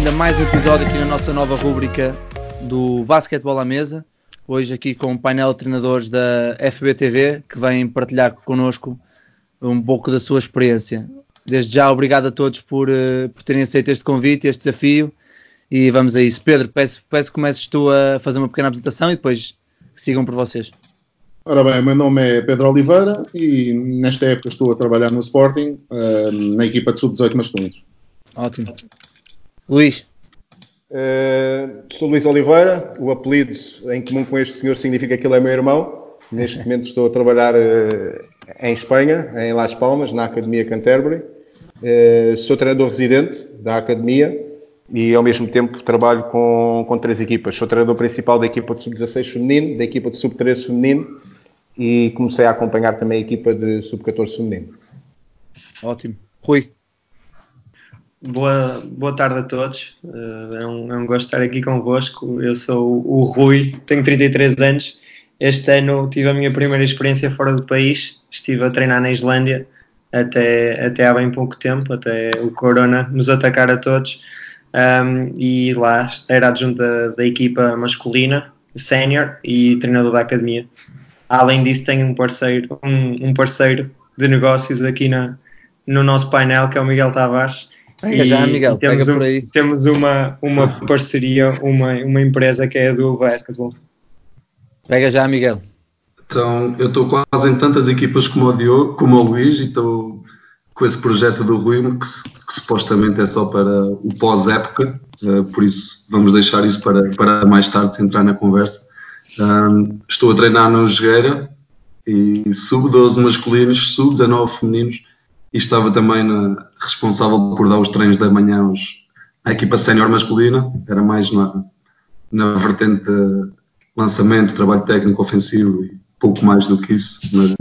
bem-vindo a mais um episódio aqui na nossa nova rúbrica do Basquetebol à Mesa. Hoje aqui com o um painel de treinadores da FBTV que vêm partilhar connosco um pouco da sua experiência. Desde já, obrigado a todos por, uh, por terem aceito este convite, este desafio e vamos a isso. Pedro, peço, peço que comeces tu a fazer uma pequena apresentação e depois sigam por vocês. Ora bem, o meu nome é Pedro Oliveira e nesta época estou a trabalhar no Sporting, uh, na equipa de sub-18 masculinos. Ótimo. Luís. Uh, sou Luís Oliveira, o apelido em comum com este senhor significa que ele é meu irmão. Neste momento estou a trabalhar uh, em Espanha, em Las Palmas, na Academia Canterbury. Uh, sou treinador residente da Academia e ao mesmo tempo trabalho com, com três equipas. Sou treinador principal da equipa de sub-16 feminino, da equipa de sub-13 feminino e comecei a acompanhar também a equipa de sub-14 feminino. Ótimo. Rui. Boa, boa tarde a todos. Uh, é, um, é um gosto estar aqui convosco. Eu sou o Rui, tenho 33 anos. Este ano tive a minha primeira experiência fora do país. Estive a treinar na Islândia até, até há bem pouco tempo, até o Corona nos atacar a todos. Um, e lá era adjunto da, da equipa masculina, sénior e treinador da academia. Além disso, tenho um parceiro, um, um parceiro de negócios aqui na, no nosso painel, que é o Miguel Tavares Pega já, Miguel, temos, um, temos uma, uma parceria, uma, uma empresa que é a do Basketball. Pega já, Miguel. Então, eu estou quase em tantas equipas como o Diogo, como o Luís, e estou com esse projeto do Rui, que, que supostamente é só para o pós-época, uh, por isso vamos deixar isso para, para mais tarde se entrar na conversa. Um, estou a treinar no Jogueira, e sub-12 masculinos, sub-19 femininos, e estava também na, responsável por dar os treinos da manhã aos, à equipa sénior masculina, era mais na, na vertente de lançamento, trabalho técnico ofensivo e pouco mais do que isso, mas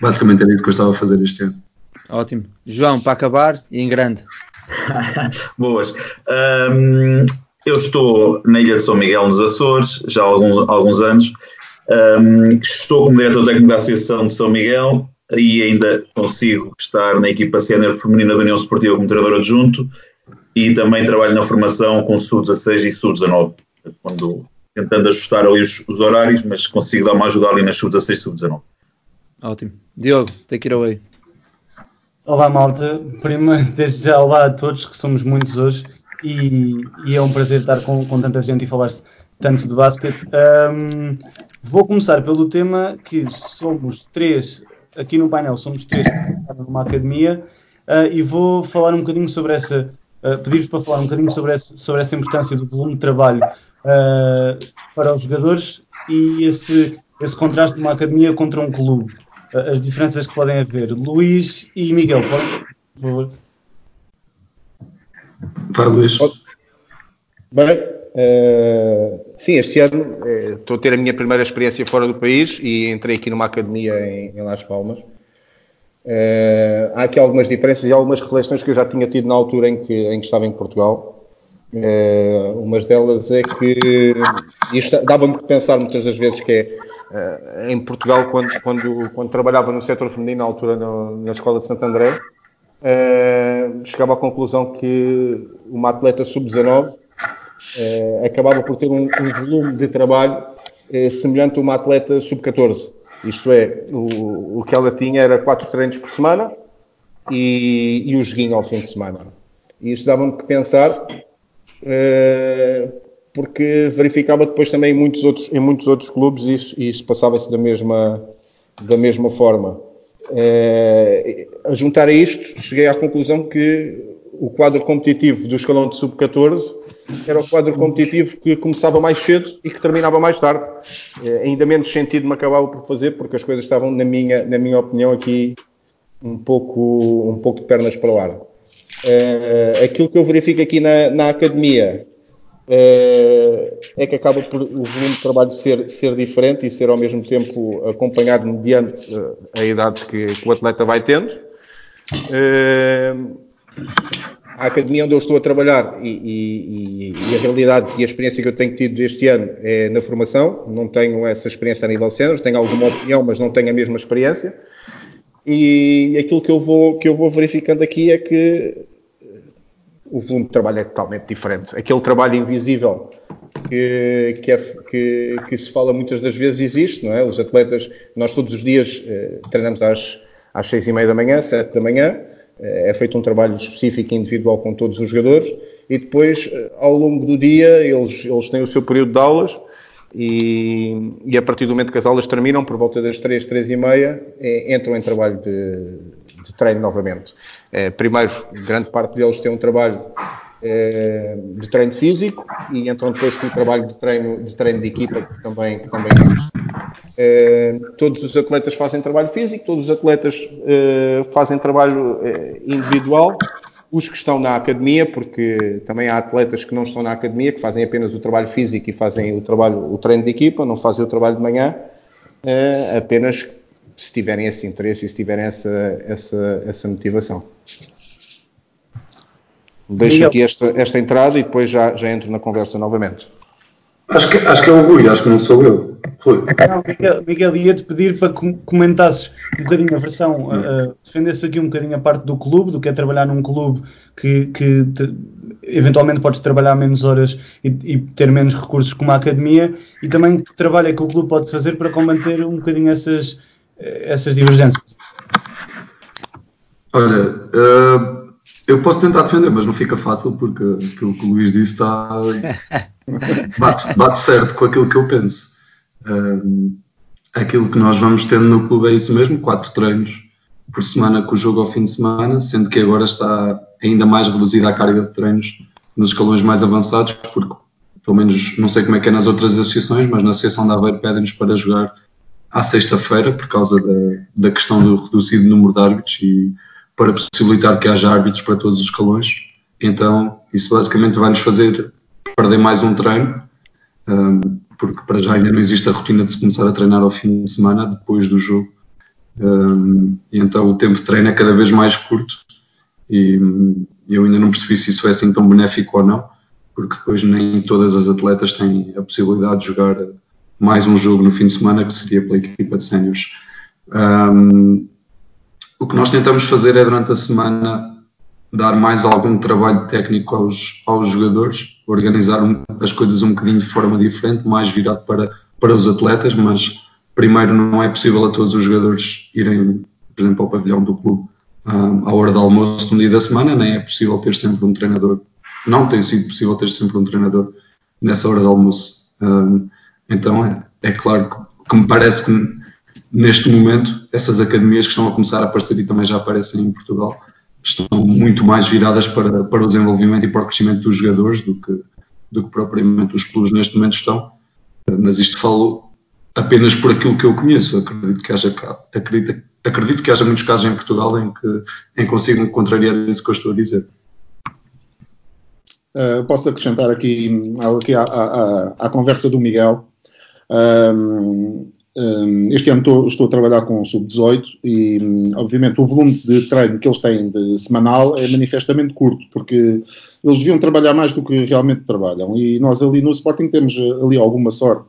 basicamente era isso que eu estava a fazer este ano. Ótimo. João, para acabar e em grande. Boas. Um, eu estou na Ilha de São Miguel, nos Açores, já há alguns, alguns anos. Um, estou como diretor técnico da Associação de São Miguel e ainda consigo estar na equipa sénior feminina da União Esportiva como treinador adjunto e também trabalho na formação com sub-16 e sub-19, quando tentando ajustar ali os, os, horários, mas consigo dar uma ajuda ali nas sub-16 e sub-19. Ótimo. Diogo, take it away. Olá malta, primeiro desde já olá a todos que somos muitos hoje e, e é um prazer estar com, com tanta gente e falar tanto de basquete. Um, vou começar pelo tema que somos três aqui no painel somos três que numa academia uh, e vou falar um bocadinho sobre essa, uh, pedir-vos para falar um bocadinho sobre essa, sobre essa importância do volume de trabalho uh, para os jogadores e esse, esse contraste de uma academia contra um clube, as diferenças que podem haver. Luís e Miguel, podem, por favor. Vai, Luís. Bem, Uh, sim, este ano uh, estou a ter a minha primeira experiência fora do país e entrei aqui numa academia em, em Las Palmas. Uh, há aqui algumas diferenças e algumas reflexões que eu já tinha tido na altura em que, em que estava em Portugal. Uh, umas delas é que isto dava-me que pensar muitas das vezes que é em Portugal, quando, quando, quando trabalhava no setor feminino, na altura no, na escola de Santo André, chegava à conclusão que uma atleta sub-19 eh, acabava por ter um, um volume de trabalho eh, semelhante a uma atleta sub-14. Isto é, o, o, que ela tinha era quatro treinos por semana e, e o joguinho ao fim de semana. E isso dava-me que pensar, eh, porque verificava depois também em muitos outros, em muitos outros clubes isso, isso passava-se da mesma, da mesma forma. a juntar a isto, cheguei à conclusão que o quadro competitivo do escalão de sub-14 era o quadro competitivo que começava mais cedo e que terminava mais tarde. É, ainda menos sentido me acabava por fazer, porque as coisas estavam, na minha, na minha opinião, aqui um pouco, um pouco de pernas para o ar. É, aquilo que eu verifico aqui na, na academia é, é, que acaba por o volume de trabalho ser, ser diferente e ser ao mesmo tempo acompanhado mediante a idade que, que o atleta vai tendo. A academia onde eu estou a trabalhar e, e, e, a realidade e a experiência que eu tenho tido este ano é na formação. Não tenho essa experiência a nível sênior, tenho alguma opinião, mas não tenho a mesma experiência. E aquilo que eu vou, que eu vou verificando aqui é que o volume de trabalho é totalmente diferente. Aquele trabalho invisível que, que, é, que, que, se fala muitas das vezes existe, não é? Os atletas, nós todos os dias eh, treinamos às, às seis e meia da manhã, sete da manhã, eh, é feito um trabalho específico e individual com todos os jogadores e depois, eh, ao longo do dia, eles, eles têm o seu período de aulas e, e a partir do momento que as aulas terminam, por volta das três, três e meia, é, entram em trabalho de, de treino novamente. É, primeiro, grande parte deles tem um trabalho é, de treino físico e entram depois com o trabalho de treino de, treino de equipa que também, que também existe. É, todos os atletas fazem trabalho físico, todos os atletas é, fazem trabalho é, individual, os que estão na academia, porque também há atletas que não estão na academia, que fazem apenas o trabalho físico e fazem o trabalho, o treino de equipa, não fazem o trabalho de manhã, apenas se tiverem esse interesse e se tiverem essa, essa, essa motivação. Deixo aqui esta, esta entrada e depois já, já entro na conversa novamente. Acho que, acho que é o Rui, acho que não sou eu. Rui. Não, Miguel, Miguel ia-te pedir para que comentasses um bocadinho a versão, uh, defendesse aqui um bocadinho a parte do clube, do que é trabalhar num clube que, que te, eventualmente podes trabalhar menos horas e, e, ter menos recursos como a academia, e também que trabalho é que o clube pode fazer para combater um bocadinho essas, essas divergências. Olha, uh eu posso tentar defender, mas não fica fácil porque aquilo que o Luís disse está. bate, bate certo com aquilo que eu penso. Um, aquilo que nós vamos tendo no clube é isso mesmo: quatro treinos por semana com o jogo ao fim de semana, sendo que agora está ainda mais reduzida a carga de treinos nos escalões mais avançados, porque pelo menos não sei como é que é nas outras associações, mas na Associação da Aveiro pedem-nos para jogar à sexta-feira por causa da, da questão do reduzido número de árbitros e para possibilitar que haja árbitros para todos os escalões. Então, isso basicamente vai-nos fazer perder mais um treino, um, porque para já ainda não existe a rotina de se começar a treinar ao fim de semana, depois do jogo. Um, e então o tempo de treino é cada vez mais curto e eu ainda não percebi se isso é assim tão benéfico ou não, porque depois nem todas as atletas têm a possibilidade de jogar mais um jogo no fim de semana, que seria pela equipa de séniores. O que nós tentamos fazer é durante a semana dar mais algum trabalho técnico aos, aos jogadores, organizar as coisas um bocadinho de forma diferente, mais virado para, para os atletas, mas primeiro não é possível a todos os jogadores irem, por exemplo, ao pavilhão do clube um, à hora do almoço no dia da semana, nem é possível ter sempre um treinador, não tem sido possível ter sempre um treinador nessa hora do almoço. Um, então é, é claro que, que me parece que neste momento, essas academias que estão a começar a aparecer e também já aparecem em Portugal, estão muito mais viradas para, para o desenvolvimento e para o crescimento dos jogadores do que, do que propriamente os clubes neste momento estão. Mas isto falo apenas por aquilo que eu conheço. Acredito que haja, acredito, acredito que haja muitos casos em Portugal em que em consigam contrariar isso que eu estou a dizer. Uh, posso acrescentar aqui, aqui à, à, à, conversa do Miguel. Um, este ano estou, estou, a trabalhar com o Sub-18 e, hum, obviamente, o volume de treino que eles têm de semanal é manifestamente curto, porque eles deviam trabalhar mais do que realmente trabalham. E nós ali no Sporting temos eh, ali alguma sorte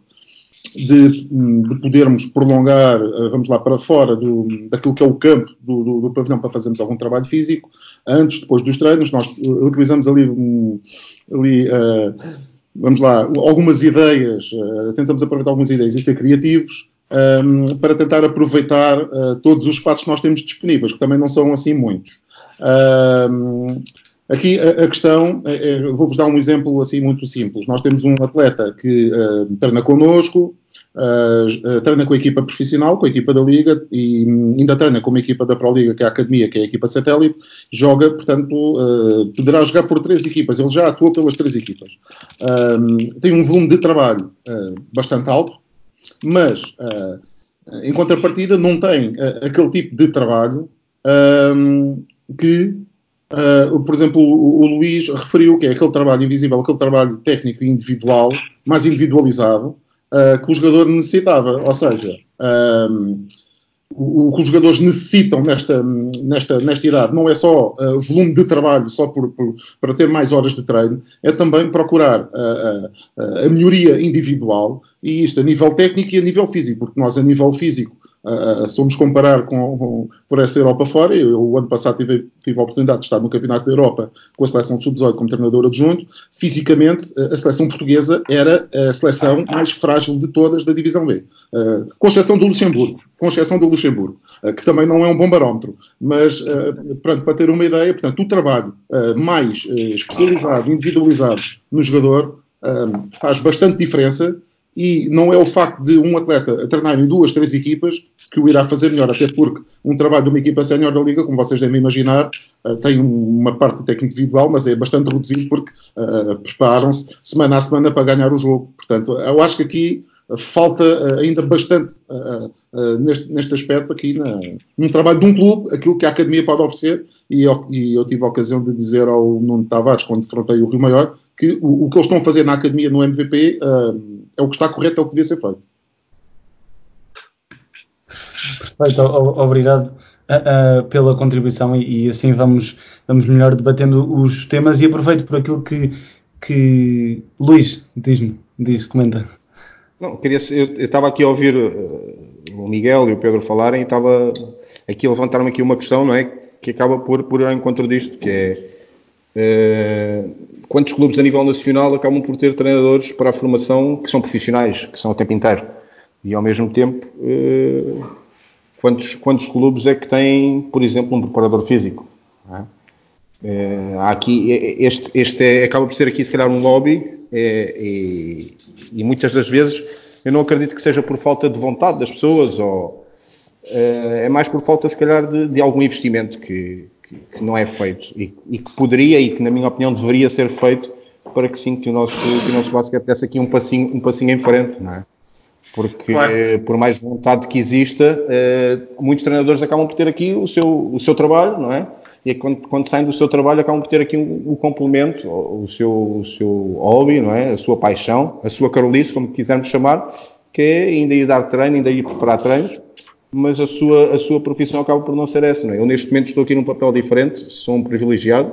de, hum, de podermos prolongar, eh, vamos lá, para fora do, daquilo que é o campo do, do, do, pavilhão para fazermos algum trabalho físico. Antes, depois dos treinos, nós eh, utilizamos ali, ali uh, vamos lá, algumas ideias, uh, tentamos aproveitar algumas ideias e ser criativos um, para tentar aproveitar uh, todos os espaços que nós temos disponíveis, que também não são assim muitos. Um, aqui a, a questão, é, é, vou-vos dar um exemplo assim muito simples. Nós temos um atleta que uh, treina connosco, uh, treina com a equipa profissional, com a equipa da Liga e um, ainda treina com uma equipa da Pro Liga, que é a Academia, que é a equipa satélite, joga, portanto, uh, poderá jogar por três equipas, ele já atua pelas três equipas. tem um volume de trabalho uh, bastante alto, mas uh, em contrapartida não tem uh, aquele tipo de trabalho que, uh, por exemplo, o, o, Luís referiu, que é aquele trabalho invisível, aquele trabalho técnico individual, mais individualizado, que o jogador necessitava. Ou seja, um, o, que os jogadores necessitam nesta, nesta, nesta idade não é só uh, volume de trabalho, só por, por, para ter mais horas de treino, é também procurar uh, uh, a melhoria individual, e isto a nível técnico e a nível físico, porque nós a nível físico Se formos comparar com, com, por essa Europa fora, eu o ano passado tive, tive a oportunidade de estar no Campeonato da Europa com a seleção de sub-18 como treinador adjunto. Fisicamente, a seleção portuguesa era a seleção mais frágil de todas da Divisão B, uh, com exceção do Luxemburgo, com exceção do Luxemburgo, uh, que também não é um bom barómetro. Mas, pronto, para ter uma ideia, portanto, o trabalho mais especializado, individualizado no jogador faz bastante diferença e não é o facto de um atleta treinar em duas, três equipas que o irá fazer melhor, até porque um trabalho de uma equipa sénior da Liga, como vocês devem imaginar, uh, tem uma parte técnica individual, mas é bastante reduzido porque uh, preparam-se semana a semana para ganhar o jogo. Portanto, eu acho que aqui falta uh, ainda bastante neste, neste, aspecto aqui num trabalho de um clube, aquilo que a Academia pode oferecer, e eu, e eu tive a ocasião de dizer ao Nuno Tavares, quando defrontei o Rio Maior, que o, o, que eles estão a fazer na Academia no MVP é o que está correto, é o que devia ser feito. Perfeito, obrigado uh, uh, pela contribuição e, e, assim vamos, vamos melhor debatendo os temas e aproveito por aquilo que, que Luís, diz-me, diz, comenta. Não, queria, eu estava aqui a ouvir uh, o Miguel e o Pedro falarem e estava aqui a levantar-me aqui uma questão, não é? Que acaba por, por ir ao encontro disto, que é Uh, quantos clubes a nível nacional acabam por ter treinadores para a formação que são profissionais, que são o tempo inteiro? E ao mesmo tempo, uh, quantos, quantos clubes é que têm, por exemplo, um preparador físico? É? Há aqui, este, este é, acaba por ser aqui se calhar um lobby e, e, muitas das vezes eu não acredito que seja por falta de vontade das pessoas ou é mais por falta se calhar de, de algum investimento que, que, que não é feito e, e, que poderia e que na minha opinião deveria ser feito para que sim que o nosso, que o nosso basquete desse aqui um passinho, um passinho em frente, não é? porque claro. eh, por mais vontade que exista, eh, muitos treinadores acabam por ter aqui o seu, o seu trabalho, não é? E quando, quando saem do seu trabalho acabam por ter aqui um, um complemento, o, o, seu, o seu hobby, não é? A sua paixão, a sua carolice, como quisermos chamar, que é ainda ir dar treino, ainda ir preparar treinos, mas a sua, a sua profissão acaba por não ser essa, não é? Eu neste momento estou aqui num papel diferente, sou um privilegiado,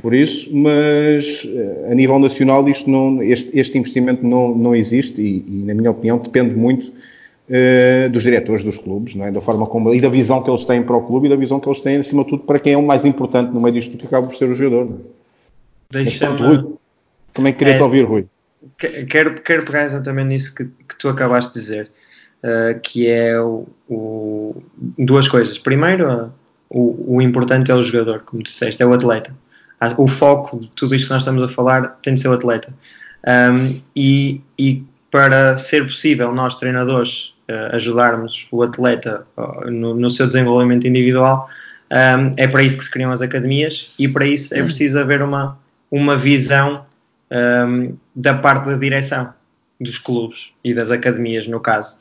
por isso, mas eh, a nível nacional isto não, este, este investimento não, não existe e, e, na minha opinião, depende muito uh, dos diretores dos clubes, não é? da forma como, e da visão que eles têm para o clube e da visão que eles têm, acima de tudo, para quem é o mais importante no meio disto tudo, que acaba por ser o jogador. É? Mas, pronto, Rui, também queria é, te ouvir, Rui. Quero, quero pegar exatamente nisso que, que tu acabaste de dizer, uh, que é o, o, duas coisas. Primeiro, o, o importante é o jogador, como disseste, é o atleta o foco de tudo isto que nós estamos a falar tem de ser o atleta. Um, e, e, para ser possível nós, treinadores, uh, ajudarmos o atleta no, no, seu desenvolvimento individual, um, é para isso que se criam as academias e para isso é preciso haver uma, uma visão um, da parte da direção dos clubes e das academias, no caso.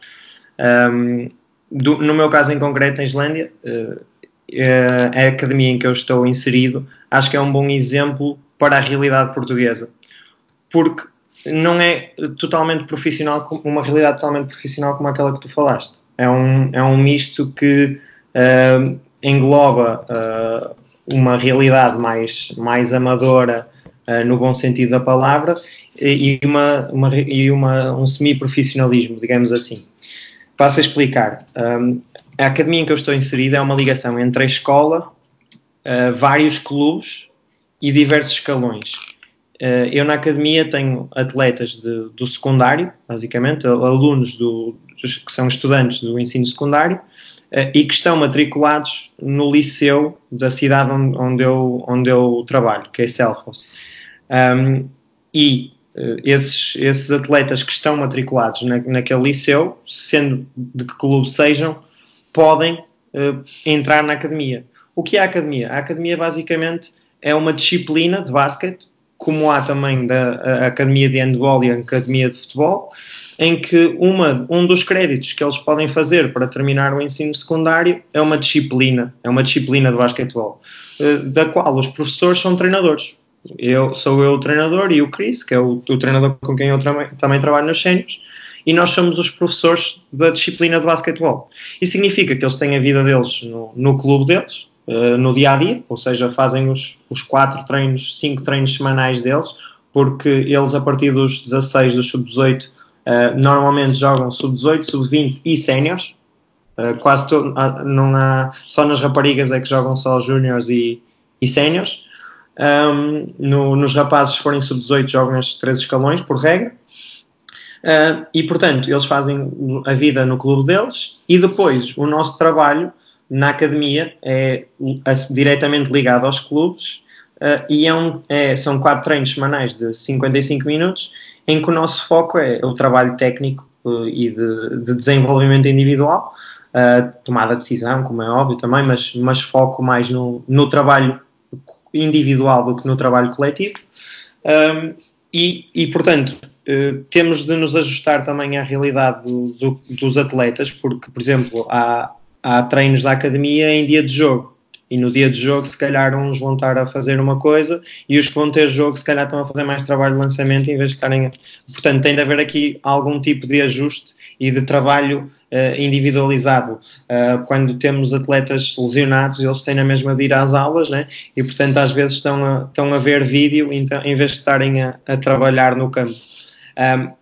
Do, no meu caso em concreto, em Islândia, uh, a academia em que eu estou inserido, acho que é um bom exemplo para a realidade portuguesa. Porque não é totalmente profissional, uma realidade totalmente profissional como aquela que tu falaste. É um, é um misto que uh, engloba uh, uma realidade mais, mais amadora, uh, no bom sentido da palavra, e, uma, uma, e uma, um semi-profissionalismo, digamos assim. Passo a explicar. Um, a academia em que eu estou inserido é uma ligação entre a escola, uh, vários clubes e diversos escalões. Uh, eu na academia tenho atletas de, do secundário, basicamente, alunos do, que são estudantes do ensino secundário uh, e que estão matriculados no liceu da cidade onde, onde, eu, onde eu trabalho, que é Selfos. Um, e esses, esses atletas que estão matriculados na, naquele liceu, sendo de que clube sejam, podem uh, entrar na academia. O que é a academia? A academia basicamente é uma disciplina de basquete, como há também da academia de handball e a academia de futebol, em que uma, um dos créditos que eles podem fazer para terminar o ensino secundário é uma disciplina, é uma disciplina de basquetebol, uh, da qual os professores são treinadores. Eu sou eu o treinador e o Chris, que é o, o treinador com quem eu também, também trabalho nos sénios, e nós somos os professores da disciplina de basquetebol. Isso significa que eles têm a vida deles no, no clube deles, uh, no dia a dia, ou seja, fazem os, os quatro treinos, cinco treinos semanais deles, porque eles a partir dos 16, dos sub-18, uh, normalmente jogam sub-18, sub-20 e séniores. Uh, quase todo, não há, só nas raparigas é que jogam só júniores e, e séniores. Um, no, nos rapazes, se forem sub-18, jogam estes três escalões, por regra. Uh, e, portanto, eles fazem a vida no clube deles. E depois o nosso trabalho na academia é, diretamente ligado aos clubes. Uh, e é um, é, são quatro treinos semanais de 55 minutos em que o nosso foco é o trabalho técnico uh, e de, de, desenvolvimento individual, tomada de decisão, como é óbvio também, mas, mas foco mais no, no trabalho individual do que no trabalho coletivo. Um, e, e, portanto, uh, temos de nos ajustar também à realidade do, do, dos atletas, porque, por exemplo, há, há treinos da academia em dia de jogo. E no dia de jogo, se calhar, uns vão estar a fazer uma coisa e os que vão ter jogo, se calhar, estão a fazer mais trabalho de lançamento em vez de estarem. Portanto, tem de haver aqui algum tipo de ajuste e de trabalho individualizado. Uh, quando temos atletas lesionados, eles têm na mesma de ir às aulas, né? e portanto às vezes estão a, estão a ver vídeo então, em vez de estarem a, a trabalhar no campo.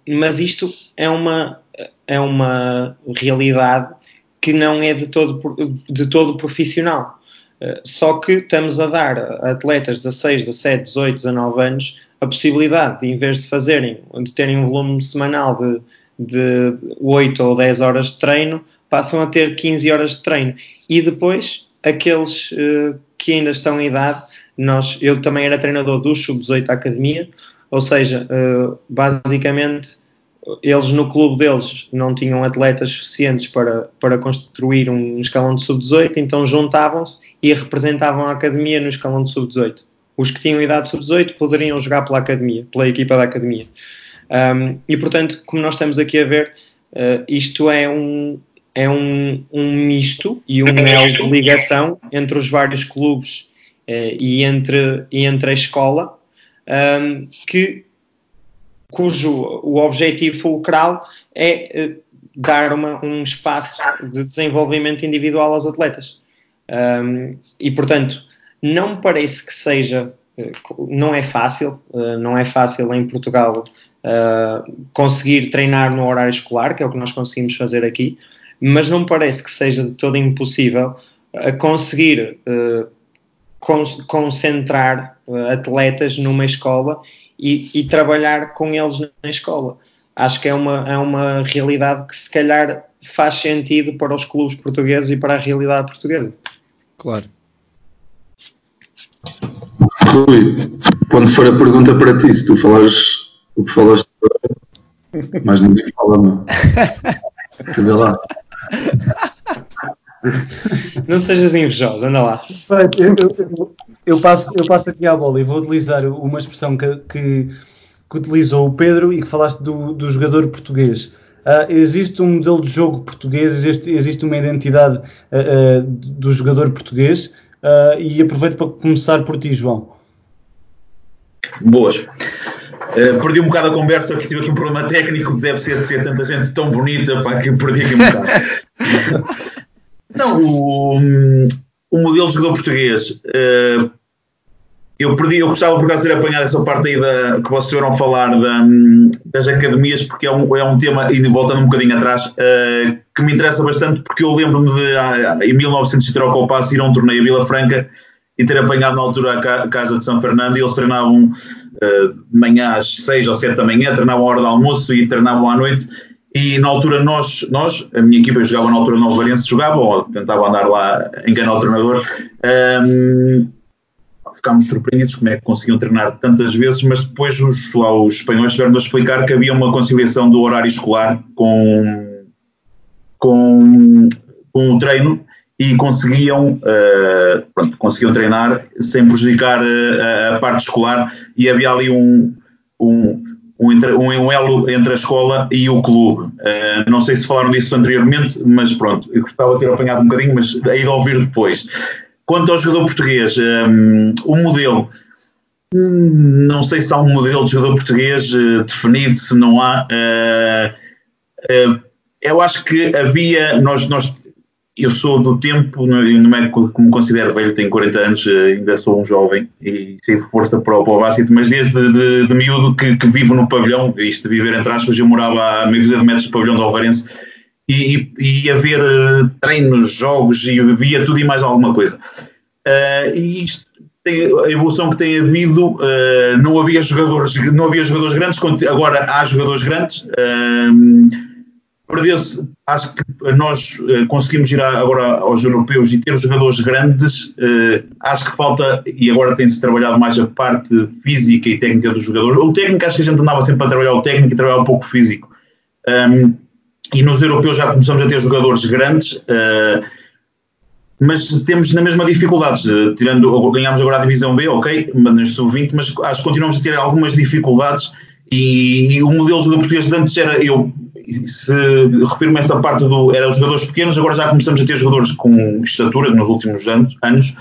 Mas isto é uma, é uma realidade que não é de todo, de todo profissional. Uh, só que estamos a dar a atletas de 16, 17, 18, 19 anos a possibilidade de, em vez de fazerem, de terem um volume semanal de de 8 ou 10 horas de treino passam a ter 15 horas de treino. E depois, aqueles uh, que ainda estão em idade, nós, eu também era treinador do Sub-18 Academia, ou seja, uh, basicamente eles no clube deles não tinham atletas suficientes para, para construir um escalão de sub-18, então juntavam-se e representavam a academia no escalão de sub-18. Os que tinham idade sub-18 poderiam jogar pela academia, pela equipa da academia. Um, e portanto, como nós estamos aqui a ver, uh, isto é um, é um, um misto e um mel de ligação entre os vários clubes uh, e, entre, e entre a escola, um, que, cujo o objetivo fulcral é uh, dar uma, um espaço de desenvolvimento individual aos atletas. Um, e portanto, não me parece que seja, não é fácil, não é fácil em Portugal uh, conseguir treinar no horário escolar, que é o que nós conseguimos fazer aqui, mas não me parece que seja de todo impossível uh, conseguir uh, con concentrar atletas numa escola e, e, trabalhar com eles na escola. Acho que é uma, é uma realidade que se calhar faz sentido para os clubes portugueses e para a realidade portuguesa. Claro. Rui, quando for a pergunta para ti, se tu falares o que falaste mas ninguém fala, não. Cadê lá? Não sejas invejoso, anda lá. Eu, eu, eu, passo, eu passo aqui à bola e vou utilizar uma expressão que, que, que utilizou o Pedro e que falaste do, do jogador português. Uh, existe um modelo de jogo português, existe, existe uma identidade uh, uh, do jogador português e aproveito para começar por ti, João. Boas. Uh, perdi um bocado a conversa porque tive aqui um problema técnico que deve ser de ser tanta gente tão bonita para que perdi aqui um bocado. Não, o, o modelo de jogador português. Uh, eu perdi, eu gostava por acaso de ter apanhado essa parte aí da, que vocês foram falar da, das academias, porque é um, é um tema, e voltando um bocadinho atrás, uh, que me interessa bastante, porque eu lembro-me de, em 1900 ir ao Passo, ir a um torneio a Vila Franca e ter apanhado na altura a casa de São Fernando e eles treinavam de manhã às 6 ou 7 da manhã, treinavam a hora do almoço e treinavam à noite. E na altura nós, nós a minha equipa, eu jogava na altura no Alvarense, jogava ou tentava andar lá, enganar o treinador. Um, ficámos surpreendidos como é que conseguiam treinar tantas vezes, mas depois os, lá, os espanhóis tiveram a explicar que havia uma conciliação do horário escolar com, com, com o treino e conseguiam, uh, pronto, conseguiam treinar sem prejudicar uh, a parte escolar e havia ali um, um, um, um, elo entre a escola e o clube. Uh, não sei se falaram disso anteriormente, mas pronto, eu gostava de ter apanhado um bocadinho, mas aí de ouvir depois. Quanto ao jogador português, um, o modelo, hum, não sei se há um modelo de jogador português definido, se não há. eu acho que havia, nós, nós eu sou do tempo, não é como considero velho, tenho 40 anos, eh, ainda sou um jovem e tive força para o, para o mas desde de, de miúdo que, que, vivo no pavilhão, isto de viver entre aspas, eu morava a meio de metros do pavilhão do Alvarense e, e ia ver uh, treinos, jogos e via tudo e mais alguma coisa. Uh, e isto a evolução que tem havido, uh, não havia jogadores, não havia jogadores grandes, agora há jogadores grandes. Perdeu-se, acho que nós conseguimos ir agora aos europeus e ter jogadores grandes. acho que falta, e agora tem-se trabalhado mais a parte física e técnica dos jogadores. O técnico, acho que a gente andava sempre a trabalhar o técnico e trabalhar um pouco físico. E nos europeus já começamos a ter jogadores grandes, mas temos na mesma dificuldades. Tirando, ganhámos agora a divisão B, ok, mas sub-20, mas acho que continuamos a ter algumas dificuldades. E, e o modelo de português de antes era eu, se refiro-me a esta parte do era os jogadores pequenos, agora já começamos a ter jogadores com estatura nos últimos anos, anos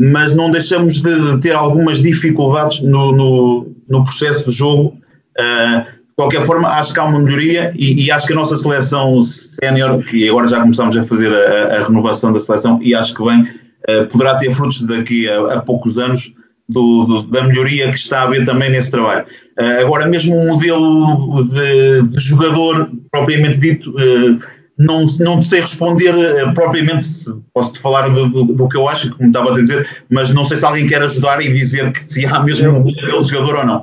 mas não deixamos de ter algumas dificuldades no, no, no processo de jogo. Uh, de qualquer forma, acho que há uma melhoria e, e acho que a nossa seleção sénior, que agora já começamos a fazer a, a, renovação da seleção, e acho que bem, uh, poderá ter frutos daqui a, a poucos anos do, do, da melhoria que está a haver também nesse trabalho. Uh, agora, mesmo um modelo de, de jogador propriamente dito, uh, não, não sei responder propriamente, posso-te falar do, do, do, que eu acho, como estava a dizer, mas não sei se alguém quer ajudar e dizer que se há mesmo um modelo de jogador ou não.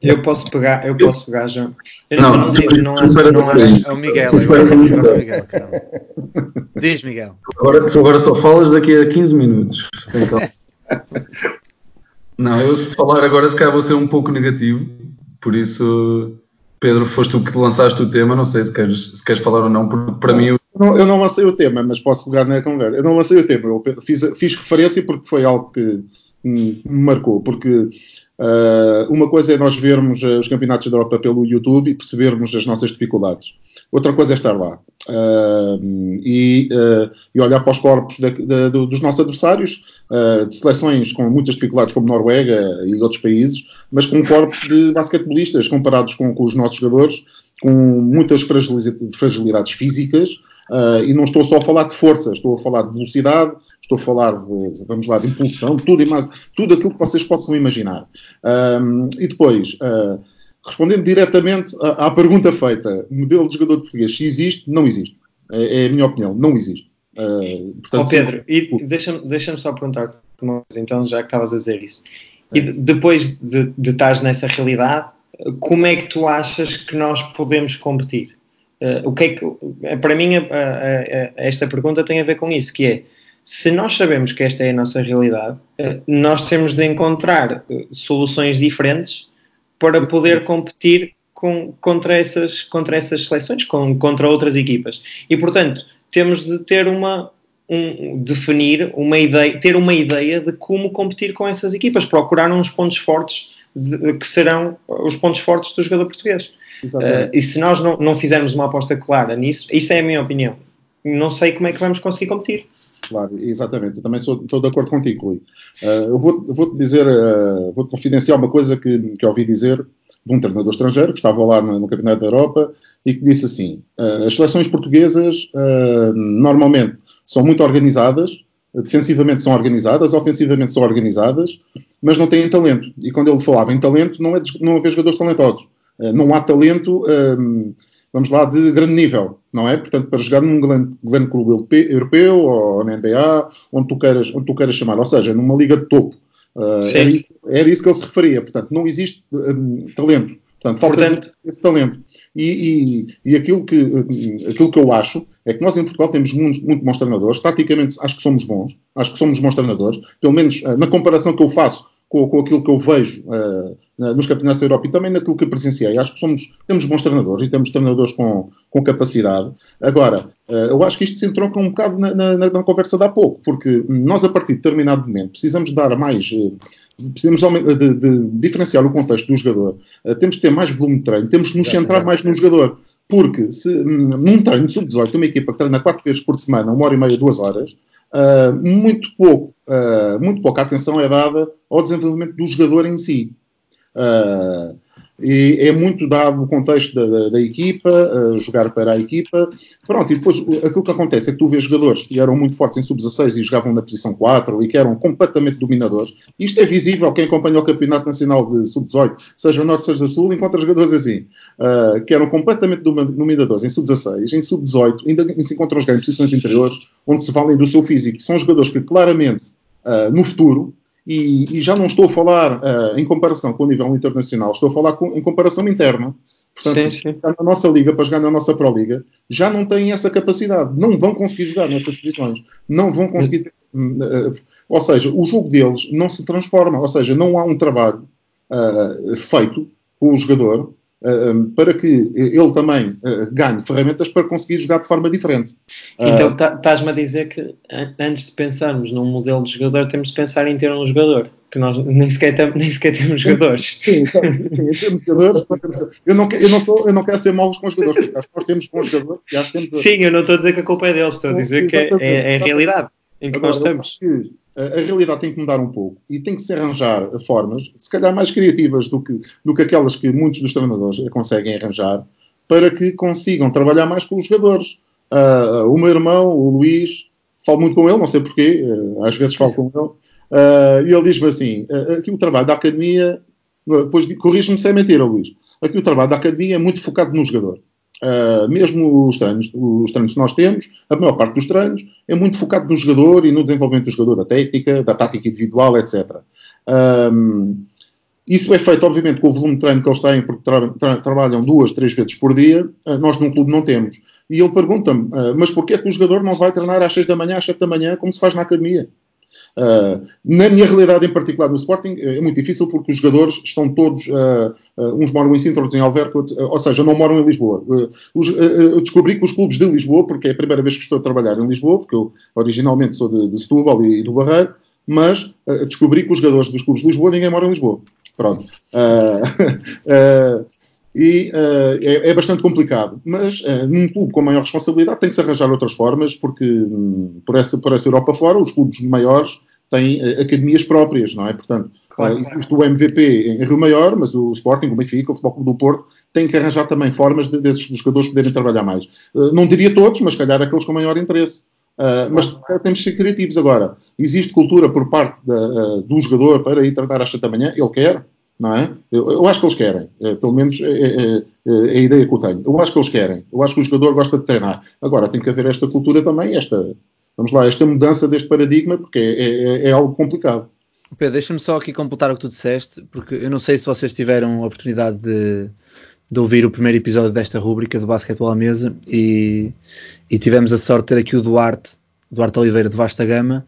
Eu posso pegar, eu posso pegar, João. Eu não, não, digo, não, acho, não acho. É o Miguel, agora, agora é o Miguel, calma. Diz, Miguel. Agora, agora só falas daqui a 15 minutos. Então. Não, eu se falar agora se calhar vou ser um pouco negativo, por isso, Pedro, foste tu que lançaste o tema, não sei se queres, se queres falar ou não, porque para mim... Eu não, eu não lancei o tema, mas posso pegar na conversa. Eu não lancei o tema, eu fiz, fiz referência porque foi algo que me marcou, porque Uh, uma coisa é nós vermos uh, os campeonatos da Europa pelo YouTube e percebermos as nossas dificuldades. Outra coisa é estar lá uh, e, e, olhar para os corpos de, de, de, dos nossos adversários, de seleções com muitas dificuldades, como Noruega e outros países, mas com um corpo de basquetebolistas comparados com, com os nossos jogadores, com muitas fragilidades físicas. Uh, e não estou só a falar de força, estou a falar de velocidade, estou a falar, de, vamos lá, de impulsão, tudo mais, tudo aquilo que vocês possam imaginar. E depois, uh, respondendo diretamente à, à, pergunta feita, modelo de jogador português, se existe, não existe. É, é a minha opinião, não existe. Uh, portanto, oh, Pedro, se... e deixa-me deixa só perguntar então, já que estavas a dizer isso. E depois de, de estares nessa realidade, como é que tu achas que nós podemos competir? Uh, o que é que, para mim, a, a, a, esta pergunta tem a ver com isso, que é, se nós sabemos que esta é a nossa realidade, uh, nós temos de encontrar uh, soluções diferentes para poder competir com, contra, essas, contra essas seleções, com, contra outras equipas. E, portanto, temos de ter uma, um, definir uma ideia, ter uma ideia de como competir com essas equipas, procurar uns pontos fortes de, que serão os pontos fortes do jogador português. Uh, e se nós não, não fizermos uma aposta clara nisso, isso é a minha opinião. Não sei como é que vamos conseguir competir. Exatamente. Eu também sou, estou de acordo contigo, Rui. Uh, eu vou-te vou dizer, uh, vou-te confidenciar uma coisa que, que ouvi dizer de um treinador estrangeiro que estava lá no, no Campeonato da Europa e que disse assim: uh, as seleções portuguesas normalmente são muito organizadas, defensivamente são organizadas, ofensivamente são organizadas, mas não têm talento. E quando ele falava em talento, não é não haver jogadores talentosos. não há talento vamos lá, de grande nível, não é? Portanto, para jogar num grande, grande clube europeu ou na NBA, onde tu, queiras, onde tu queiras chamar, ou seja, numa liga de topo. Uh, era, isso, era, isso, que ele se referia. Portanto, não existe um, talento. Portanto, falta Portanto, esse talento. E, e, e, aquilo, que, aquilo que eu acho é que nós em Portugal temos muito, muito bons treinadores. Taticamente, acho que somos bons. Acho que somos bons treinadores. Pelo menos uh, na comparação que eu faço com, com aquilo que eu vejo uh, nos campeonatos da Europa e também naquilo que eu presenciei. Acho que somos, temos bons treinadores e temos treinadores com, com capacidade. Agora, uh, eu acho que isto se entronca um bocado na, na, na, conversa de há pouco, porque nós, a partir de determinado momento, precisamos dar mais. Uh, precisamos de, de, de, diferenciar o contexto do jogador. temos que ter mais volume de treino, temos que nos centrar mais no jogador. Porque se hum, num treino de sub-18, uma equipa que treina quatro vezes por semana, uma hora e meia, duas horas, muito pouco, muito pouca atenção é dada ao desenvolvimento do jogador em si. Uh, e é muito dado o contexto da, da, da equipa, uh, jogar para a equipa. Pronto, e depois aquilo que acontece é que tu vês jogadores que eram muito fortes em sub-16 e jogavam na posição 4 e que eram completamente dominadores. Isto é visível, quem acompanha o Campeonato Nacional de Sub-18, seja Norte, seja Sul, encontra jogadores assim, uh, que eram completamente dominadores em sub-16, em sub-18, ainda se encontram os em posições interiores, onde se valem do seu físico. São jogadores que claramente, uh, no futuro, e, e, já não estou a falar uh, em comparação com o nível internacional, estou a falar com, em comparação interna. Portanto, sim, sim. na nossa liga, para jogar na nossa Pro Liga, já não têm essa capacidade. Não vão conseguir jogar nessas posições. Não vão conseguir. Uh, ou seja, o jogo deles não se transforma. Ou seja, não há um trabalho uh, feito com o jogador para que ele também uh, ganhe ferramentas para conseguir jogar de forma diferente. Então tá, estás-me a dizer que antes de pensarmos num modelo de jogador, temos de pensar em ter um jogador. Que nós nem sequer, tem, nem sequer temos jogadores. Sim, sim, em termos de jogadores, eu não, eu, não sou, eu não quero ser maus com os jogadores, porque acho que nós temos bons jogadores. Acho que temos... Sim, eu não estou a dizer que a culpa é deles, estou a dizer que é, é, é a realidade em que Agora, nós estamos a realidade tem que mudar um pouco e tem que se arranjar formas, se calhar mais criativas do que, do que aquelas que muitos dos treinadores conseguem arranjar, para que consigam trabalhar mais com os jogadores. Uh, o meu irmão, o Luís, falo muito com ele, não sei porquê, uh, às vezes falo com ele, uh, e ele diz-me assim: aqui o trabalho da academia, depois corrige-me se é mentira, Luís, aqui o trabalho da academia é muito focado no jogador. Uh, mesmo os treinos, os treinos que nós temos, a maior parte dos treinos é muito focado no jogador e no desenvolvimento do jogador, da técnica, da tática individual, etc. Um, isso é feito, obviamente, com o volume de treino que eles têm, porque tra tra trabalham duas, três vezes por dia. Uh, nós num clube não temos. E ele pergunta-me, uh, mas porquê é que o jogador não vai treinar às seis da manhã, às sete da manhã, como se faz na academia? Uh, na minha realidade em particular no Sporting é muito difícil porque os jogadores estão todos, uh, uh, uns moram em Sintra, outros em Alverca, ou seja, não moram em Lisboa. Os, eu descobri que os clubes de Lisboa, porque é a primeira vez que estou a trabalhar em Lisboa, porque eu originalmente sou de, de Setúbal e, e do Barreiro, mas descobri que os jogadores dos clubes de Lisboa ninguém mora em Lisboa. Pronto. e uh, é, é, bastante complicado. Mas uh, num clube com maior responsabilidade tem que se arranjar outras formas, porque um, por, essa, por essa Europa fora, os clubes maiores têm uh, academias próprias, não é? Portanto, claro, existe o MVP em Rio Maior, mas o Sporting, o Benfica, o Futebol Clube do Porto têm que arranjar também formas de, desses jogadores poderem trabalhar mais. não diria todos, mas calhar aqueles com maior interesse. mas temos de ser criativos agora. Existe cultura por parte da, do jogador para ir tratar às 7 da manhã, ele quer, não é? Eu, eu, acho que eles querem, é, pelo menos é, é, é, a ideia que eu tenho. Eu acho que eles querem, eu acho que o jogador gosta de treinar. Agora, tem que haver esta cultura também, esta, vamos lá, esta mudança deste paradigma, porque é, é, é algo complicado. Pedro, deixa-me só aqui completar o que tu disseste, porque eu não sei se vocês tiveram a oportunidade de, de ouvir o primeiro episódio desta rúbrica do Basquetebol à Mesa e, e tivemos a sorte de ter aqui o Duarte, Duarte Oliveira de Vasta Gama,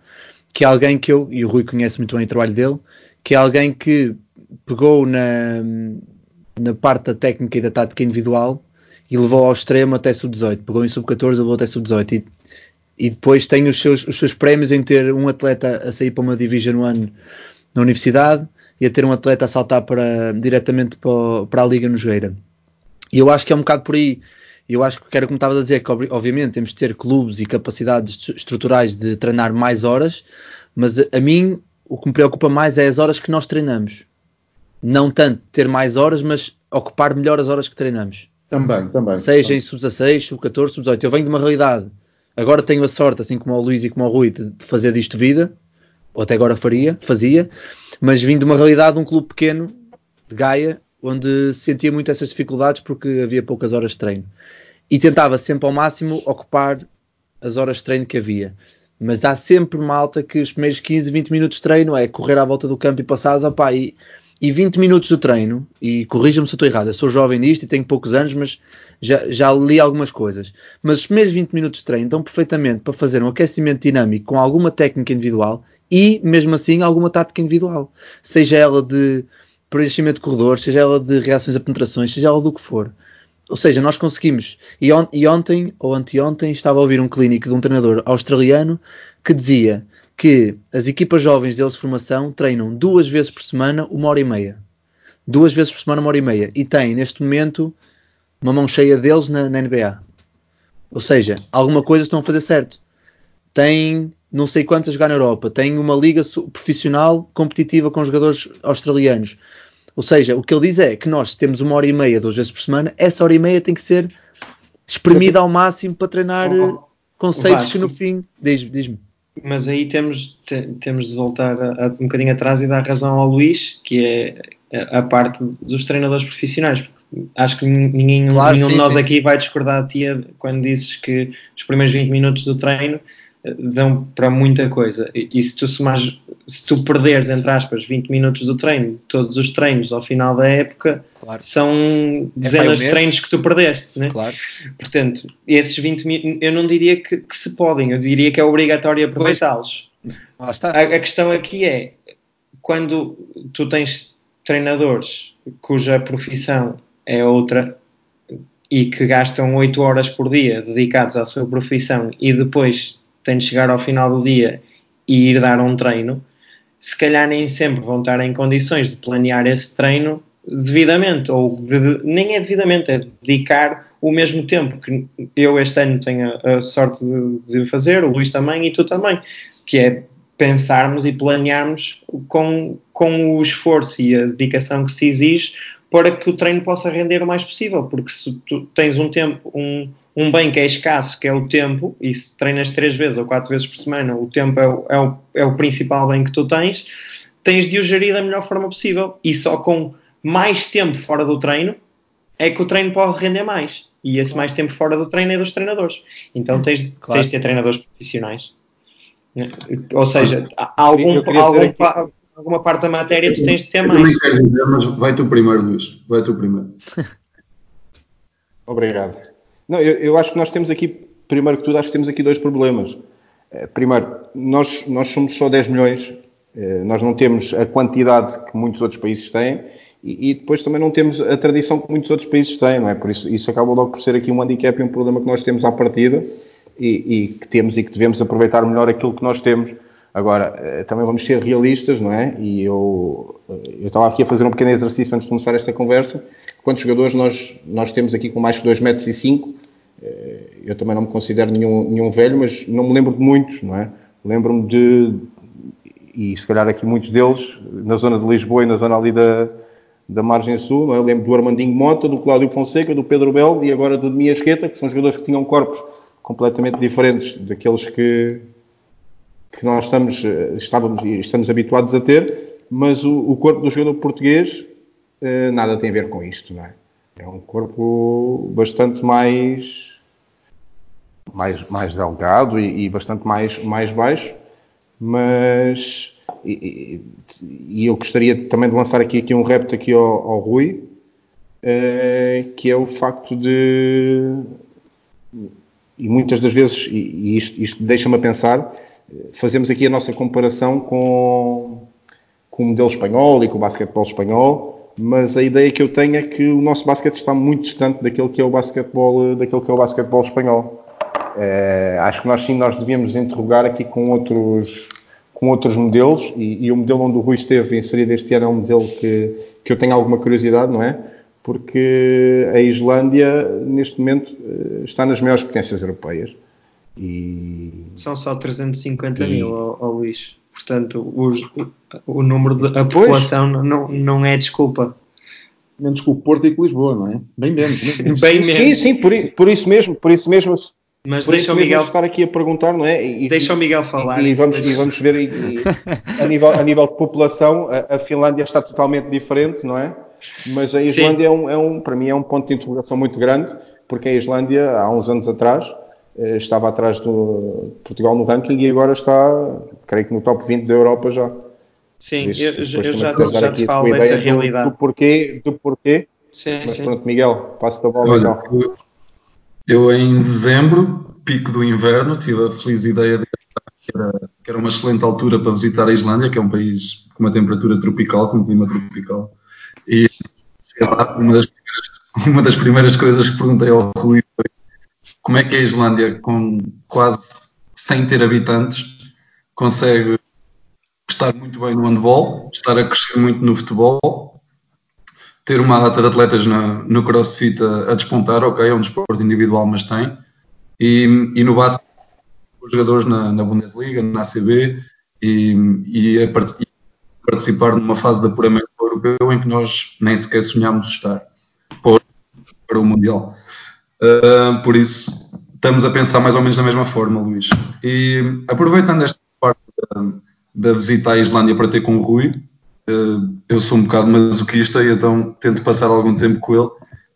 que é alguém que eu, e o Rui conhece muito bem o trabalho dele, que é alguém que pegou na, na parte da técnica e da tática individual e levou ao extremo até sub-18. Pegou em sub-14 e levou até sub-18. E, e, depois tem os seus, os seus prémios em ter um atleta a sair para uma Division 1 na universidade e a ter um atleta a saltar para, diretamente para, para a Liga no Joeira. E eu acho que é um bocado por aí. Eu acho que era como estavas a dizer, que obviamente temos de ter clubes e capacidades estruturais de treinar mais horas, mas a mim o que me preocupa mais é as horas que nós treinamos não tanto ter mais horas, mas ocupar melhor as horas que treinamos. Também, também. Seja em sub-16, sub-14, sub-18. Eu venho de uma realidade. Agora tenho a sorte, assim como o Luís e como o Rui, de, de fazer disto vida. Ou até agora faria, fazia. Mas vim de uma realidade de um clube pequeno, de Gaia, onde sentia muito essas dificuldades porque havia poucas horas de treino. E tentava sempre ao máximo ocupar as horas de treino que havia. Mas há sempre malta que os primeiros 15, 20 minutos de treino é correr à volta do campo e passares, opá, e e 20 minutos do treino, e corrija-me se eu estou errado, eu sou jovem nisto e tenho poucos anos, mas já, já li algumas coisas. Mas os primeiros 20 minutos de treino dão perfeitamente para fazer um aquecimento dinâmico com alguma técnica individual e, mesmo assim, alguma tática individual. Seja ela de preenchimento de corredores, seja ela de reações a penetrações, seja ela do que for. Ou seja, nós conseguimos. E, on, e ontem, ou anteontem, estava a ouvir um clínico de um treinador australiano que dizia que as equipas jovens deles de formação treinam duas vezes por semana, uma hora e meia. Duas vezes por semana, uma hora e meia. E têm, neste momento, uma mão cheia deles na, na NBA. Ou seja, alguma coisa estão a fazer certo. Tem não sei quantos a jogar na Europa. Tem uma liga profissional competitiva com jogadores australianos. Ou seja, o que ele diz é que nós temos uma hora e meia, duas vezes por semana, essa hora e meia tem que ser espremida ao máximo para treinar Oh, eh, conceitos Vasco. que no fim. Diz- Diz-me. Mas aí temos, te- temos de voltar a- a- um bocadinho atrás e dar razão ao Luís, que é a, a parte dos treinadores profissionais. Acho que ninguém, Claro, nenhum sim, de nós sim, aqui vai discordar de ti quando dizes que os primeiros 20 minutos do treino eh, dão para muita coisa. E, e se tu somares, se tu perderes, entre aspas, 20 minutos do treino, todos os treinos ao final da época, Claro. são dezenas de mês. treinos que tu perdeste. Né? Claro. Portanto, esses 20 minutos, eu não diria que, que se podem, eu diria que é obrigatório aproveitá-los. A, a questão aqui é, quando tu tens treinadores cuja profissão é outra e que gastam 8 horas por dia dedicados à sua profissão e depois têm de chegar ao final do dia e ir dar um treino, se calhar nem sempre vão estar em condições de planear esse treino devidamente, ou de- nem é devidamente, é dedicar o mesmo tempo que eu este ano tenho a, a sorte de, de fazer, o Luís também e tu também, que é pensarmos e planearmos com, com o esforço e a dedicação que se exige para que o treino possa render o mais possível, porque se tu tens um tempo, um, um bem que é escasso, que é o tempo, e se treinas três vezes ou quatro vezes por semana, o tempo é o, é o, é o principal bem que tu tens, tens de o gerir da melhor forma possível, e só com mais tempo fora do treino é que o treino pode render mais, e esse mais tempo fora do treino é dos treinadores, então tens, Claro. tens de ter treinadores profissionais. Ou seja, algum, algum pa- alguma parte da matéria tu tens de ter mais. quero dizer, mas vai tu primeiro, Luís. Vai tu primeiro. Obrigado. Não, eu, eu acho que nós temos aqui, primeiro que tudo, acho que temos aqui dois problemas. Eh, Primeiro, nós, nós somos só 10 milhões, eh, nós não temos a quantidade que muitos outros países têm e, depois também não temos a tradição que muitos outros países têm, não é? Por isso, isso acaba logo por ser aqui um handicap e um problema que nós temos à partida e, e que temos e que devemos aproveitar melhor aquilo que nós temos. Agora, eh, também vamos ser realistas, não é? E eu, eu estava aqui a fazer um pequeno exercício antes de começar esta conversa. Quantos jogadores nós, nós temos aqui com mais que 2,5 metros? E cinco? Eh, Eu também não me considero nenhum, nenhum velho, mas não me lembro de muitos, não é? Lembro-me de, e se calhar aqui muitos deles, na zona de Lisboa e na zona ali da, da Margem Sul, não é? Lembro do Armandinho Mota, do Cláudio Fonseca, do Pedro Bel e agora do Demias Guetta, que são jogadores que tinham corpos completamente diferentes daqueles que, que nós estamos, eh, estávamos estamos habituados a ter, mas o, o corpo do jogador português nada tem a ver com isto, não é? É um corpo bastante mais mais, mais delgado e, e bastante mais, mais baixo, mas e, e- e eu gostaria também de lançar aqui, aqui um repto aqui ao, ao Rui, eh, que é o facto de e muitas das vezes, e, isto, isto deixa-me a pensar, fazemos aqui a nossa comparação com, com o modelo espanhol e com o basquetebol espanhol, mas a ideia que eu tenho é que o nosso basquete está muito distante daquele que é o basquetebol, daquele que é o basquetebol espanhol. Eh, acho que nós sim nós devíamos interrogar aqui com outros com outros modelos e, e o modelo onde o Rui esteve inserido este ano é um modelo que, que eu tenho alguma curiosidade, não é? Porque a Islândia neste momento eh, está nas maiores potências europeias e São só 350 E- mil, ó, ó Luís. Portanto, os- o, número de a população não, não é desculpa. Menos que o Porto e que Lisboa, não é? Bem menos. Bem menos. Bem sim, menos. sim, por, i- por isso mesmo, por isso mesmo, Mas por deixa isso o mesmo Miguel, estar aqui a perguntar, não é? E, deixa o Miguel falar. E vamos, e vamos ver, e- e a, nível, a nível de população, a, a Finlândia está totalmente diferente, não é? Mas a Islândia é um, é um, para mim, é um ponto de interrogação muito grande, porque a Islândia, há uns anos atrás, eh, estava atrás do Portugal no ranking e agora está, creio que no top 20 da Europa já. Sim, isso, eu, eu já, já te falo dessa ideia do- realidade. Do, porquê, do porquê. Sim, Mas sim. pronto, Miguel, passo a bola Olha, então. eu, eu em dezembro, pico do inverno, tive a feliz ideia de que era, que era uma excelente altura para visitar a Islândia, que é um país com uma temperatura tropical, com um clima tropical. E lá, uma das primeiras, uma das primeiras coisas que perguntei ao Rui foi como é que a Islândia, com quase sem ter habitantes, consegue estar muito bem no handball, estar a crescer muito no futebol, ter uma data de atletas na- no crossfit a, a despontar, ok, é um desporto individual, mas tem, e, e no basquete, os jogadores na, na Bundesliga, na ACB, e, e a part- participar numa fase de apuramento europeu em que nós nem sequer sonhámos estar para, para o Mundial. Uh, por isso, estamos a pensar mais ou menos da mesma forma, Luís. E aproveitando esta parte da, da visita à Islândia para ter com o Rui, uh, eu sou um bocado masoquista e então tento passar algum tempo com ele.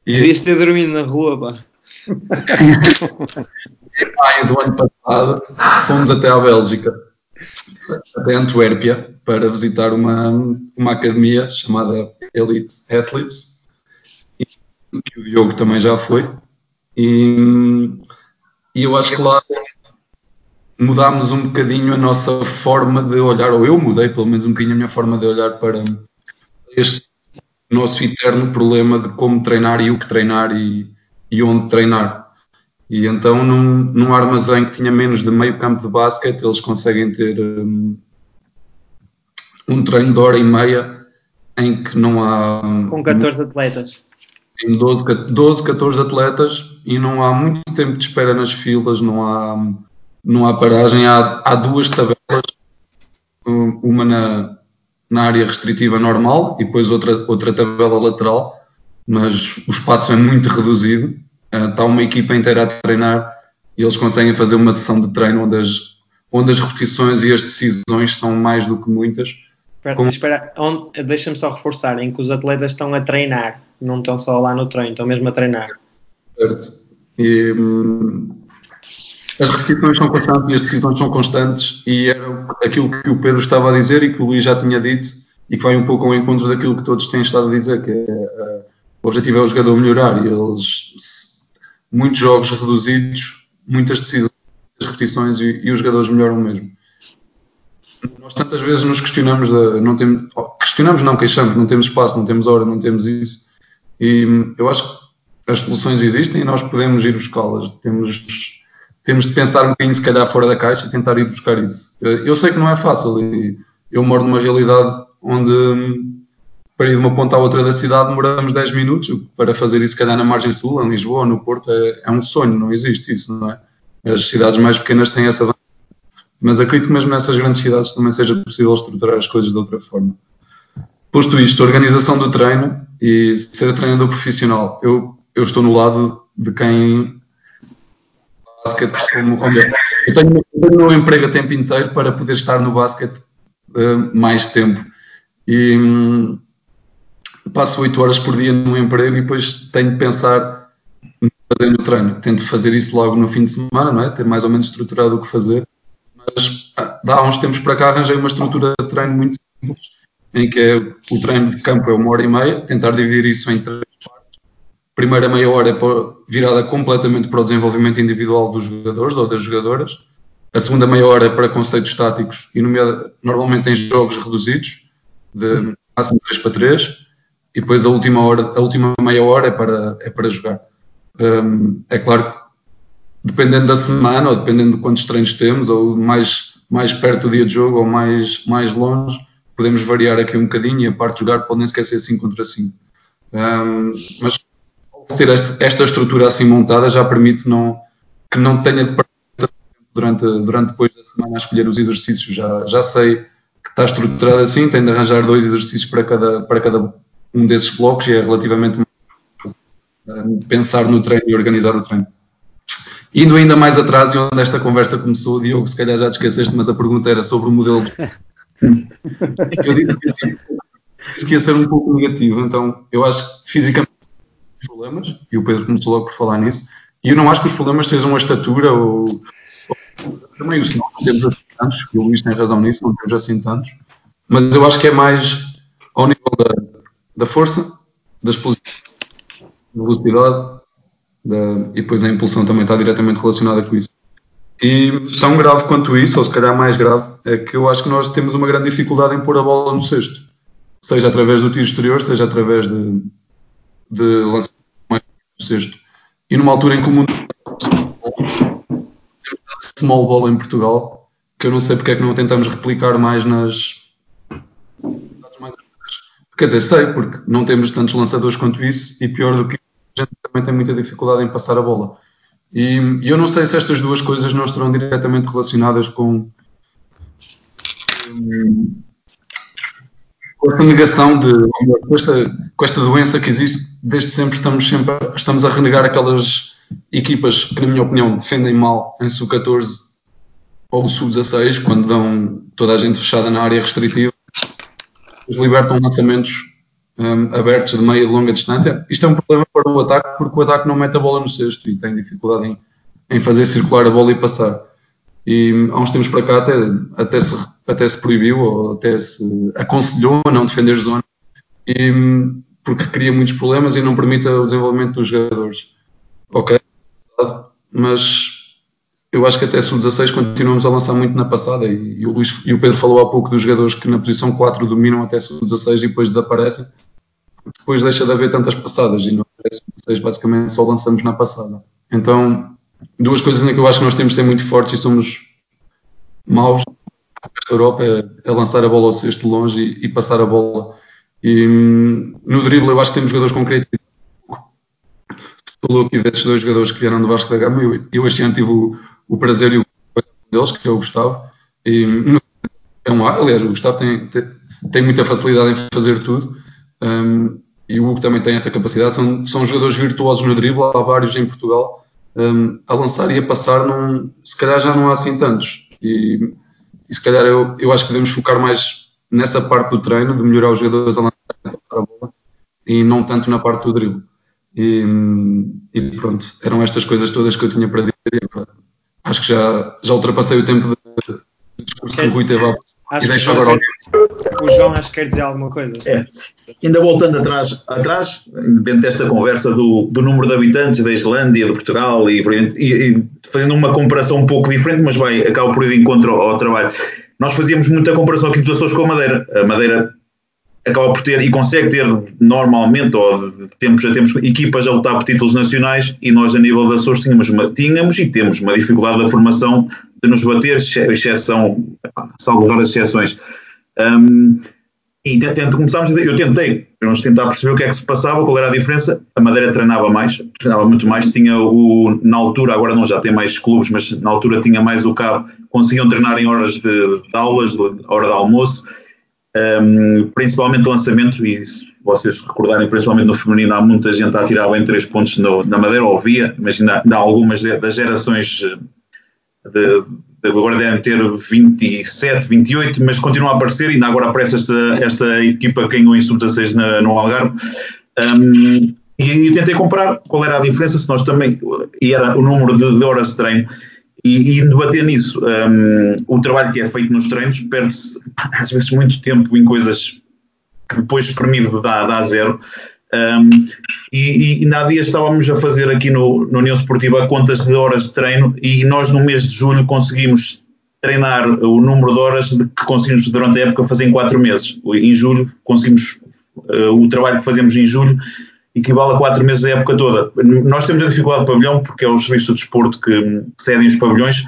E... Devias ter dormido na rua, pá. em maio do ano passado, fomos até à Bélgica, até Antuérpia, para visitar uma, uma academia chamada Elite Athletes, que o Diogo também já foi. E, e eu acho que lá mudámos um bocadinho a nossa forma de olhar, ou eu mudei pelo menos um bocadinho a minha forma de olhar para este nosso eterno problema de como treinar e o que treinar e, e onde treinar. E então, num, num armazém que tinha menos de meio campo de basquete, eles conseguem ter um, um treino de hora e meia em que não há. Com 14 atletas. 12, 12, 14 atletas e não há muito tempo de espera nas filas, não há, não há paragem. Há, há duas tabelas, uma na, na área restritiva normal e depois outra, outra tabela lateral, mas o espaço é muito reduzido está uma equipa inteira a treinar e eles conseguem fazer uma sessão de treino onde as, onde as repetições e as decisões são mais do que muitas. Espera, Como... espera deixa-me só reforçar, em que os atletas estão a treinar, não estão só lá no treino, estão mesmo a treinar. Certo. E, hum, as repetições são constantes e as decisões são constantes e era aquilo que o Pedro estava a dizer e que o Luís já tinha dito e que vai um pouco ao encontro daquilo que todos têm estado a dizer, que é, uh, o objetivo é o jogador melhorar e eles muitos jogos reduzidos, muitas decisões, repetições e, e, os jogadores melhoram mesmo. Nós tantas vezes nos questionamos, de, não temos, questionamos não, queixamos, não temos espaço, não temos hora, não temos isso. E eu acho que as soluções existem e nós podemos ir buscá-las. Temos, temos de pensar um bocadinho, se calhar, fora da caixa e tentar ir buscar isso. Eu sei que não é fácil e eu moro numa realidade onde para ir de uma ponta à outra da cidade demoramos 10 minutos. Para fazer isso, se calhar na margem sul, em Lisboa, no Porto, é, é, um sonho, não existe isso, não é? As cidades mais pequenas têm essa. Mas acredito que mesmo nessas grandes cidades também seja possível estruturar as coisas de outra forma. Posto isto, organização do treino e ser treinador profissional, eu, eu estou no lado de quem basquete como, eu tenho o meu emprego a tempo inteiro para poder estar no basquete uh, mais tempo. E, hum, passo 8 horas por dia no emprego e depois tenho de pensar fazer no treino. Tento fazer isso logo no fim de semana, não é? Ter mais ou menos estruturado o que fazer. Mas ah, há uns tempos para cá arranjei uma estrutura de treino muito simples, em que é, o treino de campo é uma hora e meia, tentar dividir isso em três partes. Primeira meia hora é virada completamente para o desenvolvimento individual dos jogadores ou das jogadoras. A segunda meia hora é para conceitos táticos e normalmente em jogos reduzidos, de máximo 3 para 3 e depois a última hora, a última meia hora é para, é para jogar. Um, é claro que dependendo da semana ou dependendo de quantos treinos temos, ou mais, mais perto do dia de jogo ou mais, mais longe, podemos variar aqui um bocadinho e a parte de jogar pode nem sequer ser 5 contra 5. Um, mas ter esta estrutura assim montada já permite não, que não tenha de durante, durante depois da semana a escolher os exercícios. Já, já sei que está estruturado assim, tenho de arranjar dois exercícios para cada, para cada um desses blocos e é relativamente uh, pensar no treino e organizar o treino. Indo ainda mais atrás, e onde esta conversa começou, Diogo, se calhar já te esqueceste, mas a pergunta era sobre o modelo. eu disse que, disse que ia ser um pouco negativo, então eu acho que fisicamente problemas, e o Pedro começou logo por falar nisso, e eu não acho que os problemas sejam a estatura ou, ou também o senão, não temos assim tantos, e o Luís tem razão nisso, não temos assim tantos, mas eu acho que é mais ao nível da, da força, da explosão, da velocidade da, e depois a impulsão também está diretamente relacionada com isso. E tão grave quanto isso, ou se calhar mais grave, é que eu acho que nós temos uma grande dificuldade em pôr a bola no cesto, seja através do tiro exterior, seja através de, de lançar no cesto. E numa altura em que o mundo small ball em Portugal, que eu não sei porque é que não tentamos replicar mais nas, Quer dizer, sei, porque não temos tantos lançadores quanto isso e pior do que a gente também tem muita dificuldade em passar a bola. E, e eu não sei se estas duas coisas não estarão diretamente relacionadas com, com esta negação de com esta, com esta doença que existe, desde sempre estamos sempre estamos a renegar aquelas equipas que, na minha opinião, defendem mal em sub-14 ou sub-16, quando dão toda a gente fechada na área restritiva, libertam lançamentos um, abertos de meia e longa distância. Isto é um problema para o ataque, porque o ataque não mete a bola no cesto e tem dificuldade em, em fazer circular a bola e passar. E há uns tempos para cá até, até, se, até se proibiu ou até se aconselhou a não defender zona, e, porque cria muitos problemas e não permite o desenvolvimento dos jogadores. Ok, mas eu acho que até sub-16 continuamos a lançar muito na passada e, e, o Luís, e o Pedro falou há pouco dos jogadores que na posição 4 dominam até sub-16 e depois desaparecem. Depois deixa de haver tantas passadas e no sub-16 basicamente só lançamos na passada. Então, duas coisas em que eu acho que nós temos de ser muito fortes e somos maus nesta Europa é, é, lançar a bola ao cesto longe e, e passar a bola. E no drible eu acho que temos jogadores com criatividade. Falou aqui desses dois jogadores que vieram do Vasco da Gama. Eu, eu este ano tive o, o prazer e o deles, que é o Gustavo. E, é um, aliás, o Gustavo tem, tem, tem muita facilidade em fazer tudo. Um, e o Hugo também tem essa capacidade. São, são jogadores virtuosos no drible, há vários em Portugal. Um, a lançar e a passar, não, se calhar já não há assim tantos. E, e, se calhar eu, eu acho que devemos focar mais nessa parte do treino, de melhorar os jogadores a lançar a bola, e não tanto na parte do drible. E, e, pronto, eram estas coisas todas que eu tinha para dizer acho que já, já ultrapassei o tempo de, de discurso que o Rui teve Acho e deixo agora o... o João acho que quer dizer alguma coisa. É. Ainda voltando atrás, atrás, dentro desta conversa do, do número de habitantes da Islândia, de Portugal, e, e, e, fazendo uma comparação um pouco diferente, mas vai, acaba por ir de encontro ao, ao trabalho. Nós fazíamos muita comparação aqui dos Açores com a Madeira. A Madeira acaba por ter e consegue ter normalmente, ou de tempos a tempos, equipas a lutar por títulos nacionais e nós a nível da Açores tínhamos, tínhamos e temos uma dificuldade da formação de nos bater, exceção, salvo raras exceções. Um, e tento, começámos, eu tentei, vamos tentar perceber o que é que se passava, qual era a diferença. A Madeira treinava mais, treinava muito mais, tinha o, na altura, agora não já tem mais clubes, mas na altura tinha mais o cabo, conseguiam treinar em horas de, de aulas, hora de almoço, um, principalmente lançamento, e se vocês recordarem, principalmente no feminino, há muita gente a tirar bem três pontos no, na Madeira, ou via, mas ainda, ainda algumas das gerações eh, de, de, agora devem ter 27, 28, mas continua a aparecer, ainda agora aparece esta, esta equipa que ganhou em sub-16 no Algarve. Um, e eu tentei comparar qual era a diferença, se nós também, e era o número de, de horas de treino, e, e debater nisso. Um, o trabalho que é feito nos treinos perde-se às vezes muito tempo em coisas que depois espremido dá, dá zero. Um, e, e, na dia estávamos a fazer aqui no, no União Esportiva contas de horas de treino e nós no mês de julho conseguimos treinar o número de horas que conseguimos durante a época fazer em quatro meses. Em julho conseguimos uh, o trabalho que fazemos em julho equivale a quatro meses a época toda. Nós temos a dificuldade do pavilhão porque é o serviço de desporto que, que cedem os pavilhões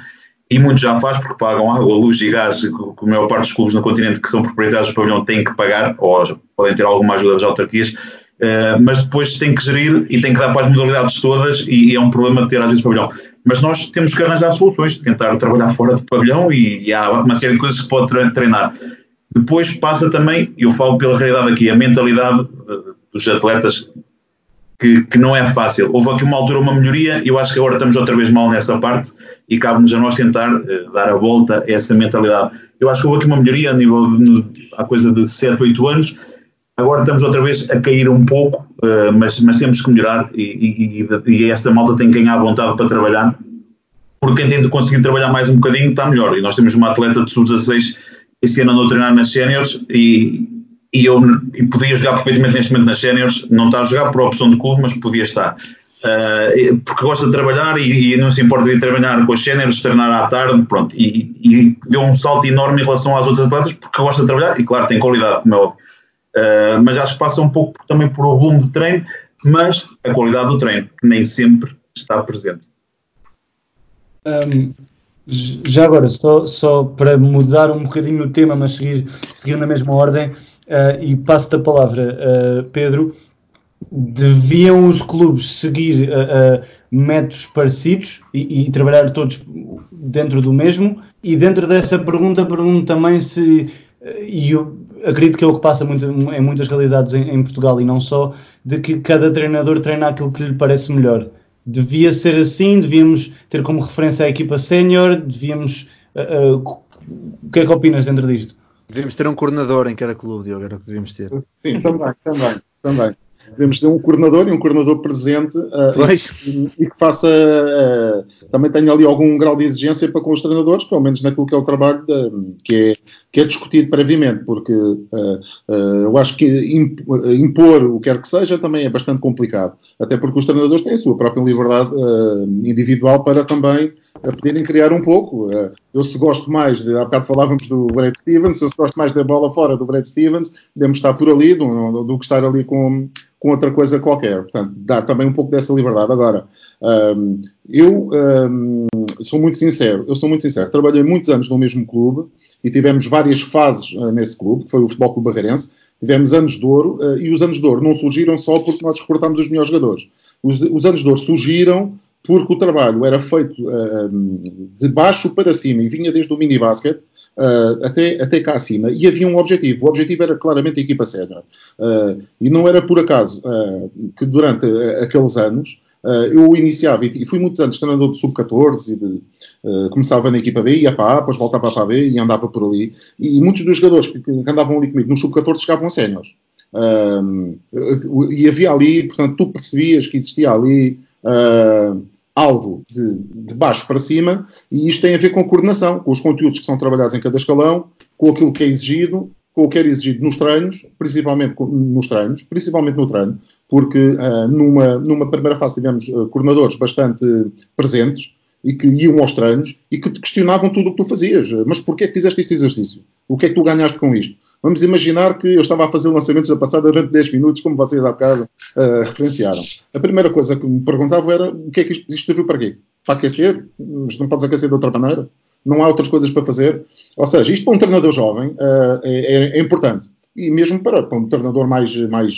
e muitos já faz porque pagam água, luz e gás, que a maior parte dos clubes no continente que são proprietários do pavilhão têm que pagar, ou podem ter alguma ajuda das autarquias, uh, mas depois têm que gerir e têm que dar para as modalidades todas e, é um problema ter às vezes pavilhão. Mas nós temos que arranjar soluções, tentar trabalhar fora do pavilhão e, e há uma série de coisas que se pode treinar. Depois passa também, eu falo pela realidade aqui, a mentalidade dos atletas que, que, não é fácil. Houve aqui uma altura uma melhoria, eu acho que agora estamos outra vez mal nessa parte e cabe-nos a nós tentar uh, dar a volta a essa mentalidade. Eu acho que houve aqui uma melhoria a nível de, há coisa de 7, 8 anos, agora estamos outra vez a cair um pouco, uh, mas, mas temos que melhorar e, e, e, esta malta tem que ganhar vontade para trabalhar, porque quem tem de conseguir trabalhar mais um bocadinho está melhor. E nós temos uma atleta de sub-16 este ano andou a treinar nas séniores e, e eu e podia jogar perfeitamente neste momento nas séniores, não está a jogar por opção de clube, mas podia estar. Uh, porque gosta de trabalhar e, e, não se importa de trabalhar com as séniores, treinar à tarde, pronto, e, e, deu um salto enorme em relação às outras atletas porque gosta de trabalhar e claro, tem qualidade, como é óbvio. Uh, mas acho que passa um pouco também por o volume de treino, mas a qualidade do treino, que nem sempre está presente. Um, já agora, só, só para mudar um bocadinho o tema, mas seguir, seguir na mesma ordem, uh, e passo-te a palavra, uh, Pedro. Deviam os clubes seguir uh, métodos parecidos e, e, trabalhar todos dentro do mesmo? E dentro dessa pergunta, pergunto também se e eu acredito que é o que passa muito, em muitas realidades em, em, Portugal e não só, de que cada treinador treina aquilo que lhe parece melhor. Devia ser assim, devíamos ter como referência a equipa sénior, devíamos. Uh, uh, o que é que opinas dentro disto? Devíamos ter um coordenador em cada clube, Diogo, era o que devíamos ter. Sim, também, também, também. Devemos ter um coordenador e um coordenador presente uh, e, e, que faça uh, também tenha ali algum grau de exigência para com os treinadores, pelo menos naquilo que é o trabalho de, que, é, que é discutido previamente, porque uh, eu acho que impor o que quer que seja também é bastante complicado, até porque os treinadores têm a sua própria liberdade individual para também poderem criar um pouco. eu se gosto mais, de, há bocado falávamos do Brad Stevens, se eu gosto mais da bola fora do Brad Stevens, devemos estar por ali do, do que estar ali com com outra coisa qualquer. Portanto, dar também um pouco dessa liberdade. Agora, um, eu um, sou muito sincero, eu sou muito sincero. Trabalhei muitos anos no mesmo clube e tivemos várias fases uh, nesse clube, que foi o Futebol Clube Barreirense. Tivemos anos de ouro uh, e os anos de ouro não surgiram só porque nós recrutámos os melhores jogadores. Os, os anos de ouro surgiram porque o trabalho era feito uh, de baixo para cima e vinha desde o mini basket uh, até, até cá acima. E havia um objetivo. O objetivo era claramente a equipa sénior. Uh, e não era por acaso uh, que durante aqueles anos eu iniciava, e fui muitos anos treinador de sub-14, e de, começava na equipa B, ia para A, depois voltava para a B e andava por ali. E, muitos dos jogadores que, que andavam ali comigo no sub-14 chegavam a séniores. e havia ali, portanto, tu percebias que existia ali uh, algo de, de, baixo para cima, e isto tem a ver com coordenação, com os conteúdos que são trabalhados em cada escalão, com aquilo que é exigido, com o que é exigido nos treinos, principalmente nos treinos, principalmente no treino, porque uh, numa, numa primeira fase tivemos uh, coordenadores bastante presentes, e que iam aos treinos e que te questionavam tudo o que tu fazias. Mas porquê é que fizeste este exercício? O que é que tu ganhaste com isto? Vamos imaginar que eu estava a fazer lançamentos da passada durante 10 minutos, como vocês há bocado uh, referenciaram. A primeira coisa que me perguntavam era o que é que isto, serviu para quê? Para aquecer? Mas não podes aquecer de outra maneira? Não há outras coisas para fazer? Ou seja, isto para um treinador jovem uh, é, é, importante e mesmo para, para um treinador mais, mais,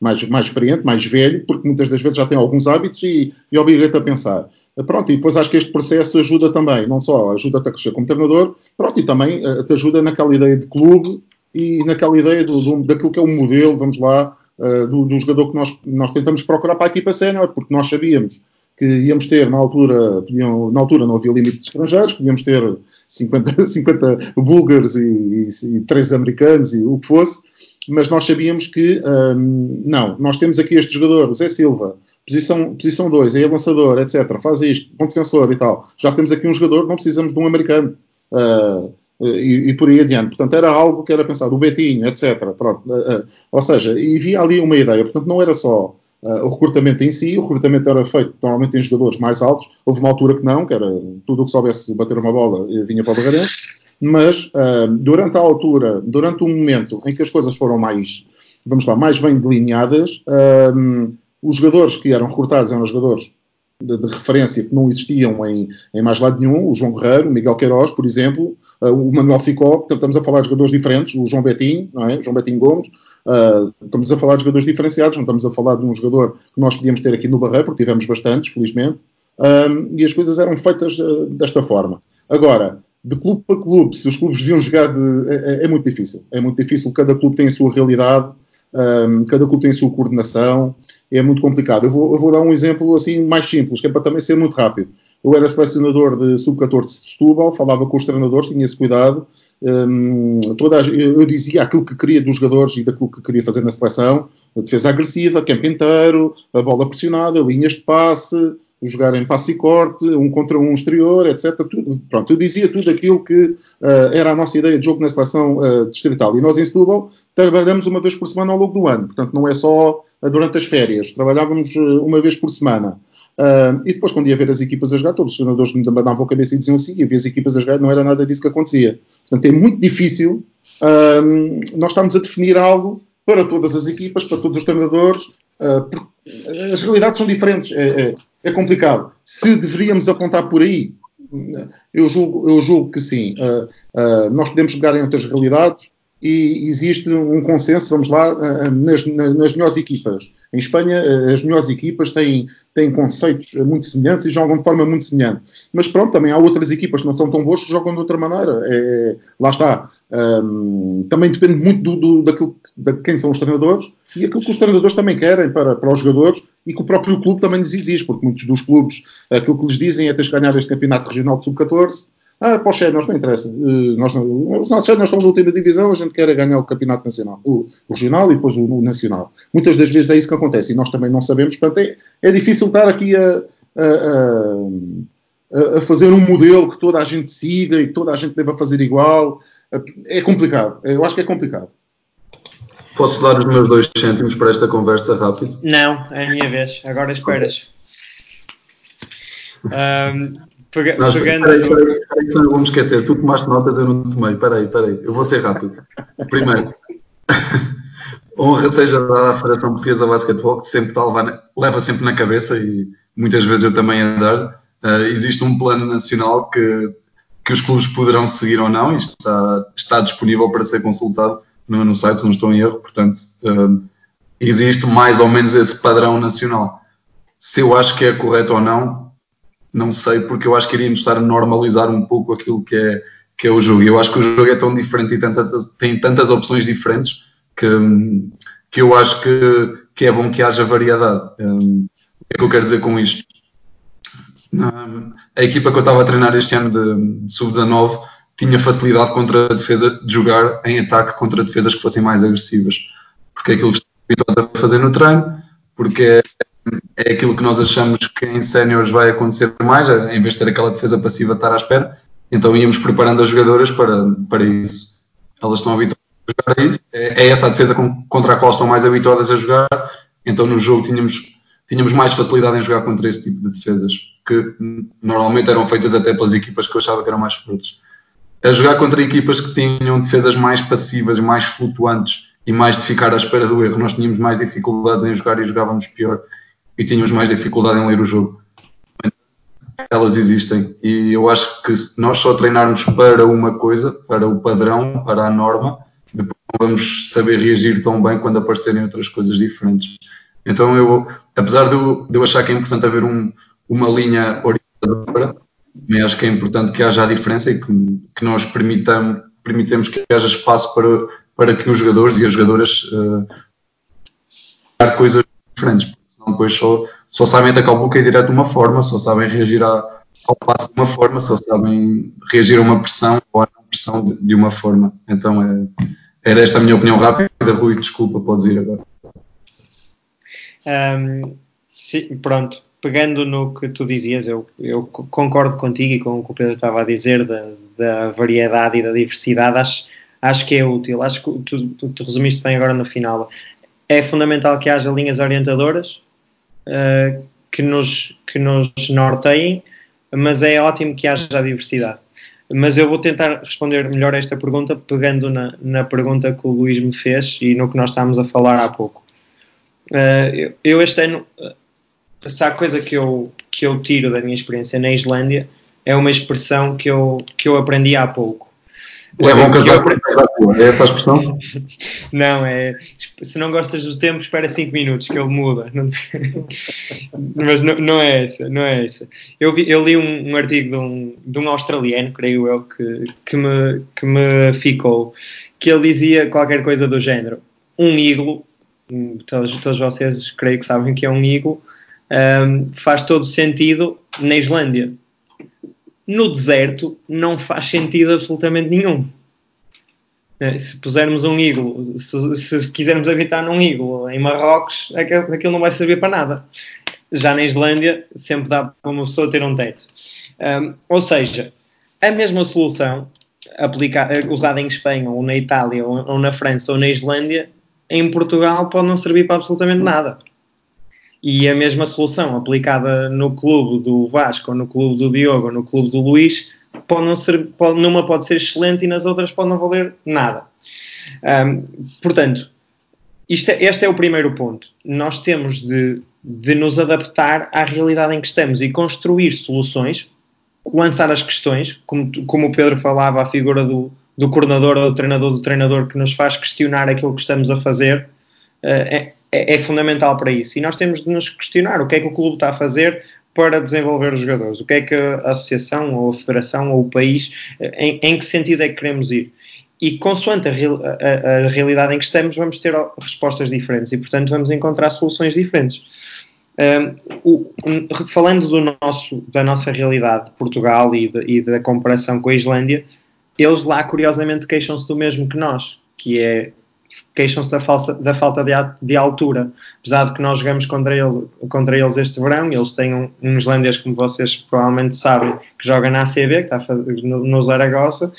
mais, mais experiente, mais velho, porque muitas das vezes já tem alguns hábitos e, e obriga-te a pensar. Pronto, e depois acho que este processo ajuda também, não só ajuda-te a crescer como treinador, pronto, e também uh, te ajuda naquela ideia de clube e naquela ideia do, do, daquilo que é o modelo, vamos lá, uh, do, do, jogador que nós, nós tentamos procurar para a equipa sénior, porque nós sabíamos que íamos ter, na altura, podiam, na altura não havia limite de estrangeiros, podíamos ter 50, 50 búlgaros e, e, e 3 americanos e o que fosse, mas nós sabíamos que, um, não, nós temos aqui este jogador, o Zé Silva, posição, posição 2, é lançador, etc., faz isto, bom defensor e tal. Já temos aqui um jogador, não precisamos de um americano. Uh, e, e, por aí adiante. Portanto, era algo que era pensado, o Betinho, etc. Pronto, uh, uh, ou seja, e havia ali uma ideia. Portanto, não era só o recrutamento em si, o recrutamento era feito normalmente em jogadores mais altos. Houve uma altura que não, que era tudo o que soubesse bater uma bola vinha para o Barreirense. Mas durante a altura, durante um momento em que as coisas foram mais, vamos lá, mais bem delineadas, os jogadores que eram recrutados eram jogadores de, de, referência que não existiam em, em, mais lado nenhum, o João Guerreiro, o Miguel Queiroz, por exemplo, uh, o Manuel Sicó, estamos a falar de jogadores diferentes, o João Betinho, não é? O João Betinho Gomes, uh, estamos a falar de jogadores diferenciados, não estamos a falar de um jogador que nós podíamos ter aqui no Barreiro, porque tivemos bastantes, felizmente, um, e as coisas eram feitas uh, desta forma. Agora, de clube para clube, se os clubes deviam jogar de, é, é, é muito difícil, é muito difícil, cada clube tem a sua realidade, um, cada clube tem a sua coordenação, é muito complicado. Eu vou, eu vou, dar um exemplo assim mais simples, que é para também ser muito rápido. Eu era selecionador de sub-14 de Setúbal, falava com os treinadores, tinha esse cuidado. Um, toda a, eu dizia aquilo que queria dos jogadores e daquilo que queria fazer na seleção: a defesa agressiva, campo inteiro, a bola pressionada, linhas de passe, jogar em passe e corte, um contra um exterior, etc. Tudo, pronto, eu dizia tudo aquilo que uh, era a nossa ideia de jogo na seleção uh, distrital. E nós em Setúbal trabalhamos uma vez por semana ao longo do ano. Portanto, não é só durante as férias. Trabalhávamos uma vez por semana. Uh, e depois, quando ia ver as equipas a jogar, todos os treinadores me davam a cabeça e diziam assim, ia ver as equipas a jogar, não era nada disso que acontecia. Portanto, é muito difícil uh, nós estamos a definir algo para todas as equipas, para todos os treinadores, uh, as realidades são diferentes, é, é, é, complicado. Se deveríamos apontar por aí, eu julgo, eu julgo que sim. nós podemos jogar em outras realidades, e existe um consenso, vamos lá, nas, nas melhores equipas. Em Espanha, as melhores equipas têm, têm conceitos muito semelhantes e jogam de forma muito semelhante. Mas pronto, também há outras equipas que não são tão boas que jogam de outra maneira. É, lá está. Um, também depende muito do, do, daquilo, de quem são os treinadores e aquilo que os treinadores também querem para, para os jogadores e que o próprio clube também lhes exige, porque muitos dos clubes, aquilo que lhes dizem é teres que ganhar este campeonato regional de sub-14 ah, para os séniores não interessa. Uh, nós os nossos séniores estão na última divisão, a gente quer é ganhar o campeonato nacional, o, o regional e depois o, o, nacional. Muitas das vezes é isso que acontece e nós também não sabemos, portanto é, é difícil estar aqui a, a, a, a, fazer um modelo que toda a gente siga e que toda a gente deva fazer igual. É complicado, eu acho que é complicado. Posso dar os meus dois cêntimos para esta conversa rápido? Não, é a minha vez. Agora esperas. Um, Pega, pegando. Peraí, peraí, peraí, não vamos esquecer. Tu tomaste notas, eu não tomei. Peraí, peraí. Eu vou ser rápido. Primeiro, honra seja dada à Federação Portuguesa de Basquetebol, que sempre leva sempre na cabeça e muitas vezes eu também a dar. Uh, existe um plano nacional que, que os clubes poderão seguir ou não e está, está disponível para ser consultado no, no site, se não estou em erro. Portanto, uh, existe mais ou menos esse padrão nacional. Se eu acho que é correto ou não, não sei, porque eu acho que iríamos estar a normalizar um pouco aquilo que é, que é o jogo. Eu acho que o jogo é tão diferente e tem tantas opções diferentes que, que eu acho que, que é bom que haja variedade. Um, o que é que eu quero dizer com isto? Um, a equipa que eu estava a treinar este ano de, de sub-19 tinha facilidade contra a defesa de jogar em ataque contra defesas que fossem mais agressivas. Porque é aquilo que estão habituados a fazer no treino, porque é é aquilo que nós achamos que em séniores vai acontecer mais, é, em vez de ter aquela defesa passiva de estar à espera. Então íamos preparando as jogadoras para, para isso. Elas estão habituadas a jogar a isso. É, é essa a defesa contra a qual estão mais habituadas a jogar. Então no jogo tínhamos, tínhamos mais facilidade em jogar contra esse tipo de defesas, que normalmente eram feitas até pelas equipas que eu achava que eram mais fortes. A jogar contra equipas que tinham defesas mais passivas, mais flutuantes e mais de ficar à espera do erro, nós tínhamos mais dificuldades em jogar e jogávamos pior e tínhamos mais dificuldade em ler o jogo. Elas existem e eu acho que se nós só treinarmos para uma coisa, para o padrão, para a norma, depois não vamos saber reagir tão bem quando aparecerem outras coisas diferentes. Então eu, apesar de eu, de eu achar que é importante haver um, uma linha orientadora, também acho que é importante que haja a diferença e que, que nós permitamos, permitamos que haja espaço para, para que os jogadores e as jogadoras uh, coisas diferentes depois só, só sabem atacar o bloqueio direto de uma forma, só sabem reagir ao passo de uma forma, só sabem reagir a uma pressão ou a pressão de, de uma forma. Então é, era esta a minha opinião rápida. Rui, desculpa, podes ir agora. Um, sim, pronto, pegando no que tu dizias, eu, eu, concordo contigo e com o que o Pedro estava a dizer da, da variedade e da diversidade, acho, acho que é útil. Acho que tu, tu, tu resumiste bem agora no final. É fundamental que haja linhas orientadoras, uh, que, nos, que nos norteiem, mas é ótimo que haja a diversidade. Mas eu vou tentar responder melhor a esta pergunta, pegando na, na pergunta que o Luís me fez e no que nós estávamos a falar há pouco. Uh, eu, eu, este ano, se há coisa que eu, que eu tiro da minha experiência na Islândia, é uma expressão que eu, que eu aprendi há pouco. É bom casar com é essa a expressão? Não, é. Se não gostas do tempo, espera 5 minutos que ele muda. Mas não, não, é essa, não é essa. Eu, vi, eu li um, um artigo de um, de um, australiano, creio eu, que, que, me, que me ficou, que ele dizia qualquer coisa do género. Um iglo, todos, todos vocês creio que sabem que é um iglo, um, faz todo sentido na Islândia no deserto não faz sentido absolutamente nenhum. É, se pusermos um iglo, se, se quisermos habitar num iglo em Marrocos, aquilo, aquilo, não vai servir para nada. Já na Islândia, sempre dá para uma pessoa ter um teto. Um, ou seja, a mesma solução aplicada, usada em Espanha, ou na Itália, ou, ou na França, ou na Islândia, em Portugal pode não servir para absolutamente nada. E a mesma solução aplicada no clube do Vasco, ou no clube do Diogo, ou no clube do Luís, pode não ser, pode, numa pode ser excelente e nas outras pode não valer nada. Um, portanto, isto é, este é o primeiro ponto. Nós temos de, de nos adaptar à realidade em que estamos e construir soluções, lançar as questões, como, como o Pedro falava, a figura do, do coordenador ou do treinador do treinador que nos faz questionar aquilo que estamos a fazer. É, é, é, fundamental para isso. E nós temos de nos questionar o que é que o clube está a fazer para desenvolver os jogadores, o que é que a associação, ou a federação, ou o país, em, em que sentido é que queremos ir. E consoante a, a, a, realidade em que estamos, vamos ter respostas diferentes e, portanto, vamos encontrar soluções diferentes. Um, o, um, falando do nosso, da nossa realidade, Portugal e, de, e da comparação com a Islândia, eles lá, curiosamente, queixam-se do mesmo que nós, que é queixam-se da, da, falta de, de, altura. Apesar de que nós jogamos contra, ele, contra eles este verão, eles têm um, um islandês, como vocês provavelmente sabem, que joga na ACB, que está no, no Zaragoza,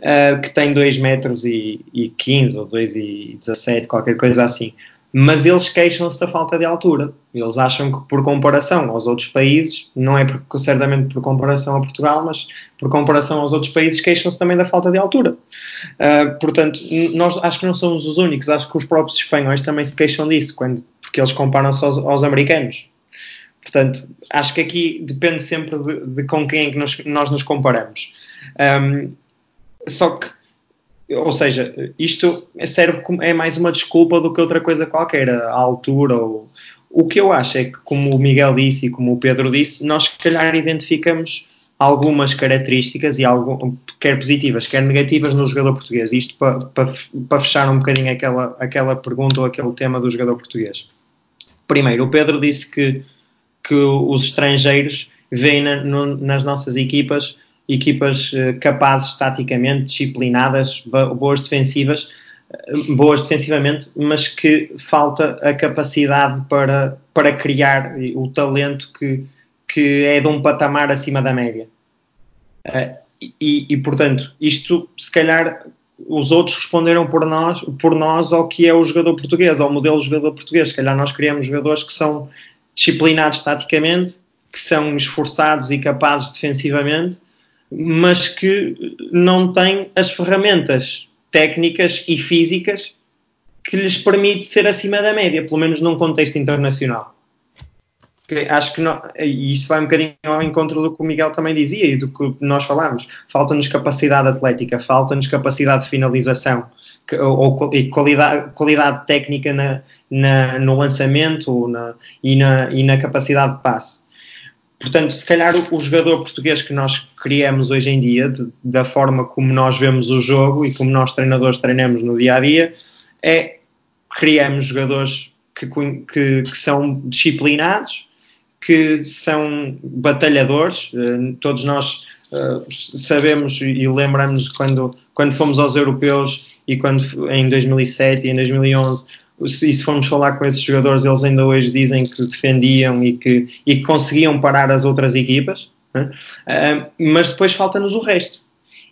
uh, que tem 2 metros e, e 15 ou 2 e 17, qualquer coisa assim mas eles queixam-se da falta de altura. Eles acham que, por comparação aos outros países, não é por, certamente por comparação a Portugal, mas por comparação aos outros países, queixam-se também da falta de altura. Uh, portanto, nós acho que não somos os únicos, acho que os próprios espanhóis também se queixam disso, quando, porque eles comparam-se aos, aos, americanos. Portanto, acho que aqui depende sempre de, de com quem é que nós nos comparamos. Um, só que ou seja, isto serve como, é mais uma desculpa do que outra coisa qualquer, a altura ou o que eu acho é que, como o Miguel disse e como o Pedro disse, nós se calhar identificamos algumas características e algo, quer positivas, quer negativas no jogador português. Isto para, para, fechar um bocadinho aquela, aquela pergunta ou aquele tema do jogador português. Primeiro, o Pedro disse que, que os estrangeiros veem na, no, nas nossas equipas equipas eh, capazes taticamente, disciplinadas, boas defensivas, eh, boas defensivamente, mas que falta a capacidade para, para criar o talento que, que é de um patamar acima da média. Eh, e, e, portanto, isto se calhar os outros responderam por nós, por nós ao que é o jogador português, ao modelo jogador português. Se calhar nós criamos jogadores que são disciplinados taticamente, que são esforçados e capazes defensivamente, mas que não tem as ferramentas técnicas e físicas que lhes permite ser acima da média, pelo menos num contexto internacional. Que acho que não, e isso vai um bocadinho ao encontro do que o Miguel também dizia e do que nós falámos. Falta-nos capacidade atlética, falta-nos capacidade de finalização que, ou, e qualidade, qualidade técnica na, na, no lançamento na, e, na, e na capacidade de passe. Portanto, se calhar o, jogador português que nós criamos hoje em dia, de, da forma como nós vemos o jogo e como nós treinadores treinamos no dia a dia, é criamos jogadores que, que, que são disciplinados, que são batalhadores. Uh, todos nós uh, sabemos e lembramos quando, quando fomos aos europeus e quando em 2007 e em 2011 e se formos falar com esses jogadores, eles ainda hoje dizem que defendiam e que, e que conseguiam parar as outras equipas, né? uh, mas depois falta-nos o resto.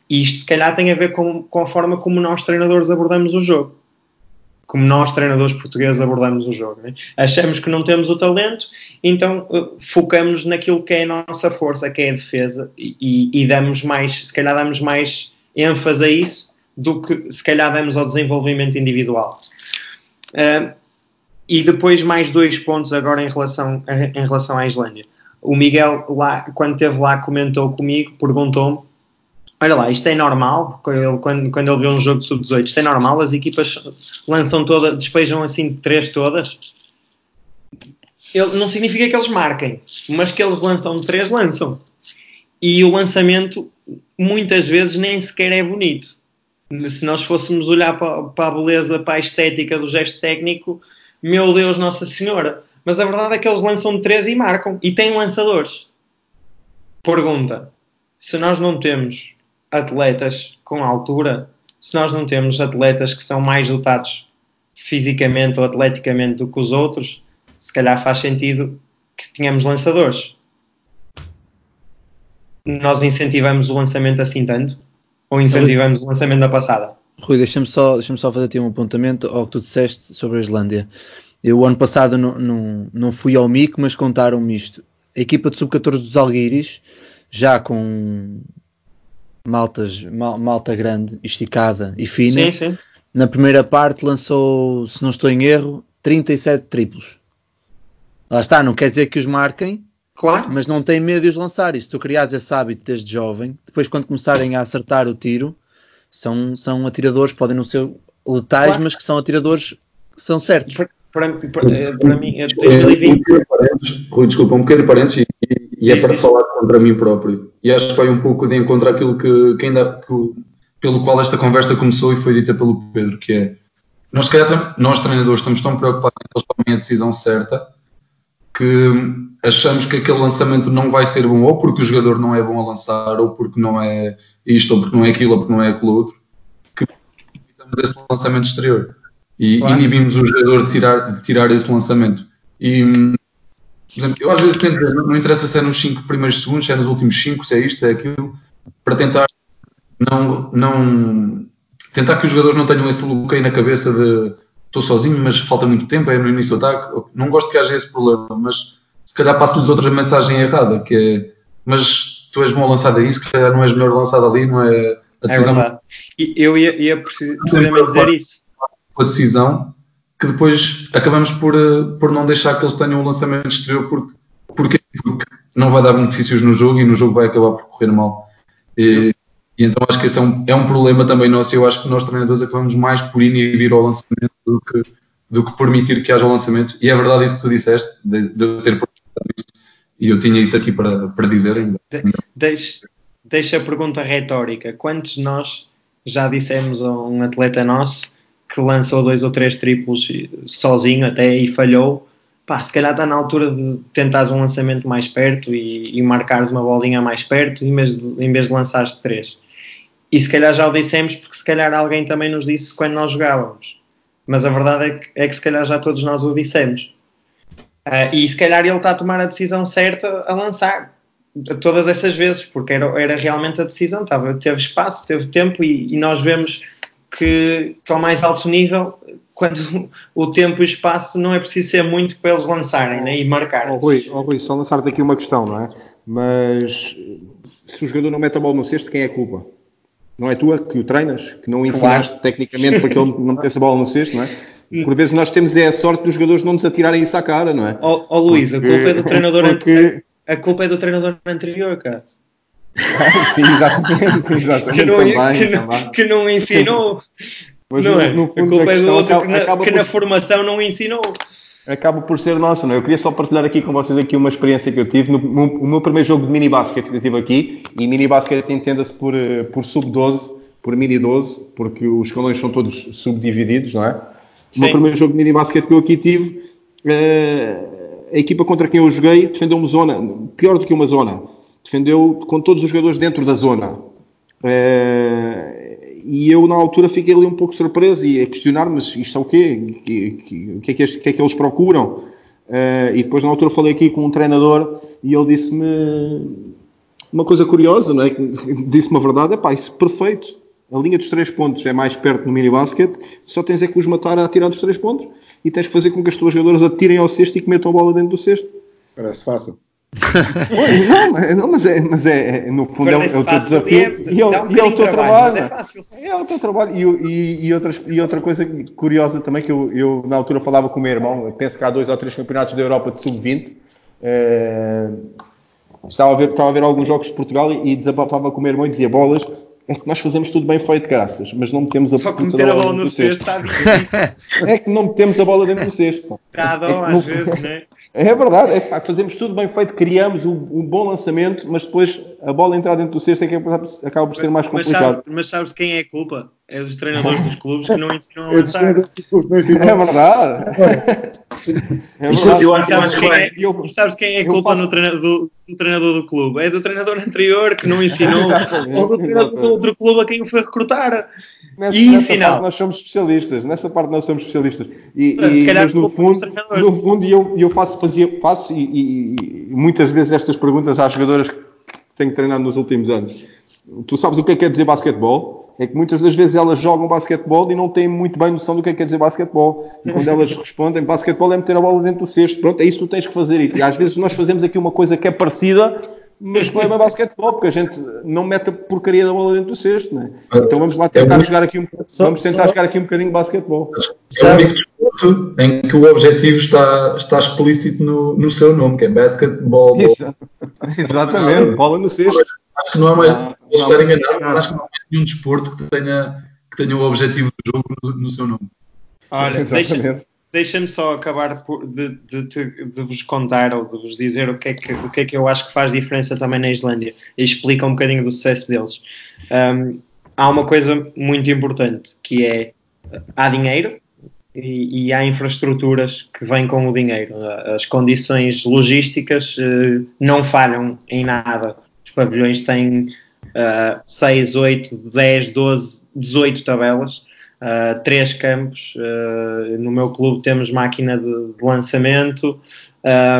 E isto, se calhar, tem a ver com, com a forma como nós, treinadores, abordamos o jogo. Como nós, treinadores portugueses, abordamos o jogo. Né? Achamos que não temos o talento, então uh, focamos naquilo que é a nossa força, que é a defesa, e, e damos mais, se calhar, damos mais ênfase a isso do que, se calhar, damos ao desenvolvimento individual. Uh, e depois mais dois pontos agora em relação, em relação à Islândia. O Miguel, lá, quando esteve lá, comentou comigo, perguntou-me: Olha lá, isto é normal? Quando, quando ele vê um jogo de sub-18, isto é normal? As equipas lançam todas, despejam assim de três todas? Ele, não significa que eles marquem, mas que eles lançam de três, lançam. E o lançamento muitas vezes nem sequer é bonito se nós fôssemos olhar para, para, a beleza, para a estética do gesto técnico, meu Deus, Nossa Senhora. Mas a verdade é que eles lançam de três e marcam. E têm lançadores. Pergunta: se nós não temos atletas com altura, se nós não temos atletas que são mais dotados fisicamente ou atleticamente do que os outros, se calhar faz sentido que tenhamos lançadores. Nós incentivamos o lançamento assim tanto? Ou incentivamos o lançamento da passada? Rui, deixa-me só, deixa só fazer aqui um apontamento ao que tu disseste sobre a Islândia. Eu, ano passado, não, não, não fui ao MIC, mas contaram-me isto. A equipa de sub-14 dos Alguires, já com maltas, mal, malta grande, esticada e fina, sim, sim. na primeira parte lançou, se não estou em erro, 37 triplos. Lá está, não quer dizer que os marquem, Claro. Mas não tem medo de os lançar. E se tu criares esse hábito desde jovem, depois quando começarem a acertar o tiro, são, são atiradores, podem não ser letais, claro. mas que são atiradores que são certos. para, para, para mim, é 2020. Um Rui, desculpa, um pequeno parênteses e, e é para falar contra mim próprio. E acho que vai um pouco de encontrar aquilo que, que ainda que, pelo qual esta conversa começou e foi dita pelo Pedro, que é nós, nós treinadores estamos tão preocupados em que eles tomem a decisão certa que achamos que aquele lançamento não vai ser bom, ou porque o jogador não é bom a lançar, ou porque não é isto, ou porque não é aquilo, ou porque não é aquilo outro, que evitamos esse lançamento exterior e claro. inibimos o jogador de tirar, de tirar esse lançamento. E, por exemplo, eu às vezes tento dizer, não, não interessa se é nos 5 primeiros segundos, se é nos últimos 5, se é isto, se é aquilo, para tentar não, não tentar que os jogadores não tenham esse bloqueio na cabeça de estou sozinho, mas falta muito tempo, é no início do ataque. Não gosto que haja esse problema, mas se calhar passo-lhes outra mensagem errada, que é mas tu és bom a lançar daí, se calhar não és melhor lançado ali, não é a decisão. É. Eu ia, ia precisamente dizer isso. A decisão que depois acabamos por, eh, por não deixar que eles tenham o lançamento exterior porque, porque, porque não vai dar benefícios no jogo e no jogo vai acabar por correr mal. E, e então acho que esse é um, é um problema também nosso. Eu acho que nós treinadores acabamos mais por inibir o lançamento do que, do que permitir que haja lançamento. E é verdade isso que tu disseste, de, de ter isso. E eu tinha isso aqui para, para dizer ainda. deixa, deixa a pergunta retórica. Quantos de nós já dissemos a um atleta nosso que lançou dois ou três triplos sozinho até e falhou? Pá, se calhar está na altura de tentares um lançamento mais perto e, e marcares uma bolinha mais perto em vez de, em vez de lançares três. E se calhar já o dissemos porque se calhar alguém também nos disse quando nós jogávamos. Mas a verdade é que, é que se calhar já todos nós o dissemos. Uh, e se calhar ele está a tomar a decisão certa a lançar todas essas vezes, porque era, era realmente a decisão, estava, teve espaço, teve tempo e, e nós vemos que, que ao mais alto nível, quando o tempo e o espaço não é preciso ser muito para eles lançarem né, e marcarem. Oh, Rui, oh, Rui, só lançar-te aqui uma questão, não é? Mas se o jogador não mete a bola no cesto, quem é a culpa? Não é tua que o treinas, que não ensinaste claro. tecnicamente para que ele não metesse a bola no cesto, não é? Por vezes nós temos é a sorte dos jogadores não nos atirarem isso à cara, não é? Ó oh, oh, Luís, porque, a culpa é do treinador porque... anterior. A culpa é do treinador anterior, cara. Sim, exatamente, exatamente que, não, também, que, não, que não ensinou. Mas não no, é? No fundo, a culpa a é do outro acaba, que, na, que na formação não ensinou acaba por ser nossa, não é? Eu queria só partilhar aqui com vocês aqui uma experiência que eu tive no, no, no meu primeiro jogo de mini basquete que eu tive aqui, e mini basquete entenda-se por, eh, por sub-12, por mini 12, porque os escalões são todos subdivididos, não é? Sim. O meu primeiro jogo de mini basquete que eu aqui tive, uh, a equipa contra quem eu joguei defendeu uma zona, pior do que uma zona, defendeu com todos os jogadores dentro da zona. E eu na altura fiquei ali um pouco surpreso e a questionar, mas isto é o quê? O que, que, que, é, que, é que eles procuram? Uh, e depois na altura falei aqui com um treinador e ele disse-me uma coisa curiosa, não é? disse-me a verdade, é pá, isso é perfeito. A linha dos três pontos é mais perto no mini basket, só tens é que os matar a tirar dos três pontos e tens que fazer com que as tuas jogadoras atirem ao cesto e que metam a bola dentro do cesto. Parece fácil não, não, mas, é, mas é, é no fundo é, é, o teu desafio e, é, um e é o teu trabalho. É, é, o teu trabalho. E, e, e, outras, e outra coisa curiosa também que eu, eu, na altura falava com o meu irmão, penso que há dois ou três campeonatos da Europa de sub-20. Eh, estava, a ver, estava a ver alguns jogos de Portugal e, e desabafava com o meu irmão e dizia bolas. É que nós fazemos tudo bem feito, graças, mas não metemos a, Só que meter a bola no cesto. é que não metemos a bola dentro do cesto. Nada, é às vezes, né? É verdade, é, pá, fazemos tudo bem feito, criamos um, um, bom lançamento, mas depois a bola entrar dentro do cesto é que acaba por ser mais complicado. Mas, mas sabes quem é a culpa? É dos treinadores dos clubes que não ensinam a é lançar. É, verdade. é verdade. Eu acho, sabes, quem é, e sabes quem é a culpa no treinador, do, do, treinador do clube? É do treinador anterior que não ensinou, ou do treinador do outro clube a quem o foi recrutar. Nessa, e nessa parte nós somos especialistas, nessa parte nós somos especialistas. E, e mas no fundo, no fundo eu, eu faço, fazia, faço e, e, e, muitas vezes estas perguntas às jogadoras que tenho treinado nos últimos anos. Tu sabes o que é que quer dizer basquetebol? É que muitas das vezes elas jogam basquetebol e não têm muito bem noção do que é que quer dizer basquetebol. E quando elas respondem, basquetebol é meter a bola dentro do cesto. Pronto, é isso que tu tens que fazer. E às vezes nós fazemos aqui uma coisa que é parecida, mas não é bem basquetebol, porque a gente não mete a porcaria da bola dentro do cesto, né? Então vamos lá tentar é jogar aqui um, vamos tentar jogar aqui um bocadinho de basquetebol. É o único desporto em que o objetivo está, está explícito no, no seu nome, que é basquetebol. Exatamente, bola no cesto. Acho que não há mais, não, estar enganado, não, acho que não há nenhum desporto que tenha, que tenha o objetivo do jogo no, no seu nome. Olha, deixa, deixa-me só acabar por, de, de, de, de, vos contar ou de vos dizer o que, é que, o que é que eu acho que faz diferença também na Islândia e explica um bocadinho do sucesso deles. Um, há uma coisa muito importante que é há dinheiro e, e, há infraestruturas que vêm com o dinheiro. As condições logísticas uh, não falham em nada. Os pavilhões têm uh, 6, 8, 10, 12, 18 tabelas uh, três campos. Uh, no meu clube temos máquina de, de lançamento,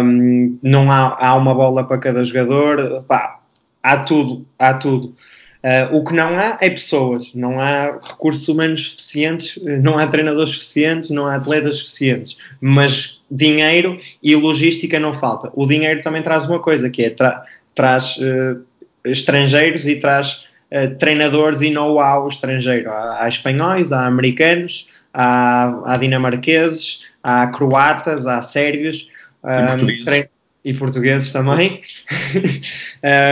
um, não há, há, uma bola para cada jogador, pá, há tudo, há tudo. Uh, o que não há é pessoas, não há recursos humanos suficientes, não há treinadores suficientes, não há atletas suficientes, mas dinheiro e logística não falta. O dinheiro também traz uma coisa, que é tra traz uh, estrangeiros e traz eh, treinadores e know-how estrangeiro. Há, há, espanhóis, há americanos, há, há, dinamarqueses, há croatas, há sérvios. E um, portugueses. E portugueses também.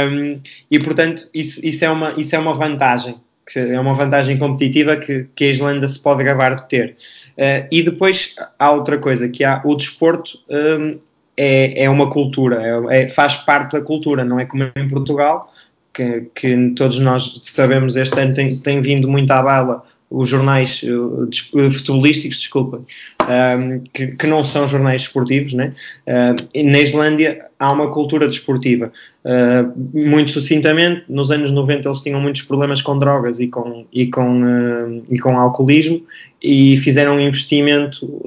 um, e portanto, isso, isso, é uma, isso é uma vantagem. é uma vantagem competitiva que, que a Islândia se pode gabar de ter. Uh, e depois há outra coisa, que há o desporto um, é, é uma cultura, é, é, faz parte da cultura, não é como em Portugal, que, que, todos nós sabemos este ano tem, tem vindo muito à bala os jornais uh, futebolísticos, desculpa, um, que, que, não são jornais esportivos, né? Uh, na Islândia há uma cultura desportiva. Uh, muito sucintamente, nos anos 90 eles tinham muitos problemas com drogas e com, e com, e com alcoolismo e fizeram um investimento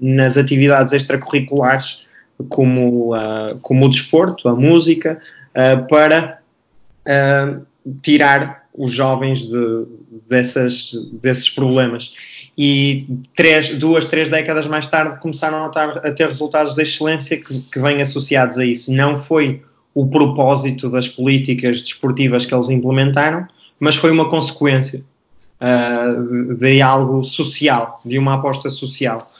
nas atividades extracurriculares como, como o desporto, a música, para uh, tirar os jovens de, dessas, desses problemas. E três, duas, três décadas mais tarde começaram a, a ter resultados de excelência que, que vêm associados a isso. Não foi o propósito das políticas desportivas que eles implementaram, mas foi uma consequência uh, de algo social, de uma aposta social.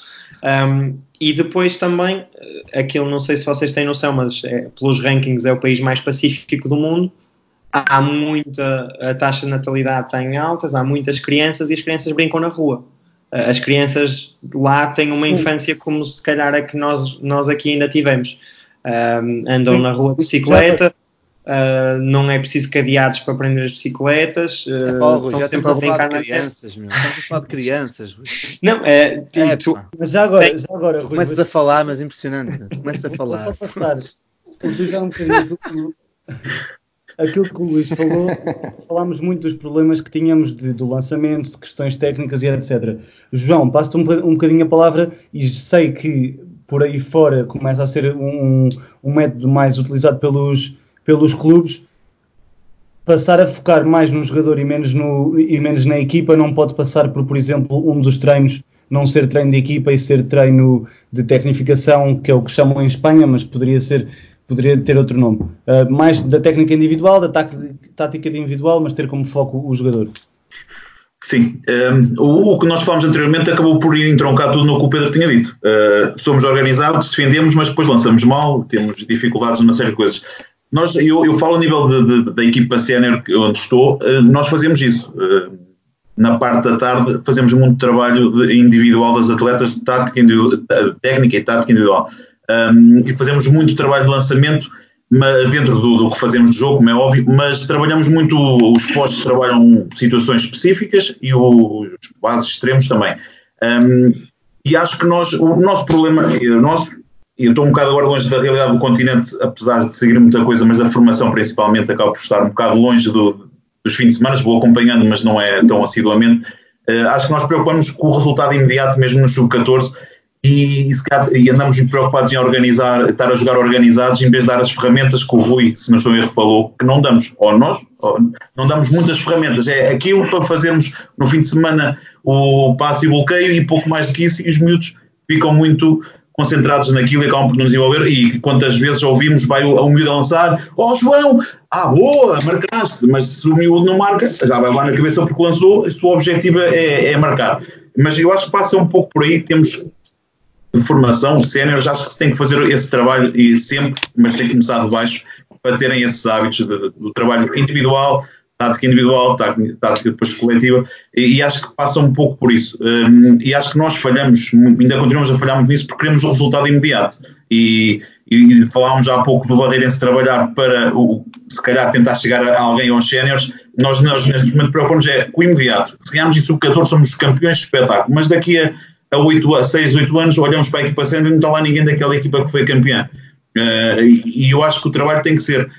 Um, e depois também, aquilo não sei se vocês têm noção, mas é, pelos rankings é o país mais pacífico do mundo há muita, a taxa de natalidade está em altas, há muitas crianças e as crianças brincam na rua. As crianças lá têm uma Sim. infância como se calhar a que nós, nós aqui ainda tivemos. Um, andam Sim. na rua de bicicleta, uh, não é preciso cadeados para prender as bicicletas. Uh, estão sempre a brincar na crianças, meu. Estamos a falar de crianças. Não, é, é tu, mas já agora, já agora Rui, começas a falar, mas impressionante. Começas a falar. Só passar, utilizar um bocadinho aquilo que o Luís falou, falámos muito dos problemas que tínhamos de, do lançamento, de questões técnicas e etc. João, passo-te um, um bocadinho a palavra e sei que por aí fora começa a ser um, um método mais utilizado pelos, pelos clubes. Passar a focar mais no jogador e menos, no, e menos na equipa não pode passar por, por exemplo, um dos treinos não ser treino de equipa e ser treino de tecnificação, que é o que chamam em Espanha, mas poderia ser poderia ter outro nome. Uh, mais da técnica individual, da tática individual, mas ter como foco o jogador. Sim, um, o, o, que nós falámos anteriormente acabou por ir entroncar tudo no que o Pedro tinha dito. Uh, somos organizados, defendemos, mas depois lançamos mal, temos dificuldades numa série de coisas. Nós, eu, eu falo a nível de, de, da equipa sénior onde estou, uh, nós fazemos isso. Uh, na parte da tarde fazemos muito trabalho individual das atletas, tática, técnica e tática individual um, e fazemos muito trabalho de lançamento dentro do, do, que fazemos de jogo, como é óbvio, mas trabalhamos muito, os postos trabalham situações específicas e os bases extremos também. Um, e acho que nós, o nosso problema, o nosso, eu estou um bocado agora longe da realidade do continente, apesar de seguir muita coisa, mas a formação principalmente acaba por estar um bocado longe do, dos fins de semana, vou acompanhando, mas não é tão assiduamente. Uh, acho que nós preocupamos com o resultado imediato, mesmo no sub-14, e, e, andamos preocupados em organizar, estar a jogar organizados em vez de dar as ferramentas que o Rui, se não estou erro, falou, que não damos, ou nós, ou não damos muitas ferramentas, é aquilo para fazermos no fim de semana o passe e bloqueio e pouco mais do que isso, e os miúdos ficam muito concentrados naquilo e acabam por nos envolver e quantas vezes ouvimos vai o, miúdo a lançar, oh João, ah boa, marcaste, mas se o miúdo não marca, já vai lá na cabeça porque lançou, o objetivo é, é marcar. Mas eu acho que passa um pouco por aí, temos de formação, séniores, acho que se tem que fazer esse trabalho e sempre, mas tem que começar de baixo para terem esses hábitos de, do trabalho individual, tática individual, tática, depois coletiva, e, e, acho que passa um pouco por isso. Um, e acho que nós falhamos, ainda continuamos a falhar muito nisso porque queremos o resultado imediato. E, e, e falámos há pouco do Barreirense trabalhar para, o, se calhar, tentar chegar a alguém aos séniores. Nós, nós, neste momento, preocupamos é com o imediato. Se ganharmos em sub-14, somos campeões de espetáculo, mas daqui a, a, 8, a 6, 8 anos, olhamos para a equipa sénior e não está lá ninguém daquela equipa que foi campeã. Uh, e, e eu acho que o trabalho tem que ser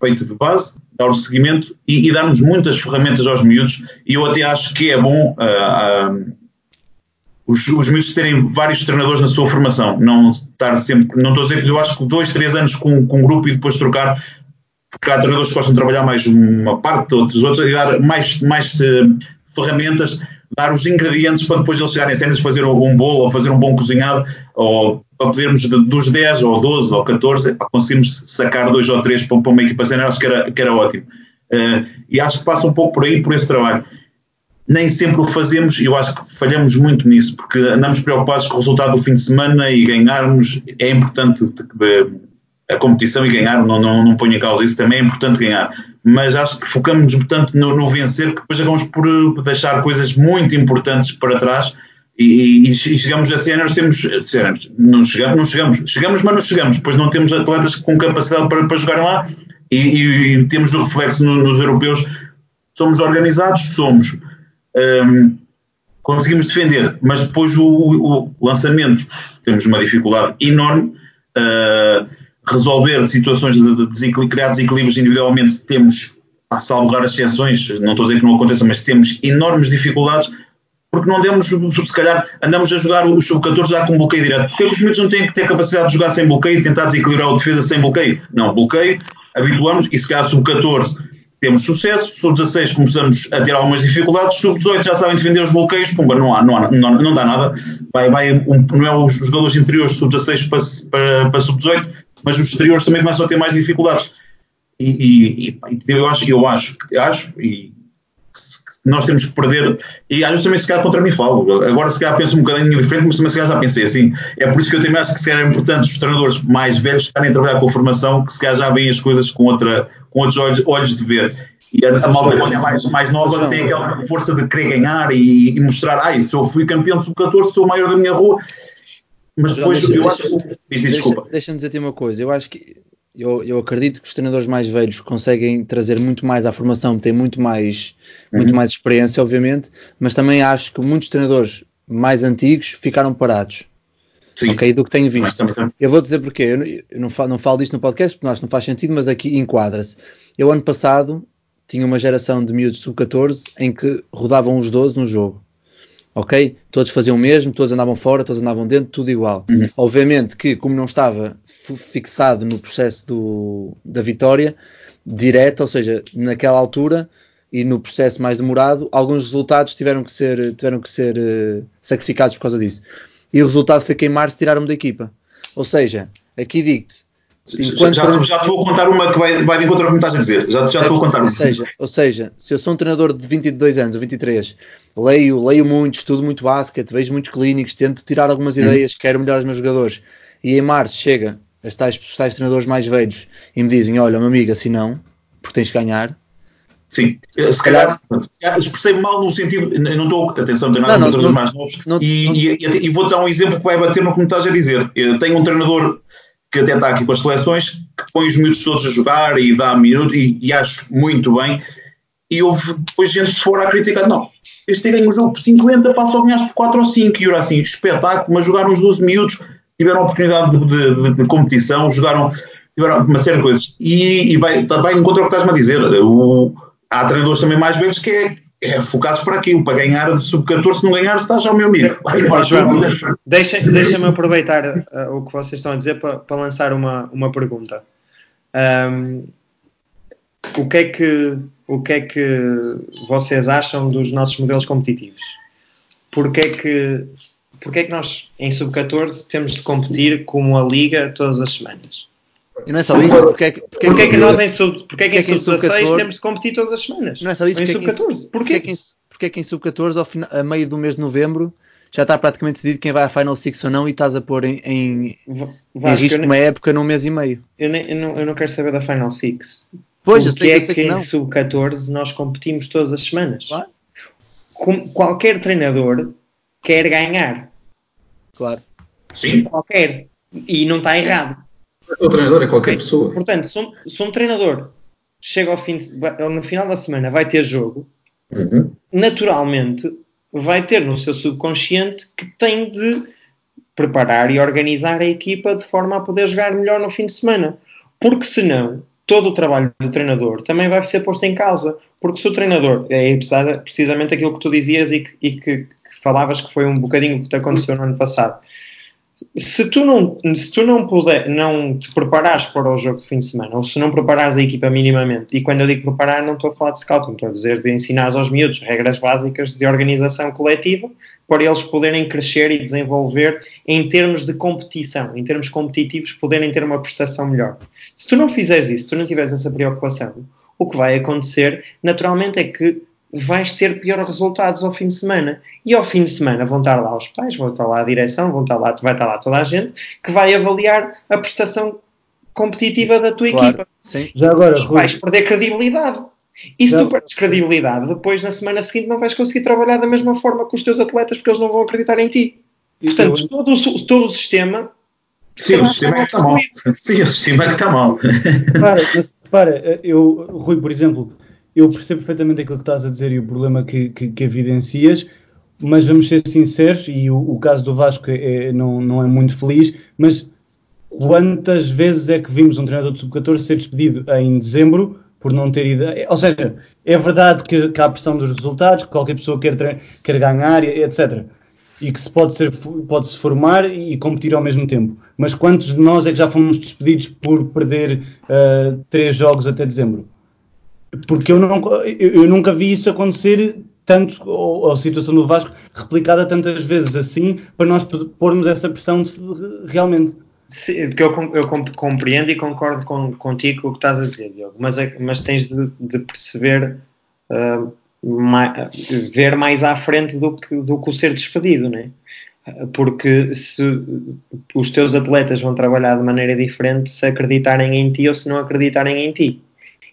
feito de base, dar o seguimento e, e darmos muitas ferramentas aos miúdos. E eu até acho que é bom uh, uh, os, os miúdos terem vários treinadores na sua formação, não estar sempre. Não estou a dizer que eu acho que dois, três anos com, com um grupo e depois trocar, porque há treinadores que gostam de trabalhar mais uma parte, outros, outros, e dar mais, mais uh, ferramentas, dar os ingredientes para depois eles chegarem cenas, fazer um bolo ou fazer um bom cozinhado, ou para podermos dos 10 ou 12 ou 14, conseguirmos sacar dois ou três para, para uma equipa sénior, acho que era, que era ótimo. Uh, e acho que passa um pouco por aí, por esse trabalho. Nem sempre o fazemos e eu acho que falhamos muito nisso, porque andamos preocupados com o resultado do fim de semana e ganharmos. É importante a competição e ganhar, não, não, não ponho em causa isso, também é importante ganhar. Mas acho que focamos tanto no, no vencer que depois acabamos por deixar coisas muito importantes para trás e, e, e, chegamos a cenas, temos cenas, não chegamos, não chegamos, chegamos, mas não chegamos, depois não temos atletas com capacidade para, para jogarem lá e, e temos o reflexo no, nos europeus, somos organizados, somos, conseguimos defender, mas depois o, o, lançamento temos uma dificuldade enorme, uh, resolver situações de, de desequilíbrio, criar desequilíbrios individualmente temos, a salvo raras exceções, não estou a dizer que não aconteça, mas temos enormes dificuldades porque não demos, se calhar, andamos a jogar o sub-14 já com bloqueio direto. Porque os miúdos não têm que ter capacidade de jogar sem bloqueio tentar desequilibrar a defesa sem bloqueio? Não, bloqueio, habituamos e se calhar sub-14 temos sucesso, sub-16 começamos a ter algumas dificuldades, sub-18 já sabem defender os bloqueios, pumba, não, há, não, há, não, não dá nada, vai, vai um, não é os jogadores interiores sub-16 para, para, para sub-18, mas os exteriores também começam a ter mais dificuldades. E, e, e eu acho, eu acho, acho, e nós temos que perder, e às vezes também se calhar contra mim falo, agora se calhar penso um bocadinho diferente, mas também se calhar já pensei assim, é por isso que eu também acho que se calhar é importante os treinadores mais velhos estarem a trabalhar com a formação, que se calhar já veem as coisas com, outra, com outros olhos, olhos de ver. E a, a malta quando é mais, mais nova tem aquela força de querer ganhar e, e mostrar, ai, se eu fui campeão de sub-14, sou o maior da minha rua, mas depois eu acho que... Deixa-me deixa dizer-te uma coisa, eu acho que eu, eu, acredito que os treinadores mais velhos conseguem trazer muito mais à formação, têm muito mais, uhum. muito mais experiência, obviamente, mas também acho que muitos treinadores mais antigos ficaram parados. Sim. Ok, do que tenho visto. Eu vou dizer porquê. Eu, eu não, falo, não falo disto no podcast porque acho que não faz sentido, mas aqui enquadra-se. Eu, ano passado, tinha uma geração de miúdos sub-14 em que rodavam os 12 no jogo. Ok? Todos faziam o mesmo, todos andavam fora, todos andavam dentro, tudo igual. Uhum. Obviamente que, como não estava fixado no processo do, da vitória direta, ou seja, naquela altura e no processo mais demorado, alguns resultados tiveram que ser, tiveram que ser uh, sacrificados por causa disso. E o resultado foi que em março tiraram-me da equipa. Ou seja, aqui digo-te. Já, já, já, te vou contar uma que vai, vai de encontro ao que me estás a dizer. Já, já te vou contar uma. Ou seja, ou seja, se eu sou um treinador de 22 anos ou 23, leio, leio muito, estudo muito basquete, vejo muitos clínicos, tento tirar algumas hum. ideias, quero melhorar os meus jogadores. E em março chega os tais, os tais treinadores mais velhos e me dizem: Olha, meu amigo, assim não, porque tens de ganhar. Sim, eh, se calhar, expressei mal no sentido, não estou, atenção, não tenho nada contra os mais novos, não, e, não, e, e, vou dar um exemplo que vai bater no que me estás a dizer. Eu tenho um treinador que até está aqui com as seleções, que põe os miúdos todos a jogar e dá minuto, e, e acho muito bem, e houve depois gente de fora a criticar, não, este ganha o jogo por 50, passa a ganhar por 4 ou 5, e eu assim, espetáculo, mas jogaram uns 12 minutos, tiveram oportunidade de, de, de, de, competição, jogaram, tiveram uma série de coisas. E, e vai também encontrar o que estás-me a dizer. O, há treinadores também mais velhos que é, é focados para aquilo, para ganhar de sub-14, se não ganhar, estás ao meu amigo. Deixa-me deixa aproveitar uh, o que vocês estão a dizer para, para lançar uma, uma pergunta. Um, o, que é que, o que é que vocês acham dos nossos modelos competitivos? Porque é que porque é que nós, em sub-14, temos de competir como a Liga todas as semanas? E não é só isso, porque é que, porque porque é que nós em sub-16 porque é que sub temos de competir todas as semanas? Não é só isso, porque, em sub-14. Porquê? Porque, porque é que em sub-14, a meio do mês de novembro, já está praticamente decidido quem vai à Final Six ou não e estás a pôr em, em, Vasco, em risco uma época num mês e meio. Eu, nem, eu, não, eu não quero saber da Final Six. Pois, eu o sei que que, é eu sei que, que em não. sub-14 nós competimos todas as semanas. Claro. Com- qualquer treinador quer ganhar. Claro. Sim. Qualquer. E não está errado. O treinador é qualquer Ok? pessoa. Portanto, se um, se um treinador chega ao fim de- no final da semana vai ter jogo, Uhum. naturalmente vai ter no seu subconsciente que tem de preparar e organizar a equipa de forma a poder jogar melhor no fim de semana. Porque senão, todo o trabalho do treinador também vai ser posto em causa. Porque se o treinador, é precisa- precisamente aquilo que tu dizias e que, e que- que falavas que foi um bocadinho o que te aconteceu no ano passado. Se tu não, se tu não puder, não te preparares para o jogo de fim de semana, ou se não preparares a equipa minimamente, e quando eu digo preparar, não estou a falar de scouting, estou a dizer de ensinar aos miúdos regras básicas de organização coletiva para eles poderem crescer e desenvolver em termos de competição, em termos competitivos, poderem ter uma prestação melhor. Se tu não fizeres isso, se tu não tiveres essa preocupação, o que vai acontecer, naturalmente, é que vais ter piores resultados ao fim de semana. E ao fim de semana vão estar lá os pais, vão estar lá a direção, vão estar lá, vai estar lá toda a gente que vai avaliar a prestação competitiva da tua Claro. equipa. Sim. Já agora, E Rui, vais perder credibilidade. E se tu perdes credibilidade, depois na semana seguinte não vais conseguir trabalhar da mesma forma com os teus atletas porque eles não vão acreditar em ti. Portanto, todo, o, todo o sistema Sim, o sistema é que está mal. Sim, o sistema é que está mal. Repara, mas, repara, eu, Rui, por exemplo, eu percebo perfeitamente aquilo que estás a dizer e o problema que, que, que evidencias, mas vamos ser sinceros, e o, o caso do Vasco é- não, não é muito feliz, mas quantas vezes é que vimos um treinador de sub-14 ser despedido em dezembro por não ter ideia? Ou seja, é verdade que, que há pressão dos resultados, que qualquer pessoa quer, quer ganhar, etc. E que se pode, ser, pode se formar e competir ao mesmo tempo. Mas quantos de nós é que já fomos despedidos por perder ah, três jogos até dezembro? Porque eu, não, eu, nunca vi isso acontecer tanto, ou, ou a situação do Vasco replicada tantas vezes assim, para nós pormos essa pressão de- realmente. Sim, eu, eu com- compreendo e concordo com, contigo com o que estás a dizer, Diogo, mas, é- mas tens de, de perceber, mai- ver mais à frente do que, do que o ser despedido, né? Porque se os teus atletas vão trabalhar de maneira diferente se acreditarem em ti ou se não acreditarem em ti.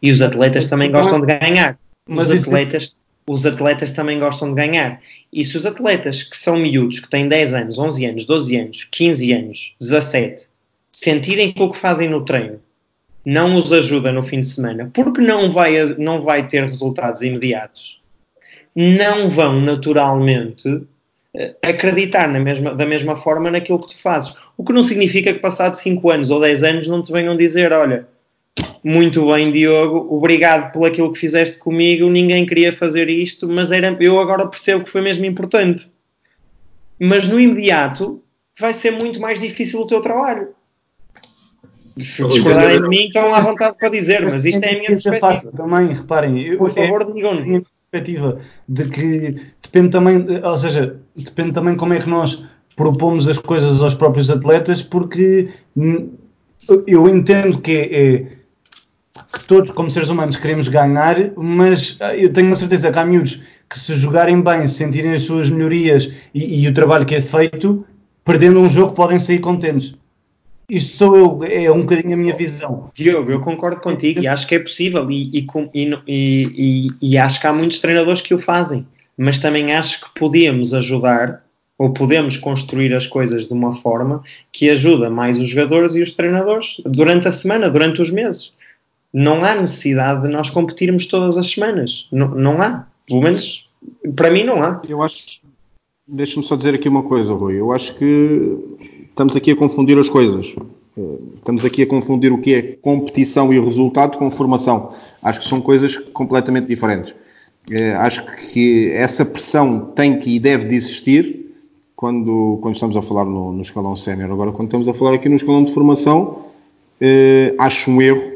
E os atletas também gostam de ganhar. Os isso- atletas, os atletas também gostam de ganhar. E se os atletas que são miúdos, que têm 10 anos, 11 anos, 12 anos, 15 anos, 17, sentirem que o que fazem no treino não os ajuda no fim de semana, porque não vai, não vai ter resultados imediatos, não vão naturalmente eh, acreditar na mesma, da mesma forma naquilo que tu fazes. O que não significa que passado 5 anos ou 10 anos não te venham dizer, olha, muito bem, Diogo, obrigado por aquilo que fizeste comigo, ninguém queria fazer isto, mas era, eu agora percebo que foi mesmo importante. Mas no imediato vai ser muito mais difícil o teu trabalho. Se discordarem de mim, estão à vontade para dizer, mas isto é a minha Isso perspectiva. também, reparem. eu- Por é- favor, digam-me. minha perspectiva de que depende também, ou seja, depende também como é que nós propomos as coisas aos próprios atletas, porque eu entendo que é, é que todos, como seres humanos, queremos ganhar, mas ah, eu tenho a certeza que há miúdos que se jogarem bem, se sentirem as suas melhorias e, e o trabalho que é feito, perdendo um jogo podem sair contentes. Isto sou eu, é um bocadinho a minha visão. Diogo, eu concordo contigo e acho que é possível e, e e e- acho que há muitos treinadores que o fazem, mas também acho que podíamos ajudar ou podemos construir as coisas de uma forma que ajuda mais os jogadores e os treinadores durante a semana, durante os meses. Não há necessidade de nós competirmos todas as semanas. Não, não há. Pelo menos para mim não há. Eu acho. Deixa-me só dizer aqui uma coisa, Rui. Eu acho que estamos aqui a confundir as coisas. Eh, Estamos aqui a confundir o que é competição e resultado com formação. Acho que são coisas completamente diferentes. Eh, Acho que essa pressão tem que e deve de existir quando, quando estamos a falar no, no escalão sénior. Agora, quando estamos a falar aqui no escalão de formação, eh, acho um erro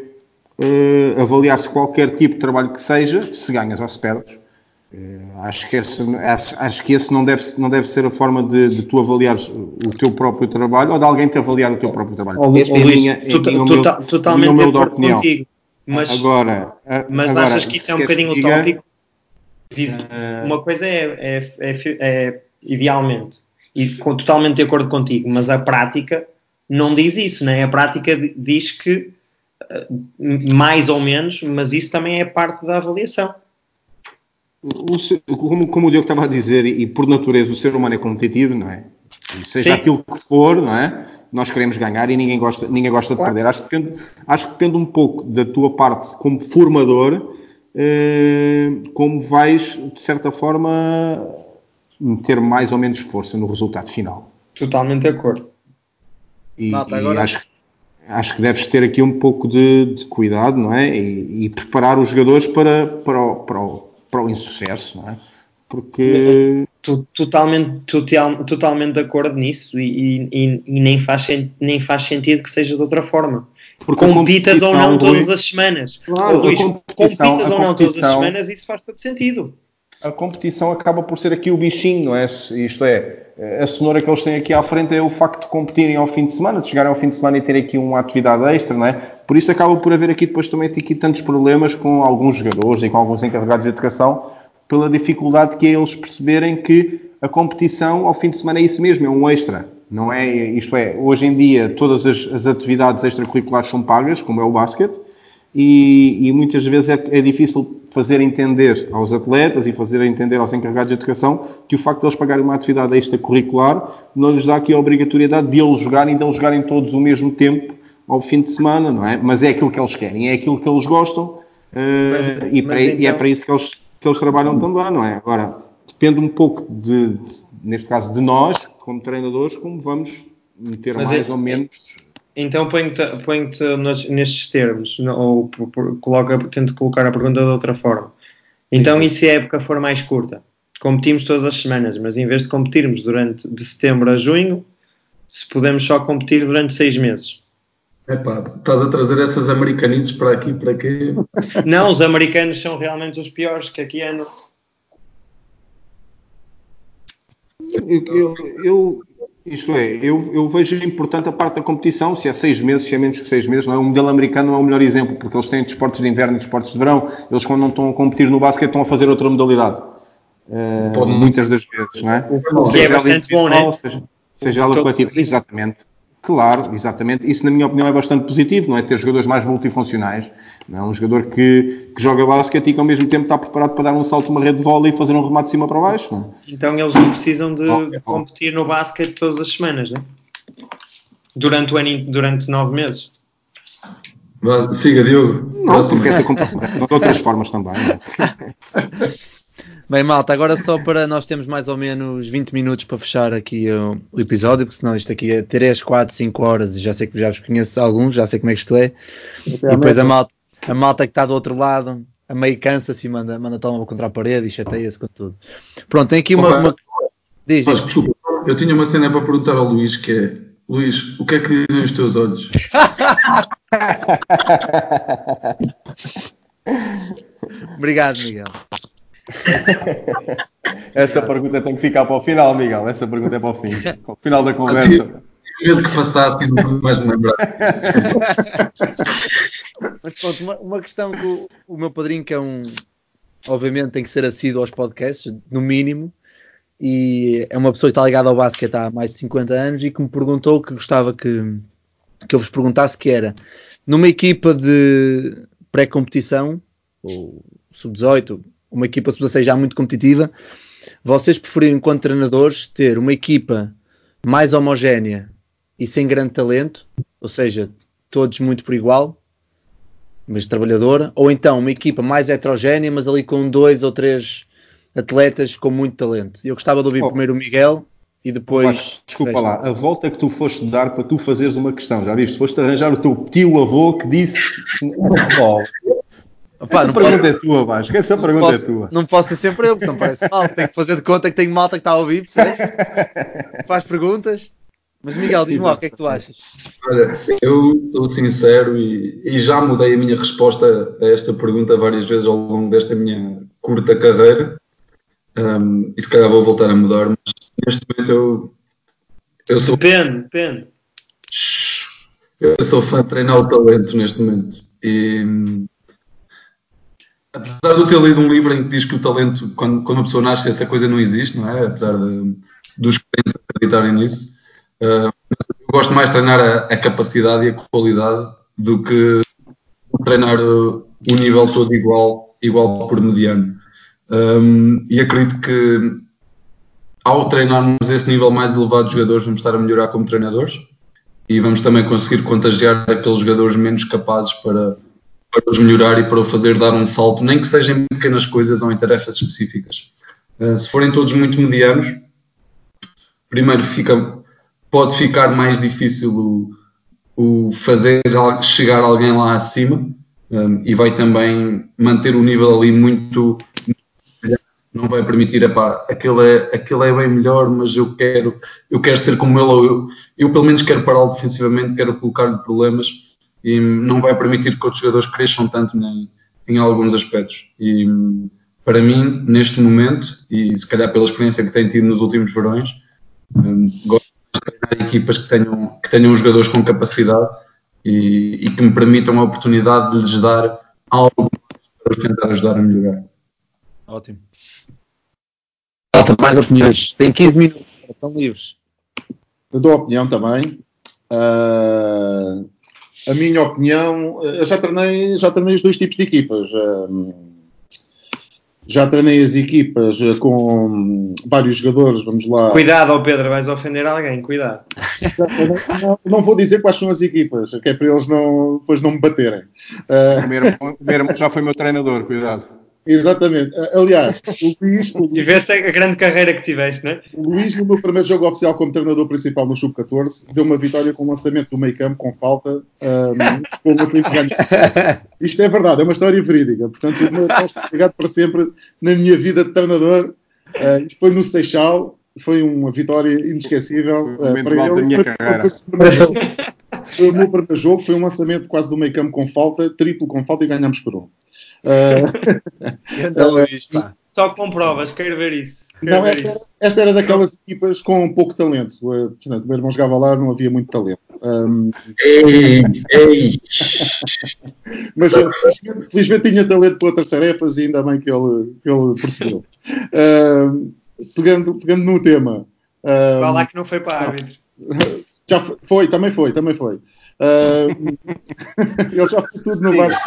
eh, avaliar-se qualquer tipo de trabalho que seja, se ganhas ou se perdes. Eh, acho, que esse, acho, acho que esse não deve, não deve ser a forma de, de tu avaliares o teu próprio trabalho ou de alguém te avaliar o teu próprio trabalho. Lu- Esta é Luís, minha, minha tota- humilde- totalmente de acordo opinião. contigo. Mas, agora, mas agora, achas que isso é um bocadinho diga- utópico? Diz- Eh, Uma coisa é, é- é- é idealmente, e com- totalmente de acordo contigo, mas a prática não diz isso, né? A prática di- diz que mais ou menos, mas isso também é parte da avaliação. O, como, como, o Diogo estava a dizer, e, por natureza o ser humano é competitivo, não é? E seja Sim. aquilo que for, não é? Nós queremos ganhar e ninguém gosta, ninguém gosta de perder. Acho que, depende, acho que depende um pouco da tua parte como formador, eh, como vais, de certa forma, meter mais ou menos força no resultado final. Totalmente de acordo. E, agora... e acho, acho que deves ter aqui um pouco de, de cuidado, não é? E, e, preparar os jogadores para, para, o, para, o, para o insucesso, não é? Porque. Totalmente, total, totalmente de acordo nisso e, e, e, nem, faz, nem faz sentido que seja de outra forma. Porque compitas ou não todas as semanas. Claro, Luís, compitas ou não todas as semanas, isso faz todo sentido. A competição acaba por ser aqui o bichinho, não é? Isto é, a cenoura que eles têm aqui à frente é o facto de competirem ao fim de semana, de chegarem ao fim de semana e terem aqui uma atividade extra, não é? Por isso acaba por haver aqui depois também aqui tantos problemas com alguns jogadores e com alguns encarregados de educação, pela dificuldade que é eles perceberem que a competição ao fim de semana é isso mesmo, é um extra. Não é, isto é, hoje em dia todas as, as atividades extracurriculares são pagas, como é o basquete, e, e muitas vezes é, é, difícil fazer entender aos atletas e fazer entender aos encarregados de educação que o facto de eles pagarem uma atividade extracurricular não lhes dá aqui a obrigatoriedade de eles jogarem, de eles jogarem todos o mesmo tempo ao fim de semana, não é? Mas é aquilo que eles querem, é aquilo que eles gostam uh, e, para, então... e, é para isso que eles, que eles trabalham também, não é? Agora, depende um pouco de, de neste caso, de nós, como treinadores, como vamos meter mas mais é, ou menos então ponho-te ponho nestes termos, ou coloca, tento colocar a pergunta de outra forma. Então, e se a época for mais curta? Competimos todas as semanas, mas em vez de competirmos durante de setembro a junho, se podemos só competir durante seis meses. Epá, estás a trazer essas americanices para aqui, para quê? Não, os americanos são realmente os piores que aqui andam. Eu, eu, eu, isto é, eu, eu, vejo importante a parte da competição, se é seis meses, se é menos que seis meses, não é? O modelo americano é o melhor exemplo, porque eles têm desportos de inverno e desportos de verão, eles quando não estão a competir no basquete estão a fazer outra modalidade. Uh, muitas das vezes, não é? O que é bastante bom, né? Seja, seja ela coletiva, exatamente. Claro, exatamente. Isso, na minha opinião, é bastante positivo, não é? Ter jogadores mais multifuncionais. Não é? Um jogador que, que joga basquete e que ao mesmo tempo está preparado para dar um salto uma rede de vôlei e fazer um remate de cima para baixo. Não é? Então eles não precisam de oh, competir no basquete todas as semanas, não é? Durante o ano, durante nove meses. Siga, Diogo. Não, porque essa competição de outras formas também. É? Bem, malta, agora só para nós temos mais ou menos 20 minutos para fechar aqui o, o episódio, porque senão isto aqui é 3, 4, 5 horas e já sei que já vos conheço alguns, já sei como é que isto é. E depois a malta, a malta que está do outro lado, a meio cansa-se e manda, manda toma contra a parede e chateia-se com tudo. Pronto, tem aqui uma. uma... Diz, Mas, desculpa, eu tinha uma cena para perguntar ao Luís que é: Luís, o que é que dizem os teus olhos? Obrigado, Miguel. Essa pergunta tem que ficar para o final, Miguel. Essa pergunta é para o fim. Para o final da conversa. Medo que façasse e não mais me lembrar. Mas pronto, uma, uma, questão que o, o, meu padrinho, que é um. Obviamente tem que ser assíduo aos podcasts, no mínimo, e é uma pessoa que está ligada ao basquete há mais de 50 anos e que me perguntou que gostava que, que eu vos perguntasse que era numa equipa de pré-competição, ou sub-18, uma equipa sub-16 já muito competitiva, vocês preferiam, enquanto treinadores, ter uma equipa mais homogénea e sem grande talento, ou seja, todos muito por igual, mas trabalhadora, ou então uma equipa mais heterogénea, mas ali com dois ou três atletas com muito talento. Eu gostava de ouvir oh. primeiro o Miguel e depois. desculpa lá, a volta que tu foste dar para tu fazeres uma questão, já viste? Foste arranjar o teu tio avô que disse. Oh, Opa, essa pergunta posso... é tua, Vasco. Essa não pergunta é posso, é tua. Não posso ser sempre eu, porque não parece mal. Tenho que fazer de conta que tenho malta que está a ouvir, percebes? Faz perguntas. Mas Miguel, diz-me lá o que é que tu achas. Olha, eu sou sincero e, e, já mudei a minha resposta a esta pergunta várias vezes ao longo desta minha curta carreira. Um, e se calhar vou voltar a mudar, mas neste momento eu, eu sou. Depende, depende. Eu sou fã de treinar o talento neste momento. E apesar de eu ter lido um livro em que diz que o talento, quando, quando uma pessoa nasce, essa coisa não existe, não é? Apesar de, dos clientes acreditarem nisso, eu gosto mais de treinar a, a, capacidade e a qualidade do que treinar uh, o nível todo igual, igual por mediano. Um, e acredito que ao treinarmos esse nível mais elevado de jogadores, vamos estar a melhorar como treinadores e vamos também conseguir contagiar aqueles jogadores menos capazes para, para os melhorar e para o fazer dar um salto, nem que sejam em pequenas coisas ou em tarefas específicas. Uh, se forem todos muito medianos, primeiro fica, pode ficar mais difícil o, o fazer chegar alguém lá acima um, e vai também manter o nível ali muito não vai permitir, epá, aquele é, aquele é bem melhor, mas eu quero, eu quero ser como ele, ou eu, eu pelo menos quero pará-lo defensivamente, quero colocar-lhe problemas e não vai permitir que outros jogadores cresçam tanto em, em alguns aspectos. E para mim, neste momento, e se calhar pela experiência que tenho tido nos últimos verões, um, treinar equipas que tenham, que tenham jogadores com capacidade e, e que me permitam a oportunidade de lhes dar algo para os tentar ajudar a melhorar. Ótimo. Falta mais opiniões. Tem 15 minutos, estão livres. Eu dou opinião também. Uh, a minha opinião, eu já treinei, já treinei os dois tipos de equipas. Uh, já treinei as equipas com vários jogadores, vamos lá. Cuidado, oh Pedro, vais ofender alguém, cuidado. Não, não, vou dizer quais são as equipas, que é para eles não, depois não me baterem. Uh, o meu irmão, o meu irmão já foi meu treinador, cuidado. Exatamente. Aliás, o Luís. O Luís e vê-se a grande carreira que tiveste, não é? O Luís, no meu primeiro jogo oficial como treinador principal no Sub-14, deu uma vitória com o lançamento do meio campo com falta, um, com uma simples Isto é verdade, é uma história verídica. Portanto, o meu ligado para sempre na minha vida de treinador. Uh, isto foi no Seixal, foi uma vitória inesquecível. Foi um uh, para ele. da minha carreira. Foi o meu primeiro jogo, foi um lançamento quase do meio campo com falta, triplo com falta e ganhamos por um. Uh, Luís, pá. Só com provas, quero ver isso. Quero não, ver esta, isso. esta, era daquelas equipas com pouco talento. Uh, portanto, o meu irmão jogava lá, não havia muito talento. Um, ei, ei. mas felizmente, felizmente tinha talento para outras tarefas e ainda bem que ele, que ele percebeu. Uh, pegando, pegando no tema. Uh, Vá lá que não foi para árbitro. Já foi, foi, também foi, também foi. Uh, ele já foi tudo no bar.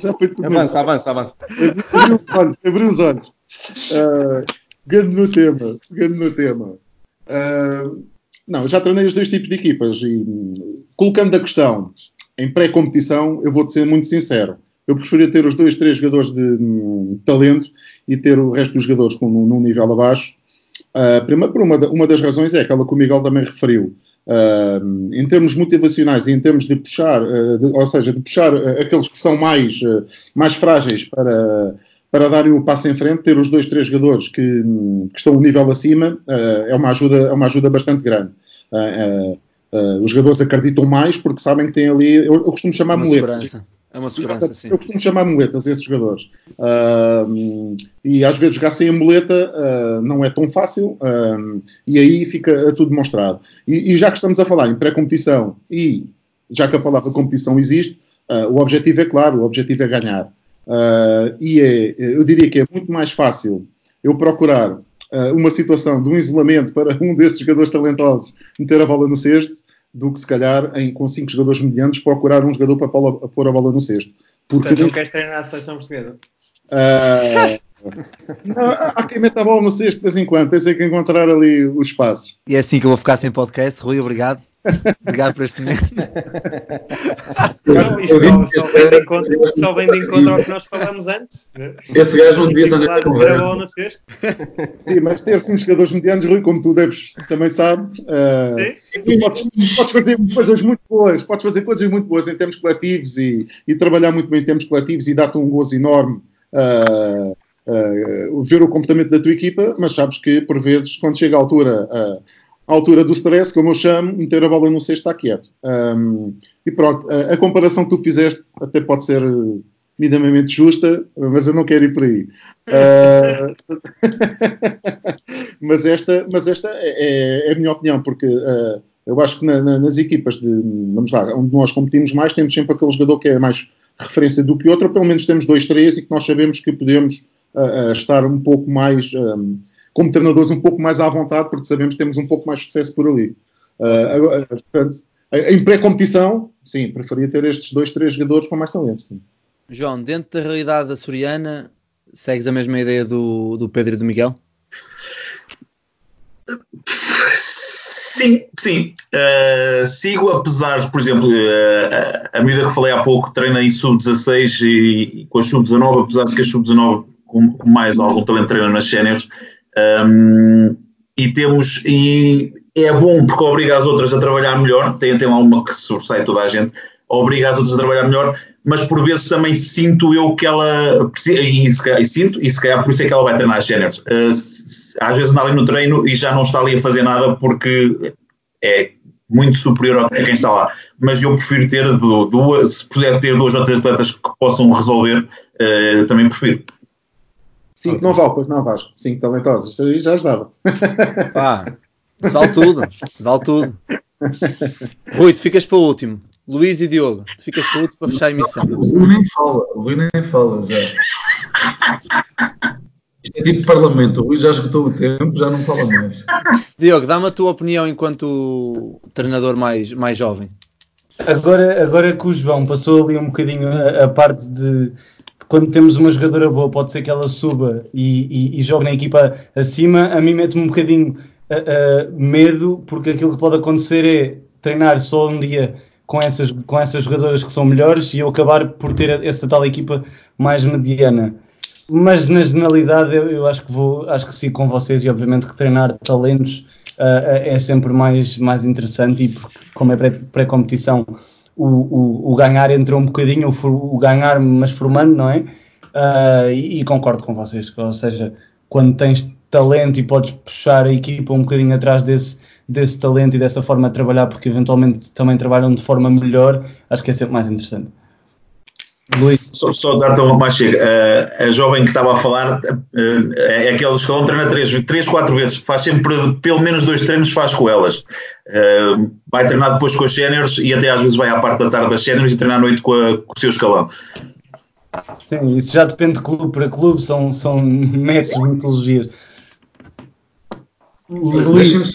Já foi tudo avança, avança, avança. Abriu os olhos. Abriu os olhos. Uh, pegando no tema. Pegando no tema. Uh, não, já treinei os dois tipos de equipas e colocando a questão em pré-competição, eu vou-te ser muito sincero. Eu preferia ter os dois, três jogadores de, de talento e ter o resto dos jogadores com, num nível abaixo. Uh, primeiro, por uma, uma das razões é aquela que o Miguel também referiu. Uh, em termos motivacionais e em termos de puxar, uh, de, ou seja, de puxar uh, aqueles que são mais, mais frágeis para, para darem o passo em frente, ter os dois, três jogadores que, que estão um nível acima é, uma ajuda, é uma ajuda bastante grande. os jogadores acreditam mais porque sabem que têm ali, eu, eu costumo chamar uma muletas. Segurança. É uma segurança, sim. Eu costumo chamar muletas esses jogadores. Uh, e às vezes jogar sem a muleta uh, não é tão fácil uh, e aí fica tudo demonstrado. E, e já que estamos a falar em pré-competição e já que a palavra competição existe, o objetivo é claro, o objetivo é ganhar. e é, eu diria que é muito mais fácil eu procurar uma situação de um isolamento para um desses jogadores talentosos meter a bola no cesto do que se calhar em, com cinco jogadores medianos procurar um jogador para pôr a bola no cesto. Porque Portanto, não queres treinar a seleção portuguesa? Uh, não, há quem meta a bola no cesto de vez em quando, tem que encontrar ali os espaços. E é assim que eu vou ficar sem podcast. Rui, obrigado. Obrigado por este momento. Não, isto só, só, vem de encontro, só vem de encontro ao que nós falamos antes. Esse gajo não devia estar na bola Sim, mas ter cinco jogadores medianos, Rui, como tu deves também sabes, uh, tu podes, podes, fazer coisas muito boas, podes fazer coisas muito boas em termos coletivos e, e trabalhar muito bem em termos coletivos e dar-te um gozo enorme. Uh, Uh, ver o comportamento da tua equipa, mas sabes que por vezes, quando chega a altura uh, altura do stress, como eu chamo, meter a bola no cesto está quieto. Um, e pronto, a, a, comparação que tu fizeste até pode ser uh, minimamente justa, mas eu não quero ir por aí. Uh, mas esta, mas esta é, é, a minha opinião, porque uh, eu acho que na, na, nas equipas de, vamos lá, onde nós competimos mais, temos sempre aquele jogador que é mais referência do que outro, ou pelo menos temos dois, três, e que nós sabemos que podemos uh, estar um pouco mais um, como treinadores um pouco mais à vontade, porque sabemos que temos um pouco mais de sucesso por ali. Uh, agora, portanto, em pré-competição, sim, preferia ter estes dois, três jogadores com mais talento. Sim. João, dentro da realidade açoriana, segues a mesma ideia do, do Pedro e do Miguel? Sim, sim. Uh, sigo, apesar de, por exemplo, uh, a medida que falei há pouco, treina em sub-16 e, e, com a sub-19, apesar de que a sub-19 com, com, mais algum talento treina nas séniores. Um, e temos, e é bom porque obriga as outras a trabalhar melhor, tem, tem lá uma que sobressai toda a gente, obriga as outras a trabalhar melhor, mas por vezes também sinto eu que ela e, e sinto, e se calhar por isso é que ela vai treinar as séniores. Uh, às vezes anda ali no treino e já não está ali a fazer nada porque é muito superior a quem está lá. Mas eu prefiro ter duas, se puder ter duas ou três atletas que possam resolver, uh, também prefiro. Cinco não vale, pois não, Vasco. Cinco talentosos. Isso aí já ajudava. Pá, vale tudo. Vale tudo. Rui, tu ficas para o último. Luís e Diogo, tu ficas para o último para fechar a emissão. O Rui nem fala. O Rui nem fala já. Isto é tipo parlamento. O Rui já esgotou o tempo, já não fala mais. Diogo, dá-me a tua opinião enquanto treinador mais, mais jovem. Agora, agora que o João passou ali um bocadinho a, a parte de quando temos uma jogadora boa, pode ser que ela suba e, e, e jogue na equipa acima, a mim mete-me um bocadinho uh, uh, medo, porque aquilo que pode acontecer é treinar só um dia com essas, com essas jogadoras que são melhores e eu acabar por ter essa tal equipa mais mediana. Mas na generalidade eu, eu acho que vou, acho que sigo com vocês e obviamente que treinar talentos uh, é sempre mais, mais interessante e porque como é pré-competição pré o, o, o, ganhar entra um bocadinho, o, o ganhar mas formando, não é? Uh, e, e, concordo com vocês, ou seja, quando tens talento e podes puxar a equipa um bocadinho atrás desse, desse talento e dessa forma de trabalhar, porque eventualmente também trabalham de forma melhor, acho que é sempre mais interessante. Luís. Só, só dar-te uma mais chega. Uh, a jovem que estava a falar uh, é aquele escalão treina três, três, quatro vezes, faz sempre pelo menos dois treinos, faz com elas. Uh, vai treinar depois com as séniores e até às vezes vai à parte da tarde das séniores e treinar à noite com, a, com o seu escalão. Sim, isso já depende de clube para clube, são, são metros de metodologias. Luís.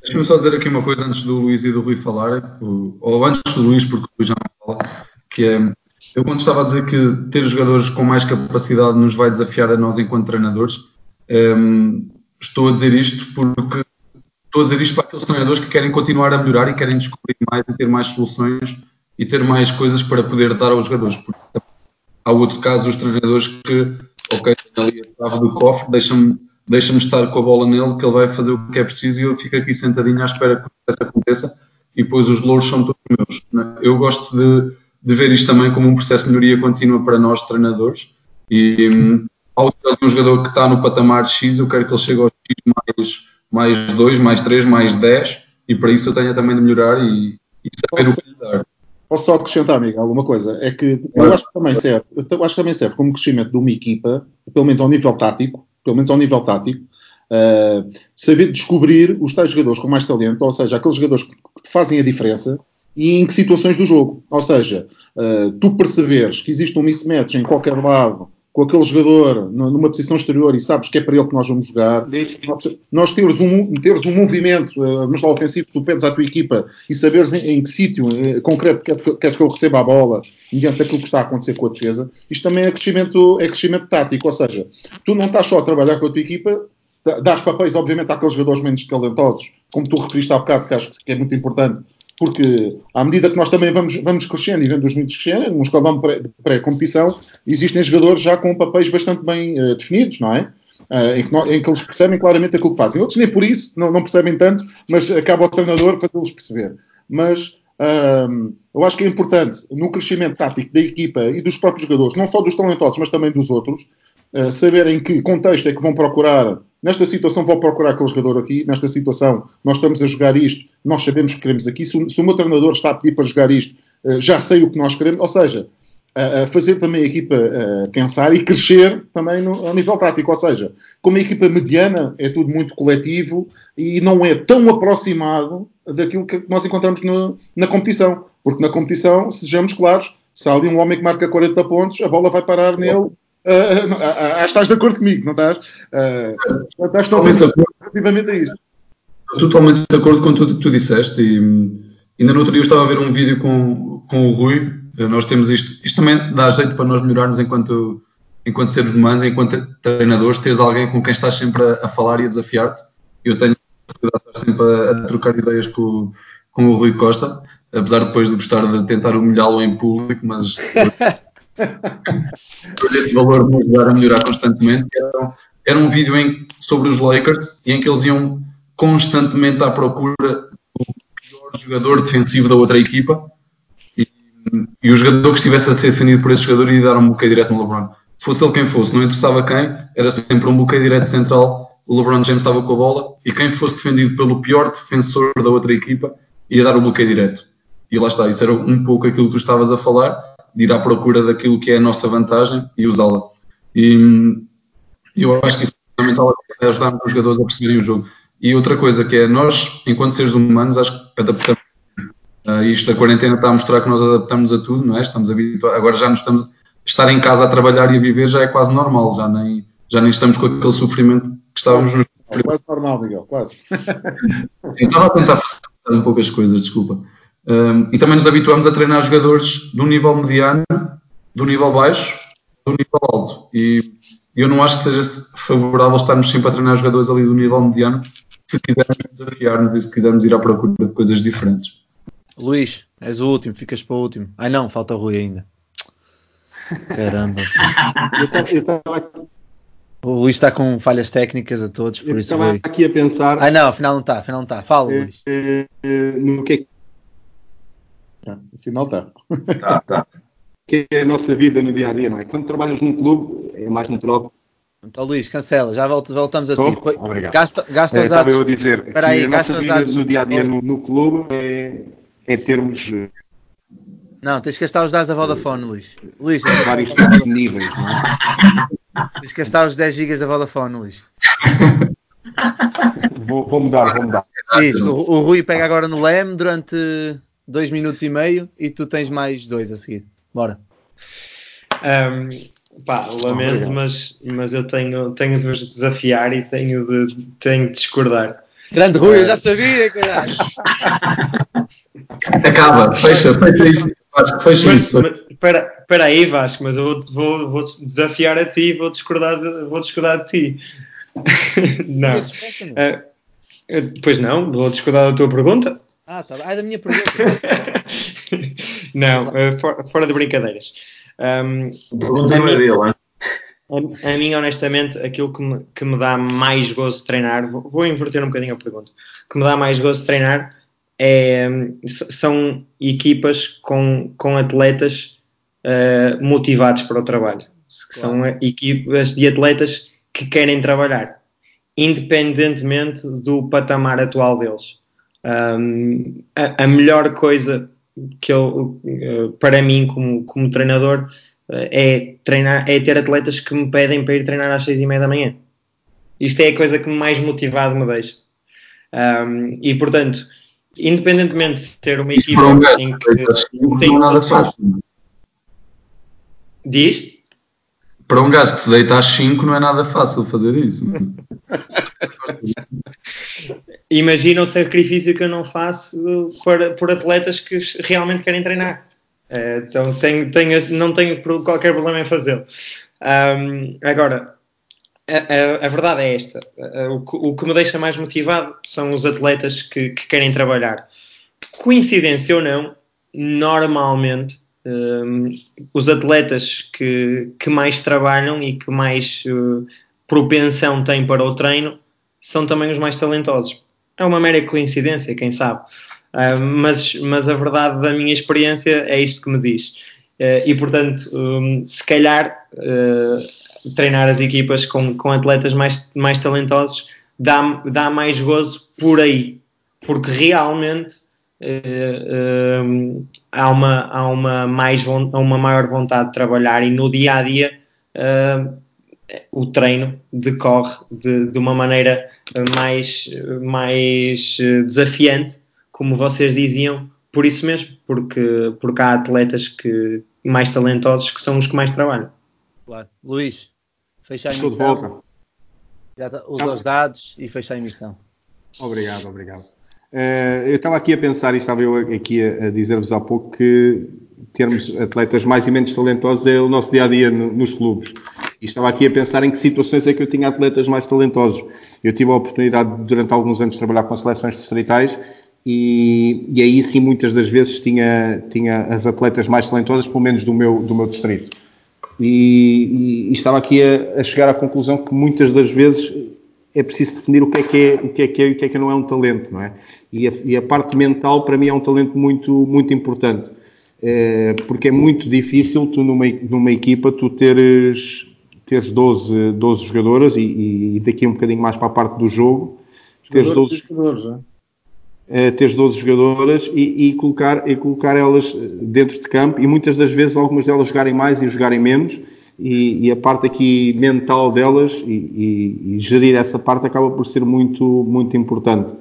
Deixa-me só dizer aqui uma coisa antes do Luís e do Rui falar, ou antes do Luís, porque o Luís já não fala, que é eu quando estava a dizer que ter jogadores com mais capacidade nos vai desafiar a nós enquanto treinadores, um, ehm, estou a dizer isto porque estou a dizer isto para aqueles treinadores que querem continuar a melhorar e querem descobrir mais e ter mais soluções e ter mais coisas para poder dar aos jogadores. Porque há outro caso dos treinadores que, ok, tenho ali a chave do cofre, deixa-me deixa estar com a bola nele, que ele vai fazer o que é preciso e eu fico aqui sentadinho à espera que isso aconteça e depois os louros são todos meus. É? Eu gosto de de ver isto também como um processo de melhoria contínua para nós, treinadores. E um, ao ter um jogador que está no patamar X, eu quero que ele chegue ao X mais, mais 2, mais 3, mais 10, e para isso eu tenho também de melhorar e, e saber o que lhe dar. Posso só acrescentar, amigo, alguma coisa? É que eu acho que também serve, eu acho que também serve como crescimento de uma equipa, pelo menos ao nível tático, pelo menos ao nível tático, uh, saber descobrir os tais jogadores com mais talento, ou seja, aqueles jogadores que fazem a diferença e em que situações do jogo. Ou seja, uh, tu perceberes que existe um mismatch em qualquer lado com aquele jogador numa posição exterior e sabes que é para ele que nós vamos jogar, nós teres um, teres um movimento, uh, mas lá ofensivo, tu pedes à tua equipa e saberes em, em que sítio uh, concreto queres, queres que ele receba a bola mediante aquilo que está a acontecer com a defesa, isto também é crescimento, é crescimento tático, ou seja, tu não estás só a trabalhar com a tua equipa, dás papéis, obviamente, àqueles jogadores menos talentosos, como tu referiste há bocado, que acho que é muito importante, porque à medida que nós também vamos, vamos crescendo e vendo os miúdos crescerem, num escalão pré-competição, existem jogadores já com papéis bastante bem uh, definidos, não é? Uh, em, que nós, em, que eles percebem claramente aquilo que fazem. Outros nem por isso, não, não percebem tanto, mas acaba o treinador fazê-los perceber. Mas uh, eu acho que é importante, no crescimento tático da equipa e dos próprios jogadores, não só dos talentosos, mas também dos outros, uh, saberem que contexto é que vão procurar. Nesta situação vou procurar aquele jogador aqui, nesta situação nós estamos a jogar isto, nós sabemos que queremos aqui, se, se o meu treinador está a pedir para jogar isto, uh, já sei o que nós queremos, ou seja, fazer também a equipa uh, pensar e crescer também no, a nível tático, ou seja, como a equipa mediana é tudo muito coletivo e não é tão aproximado daquilo que nós encontramos no, na competição, porque na competição, sejamos claros, se há ali um homem que marca 40 pontos, a bola vai parar nele Uh, uh, estás de acordo comigo, não estás? Uh, estás totalmente relativamente a isto. Estou totalmente de acordo com tudo o que tu disseste e, Ainda no outro dia eu estava a ver um vídeo com, com o Rui. Nós temos isto. Isto também dá jeito para nós melhorarmos enquanto, enquanto seres humanos, enquanto treinadores, teres alguém com quem estás sempre a, a falar e a desafiar-te. Eu tenho a possibilidade de estar sempre a, a trocar ideias com, com o Rui Costa, apesar depois de gostar de tentar humilhá-lo em público, mas por esse valor de me ajudar a melhorar constantemente. Era, era um vídeo em, sobre os Lakers e em que eles iam constantemente à procura do pior jogador defensivo da outra equipa e, e o jogador que estivesse a ser defendido por esse jogador ia dar um bloqueio direto no LeBron. Fosse ele quem fosse, não interessava quem, era sempre um bloqueio direto central. O LeBron James estava com a bola e quem fosse defendido pelo pior defensor da outra equipa ia dar o bloqueio direto. E lá está, isso era um pouco aquilo que tu estavas a falar, de ir à procura daquilo que é a nossa vantagem e usá-la. E eu acho que isso é fundamental é ajudar os jogadores a perceberem o jogo. E outra coisa que é, nós, enquanto seres humanos, acho que adaptamos. Uh, isto da quarentena está a mostrar que nós adaptamos a tudo, não é? Estamos habituados, agora já nos estamos, estar em casa a trabalhar e a viver já é quase normal, já nem, já nem estamos com aquele sofrimento que estávamos nos. É quase normal, Miguel, quase. Eu estava a tentar facilitar um pouco as coisas, desculpa. Um, e também nos habituamos a treinar jogadores do nível mediano, do nível baixo, do nível alto. E eu não acho que seja favorável estarmos sempre a treinar jogadores ali do nível mediano, se quisermos desafiar-nos e se quisermos ir à procura de coisas diferentes. Luís, és o último, ficas para o último. Ai não, falta o Rui ainda. Caramba. eu estava o Luís está com falhas técnicas a todos, por eu isso. Estava Rui. aqui a pensar. Ai não, afinal não está, afinal não está. Fala, eh, Luís. eh, no que é Tá, Afinal está. Tá, tá. que é a nossa vida no dia a dia, não é? Quando trabalhas num clube, é mais natural. Então, Luís, cancela, já volta- voltamos a Estou? ti. Obrigado. Gasta, gasta Eh, os Estava eu a dados. dizer Espera que aí, a nossa os vida dados. no dia a dia no, no clube é, é termos eh, Não, tens que gastar os dados da Vodafone, Luís. Luís, vários tipos de níveis, não é? tens que gastar os 10 GB da Vodafone, Luís. Vou, vou mudar, vou mudar. Isso, o, o Rui pega agora no LEM durante 2 minutos e meio e tu tens mais dois a seguir. Bora. Um, pá, lamento, Obrigado. mas, mas eu tenho, tenho de vos desafiar e tenho de, tenho de discordar. Grande Rui, eu já sabia, caralho. Acaba, fecha, fecha isso. Vasco, Fecha Mas, isso. espera, aí, Vasco, mas eu vou, vou, vou desafiar a ti e vou discordar, de- vou discordar de ti. não. Ah, eh, pois não, vou discordar da tua pergunta. Ah, tá. Ah, da minha pergunta. não, eh, for- fora de brincadeiras. Um, A pergunta não é dele, hein? A, a mim, honestamente, aquilo que me, que me dá mais gozo de treinar, vou, vou inverter um bocadinho a pergunta, o que me dá mais gozo de treinar é, hum, são equipas com, com atletas eh, motivados para o trabalho. Que São equipas de atletas que querem trabalhar, independentemente do patamar atual deles. Um, a, a melhor coisa que eu, eh, para mim, como, como treinador, eh, é treinar, é ter atletas que me pedem para ir treinar às seis e meia da manhã. Isto é a coisa que mais motivado me deixa. Um, e portanto, independentemente de ser uma Isso equipa um gajo em que cinco tem não é nada fácil. diz Para um gajo que se deita às 5 não é nada fácil fazer isso. imagina o sacrifício que eu não faço para, por atletas que realmente querem treinar. Eh, então tenho, tenho, não tenho qualquer problema em fazê-lo. Ahm, agora, a, a- a verdade é esta: o, que- o que me deixa mais motivado são os atletas que, que querem trabalhar. Coincidência ou não, normalmente ahm, os atletas que, que mais trabalham e que mais eh, propensão têm para o treino são também os mais talentosos. É uma mera coincidência, quem sabe. Ah, mas, mas a verdade da minha experiência é isto que me diz. Ah, e portanto, hum, se calhar ah, treinar as equipas com, com atletas mais, mais talentosos dá, dá mais gozo por aí, porque realmente hum, há, uma, há uma, mais, uma maior vontade de trabalhar e no dia a dia o treino decorre de, de uma maneira mais, mais eh, desafiante, como vocês diziam, por isso mesmo, porque, porque há atletas que, mais talentosos que são os que mais trabalham. Claro. Luís, fecha a Estou de emissão. volta. Já tá- usa Tá. os dados e fecha a emissão. Obrigado, obrigado. Uh, eu estava aqui a pensar, e estava eu aqui a, a dizer-vos há pouco, que termos atletas mais e menos talentosos é o nosso dia a dia no, nos clubes. E estava aqui a pensar em que situações é que eu tinha atletas mais talentosos. Eu tive a oportunidade durante alguns anos de trabalhar com seleções distritais e, e aí sim muitas das vezes tinha, tinha as atletas mais talentosas, pelo menos do meu, do meu distrito. E, e, e estava aqui a, a, chegar à conclusão que muitas das vezes é preciso definir o que é que é, o que é, que é e o que é que não é um talento, não é? E a, e a parte mental para mim é um talento muito, muito importante, é, porque é muito difícil tu numa, numa equipa tu teres, teres 12, 12 jogadoras e, e daqui um bocadinho mais para a parte do jogo, teres 12 jogadores, é? uh, teres 12 jogadoras e, e, colocar, e colocar elas dentro de campo e muitas das vezes algumas delas jogarem mais e jogarem menos e, e a parte aqui mental delas e, e, gerir essa parte acaba por ser muito, muito importante.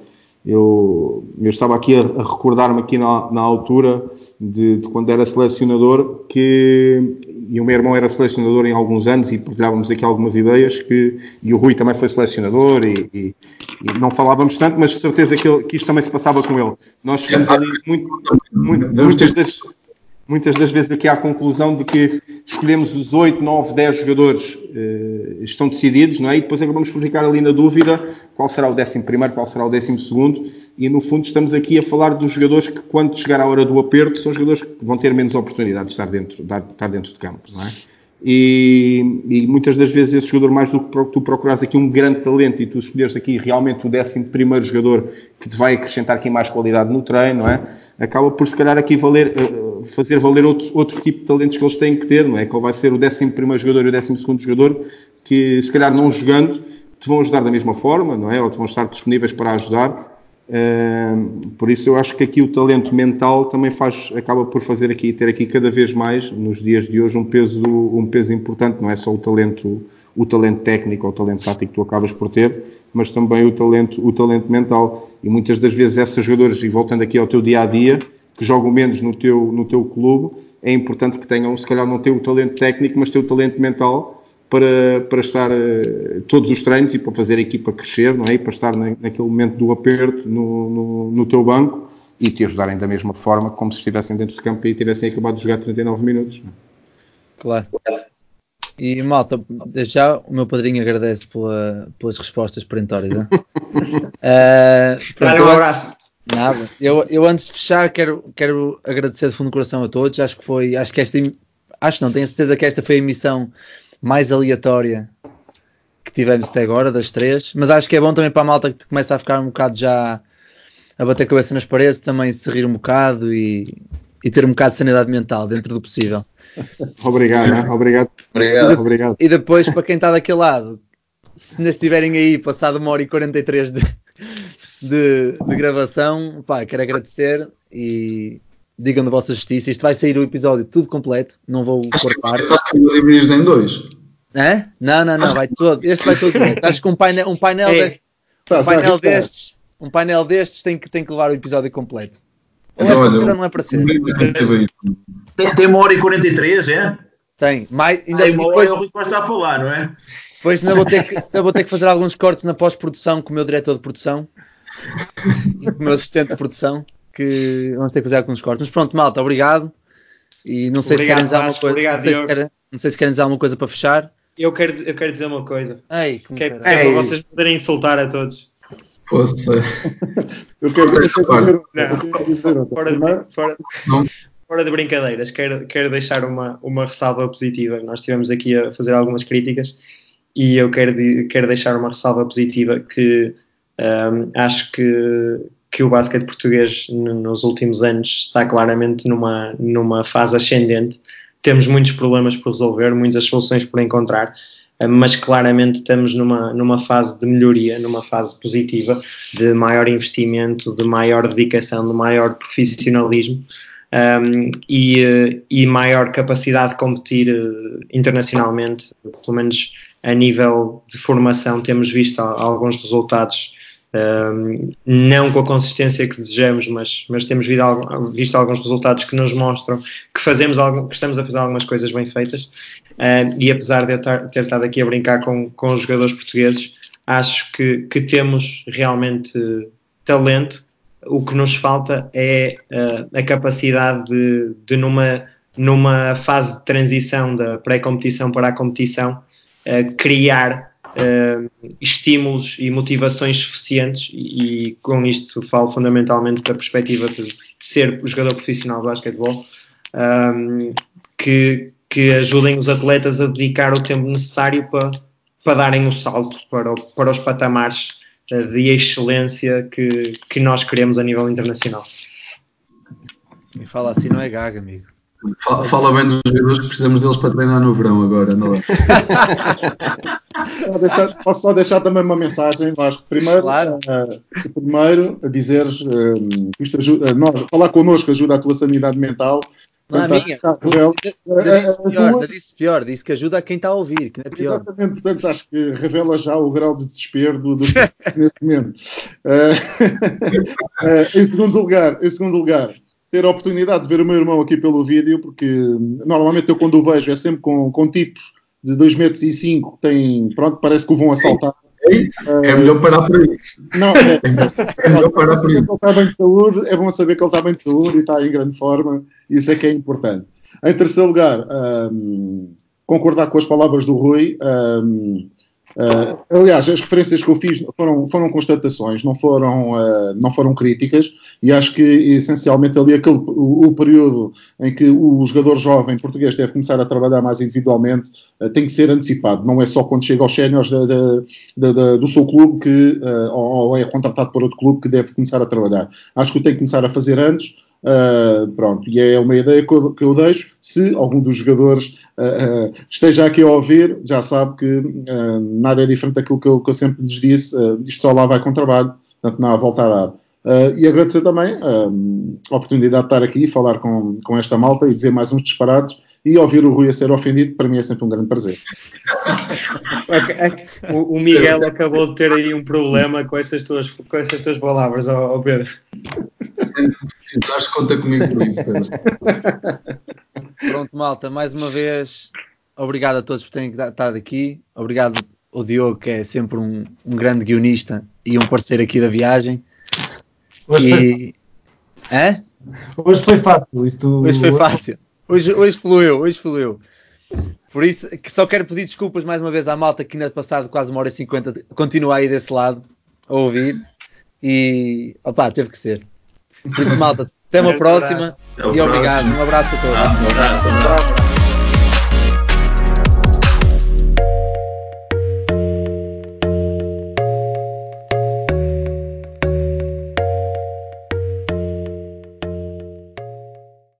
Eu, eu estava aqui a, a recordar-me aqui na, na altura de, de, quando era selecionador que e o meu irmão era selecionador em alguns anos e partilhávamos aqui algumas ideias que e o Rui também foi selecionador e, e, e não falávamos tanto, mas de certeza que, ele, que isto também se passava com ele. Nós chegamos ali muito, muito, muitas, das, muitas das vezes aqui à conclusão de que escolhemos os 8, 9, 10 jogadores eh, estão decididos, não é? E depois acabamos por ficar ali na dúvida qual será o décimo primeiro, qual será o décimo segundo e no fundo estamos aqui a falar dos jogadores que quando chegar a hora do aperto são jogadores que vão ter menos oportunidade de estar dentro, de estar dentro de campo, não é? E, e, muitas das vezes esse jogador, mais do que tu procurares aqui um grande talento e tu escolheres aqui realmente o décimo primeiro jogador que te vai acrescentar aqui mais qualidade no treino, não é? Acaba por se calhar aqui valer, uh, fazer valer outros, outro tipo de talentos que eles têm que ter, não é? Qual vai ser o décimo primeiro jogador e o décimo segundo jogador que se calhar não jogando te vão ajudar da mesma forma, não é? Ou te vão estar disponíveis para ajudar por isso eu acho que aqui o talento mental também faz, acaba por fazer aqui, ter aqui cada vez mais, nos dias de hoje, um peso, um peso importante, não é só o talento, o talento técnico ou o talento tático que tu acabas por ter, mas também o talento, o talento mental. E muitas das vezes esses jogadores, e voltando aqui ao teu dia a dia, que jogam menos no teu, no teu clube, é importante que tenham, se calhar não ter o talento técnico, mas ter o talento mental para, para estar uh, todos os treinos e para fazer a equipa crescer, não é? E para estar na, naquele momento do aperto no, no, no, teu banco e te ajudarem da mesma forma como se estivessem dentro de campo e tivessem acabado de jogar 39 minutos. É? Claro. E malta, desde já o meu padrinho agradece pela, pelas respostas perentórias. uh, pronto, um abraço. Nada. Eu, eu antes de fechar quero, quero agradecer de fundo do coração a todos. Acho que foi, acho que esta, acho não, tenho certeza que esta foi a emissão mais aleatória que tivemos até agora, das três. Mas acho que é bom também para a malta que começa a ficar um bocado já a bater a cabeça nas paredes, também se rir um bocado e, e ter um bocado de sanidade mental dentro do possível. Obrigado, né? obrigado. Obrigado. E, de, obrigado. e depois, para quem está daquele lado, se ainda estiverem aí, passado uma hora e 43 de, de, de gravação, pá, quero agradecer e digam da vossa justiça. Isto vai sair o episódio tudo completo, não vou cortar. Acho que dividir em dois. É? Não, não, não, vai todo. Este vai todo direto. Acho que um painel, um painel, deste, um painel destes, um painel destes tem que, tem que levar o episódio completo. Ou é para ser ou não é para ser? Tem, tem uma hora e 43, é? Tem. Mais, ainda tem uma depois, hora é o Rui está a falar, não é? Depois ainda vou, ter que, ainda vou ter que fazer alguns cortes na pós-produção com o meu diretor de produção e com o meu assistente de produção que vamos ter que fazer alguns cortes. Mas pronto, malta, obrigado. E não sei obrigado, se querem dizer alguma coisa. Obrigado, não, sei se querem, não sei se querem dizer alguma coisa para fechar. Eu quero, eu quero dizer uma coisa. Ei, que é, é para vocês poderem insultar a todos. Posso Eu quero, eu quero dizer, não, fora, de, fora, fora de brincadeiras, quero, quero deixar uma, uma ressalva positiva. Nós estivemos aqui a fazer algumas críticas e eu quero, quero deixar uma ressalva positiva que um, acho que, que o basquete português nos últimos anos está claramente numa, numa fase ascendente. Temos muitos problemas por resolver, muitas soluções por encontrar, eh, mas claramente estamos numa, numa fase de melhoria, numa fase positiva, de maior investimento, de maior dedicação, de maior profissionalismo um, ehm, e, eh, e, maior capacidade de competir uh, internacionalmente, pelo menos a nível de formação, temos visto alguns resultados um, não com a consistência que desejamos, mas, mas temos visto, alguns resultados que nos mostram que fazemos algo, que estamos a fazer algumas coisas bem feitas. Um, e apesar de eu tar, ter estado aqui a brincar com, com os jogadores portugueses, acho que, que temos realmente talento o que nos falta é uh, a capacidade de, de, numa, numa fase de transição da pré-competição para a competição, uh, criar uh, estímulos e motivações suficientes, e, e, com isto falo fundamentalmente da perspectiva de, de ser jogador profissional de basquetebol, um, que, que ajudem os atletas a dedicar o tempo necessário para, para darem o salto para, para os patamares de excelência que, que nós queremos a nível internacional. E fala assim não é gaga, amigo. Fala, fala bem dos jogadores que precisamos deles para treinar no verão agora, não é? posso só deixar também uma mensagem, Vasco. Primeiro, claro. uh, primeiro a dizer uh, isto ajuda, nós, falar connosco ajuda a tua sanidade mental não, a minha. Ainda disse, pior, disse pior, disse que ajuda a quem está a ouvir, que não é pior. Exatamente, portanto acho que revela já o grau de desespero do, do neste momento. Uh, uh, em segundo lugar, em segundo lugar, ter a oportunidade de ver o meu irmão aqui pelo vídeo, porque normalmente eu quando o vejo é sempre com, com tipos de 2 metros e 5 que têm, pronto, parece que o vão assaltar. É melhor parar por aí. Não, é, é melhor parar por aí. Ele está bem de saúde, é bom saber que ele está bem de saúde e está em grande forma, isso é que é importante. Em terceiro lugar, um, concordar com as palavras do Rui. Um, Uh, aliás, as referências que eu fiz foram, foram constatações, não foram, uh, não foram críticas, e acho que essencialmente ali aquele, o, o, período em que o jogador jovem português deve começar a trabalhar mais individualmente uh, tem que ser antecipado, não é só quando chega aos séniores do seu clube que, ou, ou é contratado por outro clube que deve começar a trabalhar. Acho que o tem que começar a fazer antes, Uh, pronto, e é uma ideia que eu, que eu deixo. Se algum dos jogadores uh, uh, esteja aqui a ouvir, já sabe que nada é diferente daquilo que eu, que eu sempre lhes disse. isto só lá vai com trabalho, portanto, não há volta a dar. e agradecer também a oportunidade de estar aqui e falar com, com esta malta e dizer mais uns disparados e ouvir o Rui a ser ofendido, para mim é sempre um grande prazer. o Miguel acabou de ter aí um problema com essas tuas, com essas tuas palavras, ó, Pedro. Acho que conta comigo por isso, Pedro. Pronto, malta, mais uma vez, obrigado a todos por terem estado aqui. Obrigado ao Diogo, que é sempre um, um grande guionista e um parceiro aqui da viagem. Hoje, e... foi... Hoje foi fácil. Isto... Hoje foi fácil. Hoje, hoje fluiu, hoje fluiu. Por isso, só quero pedir desculpas mais uma vez à malta que ainda passado quase uma hora e cinquenta continua aí desse lado a ouvir. E opá, teve que ser. Por isso, malta, até uma próxima e obrigado. Um abraço a todos. Um abraço. Um abraço.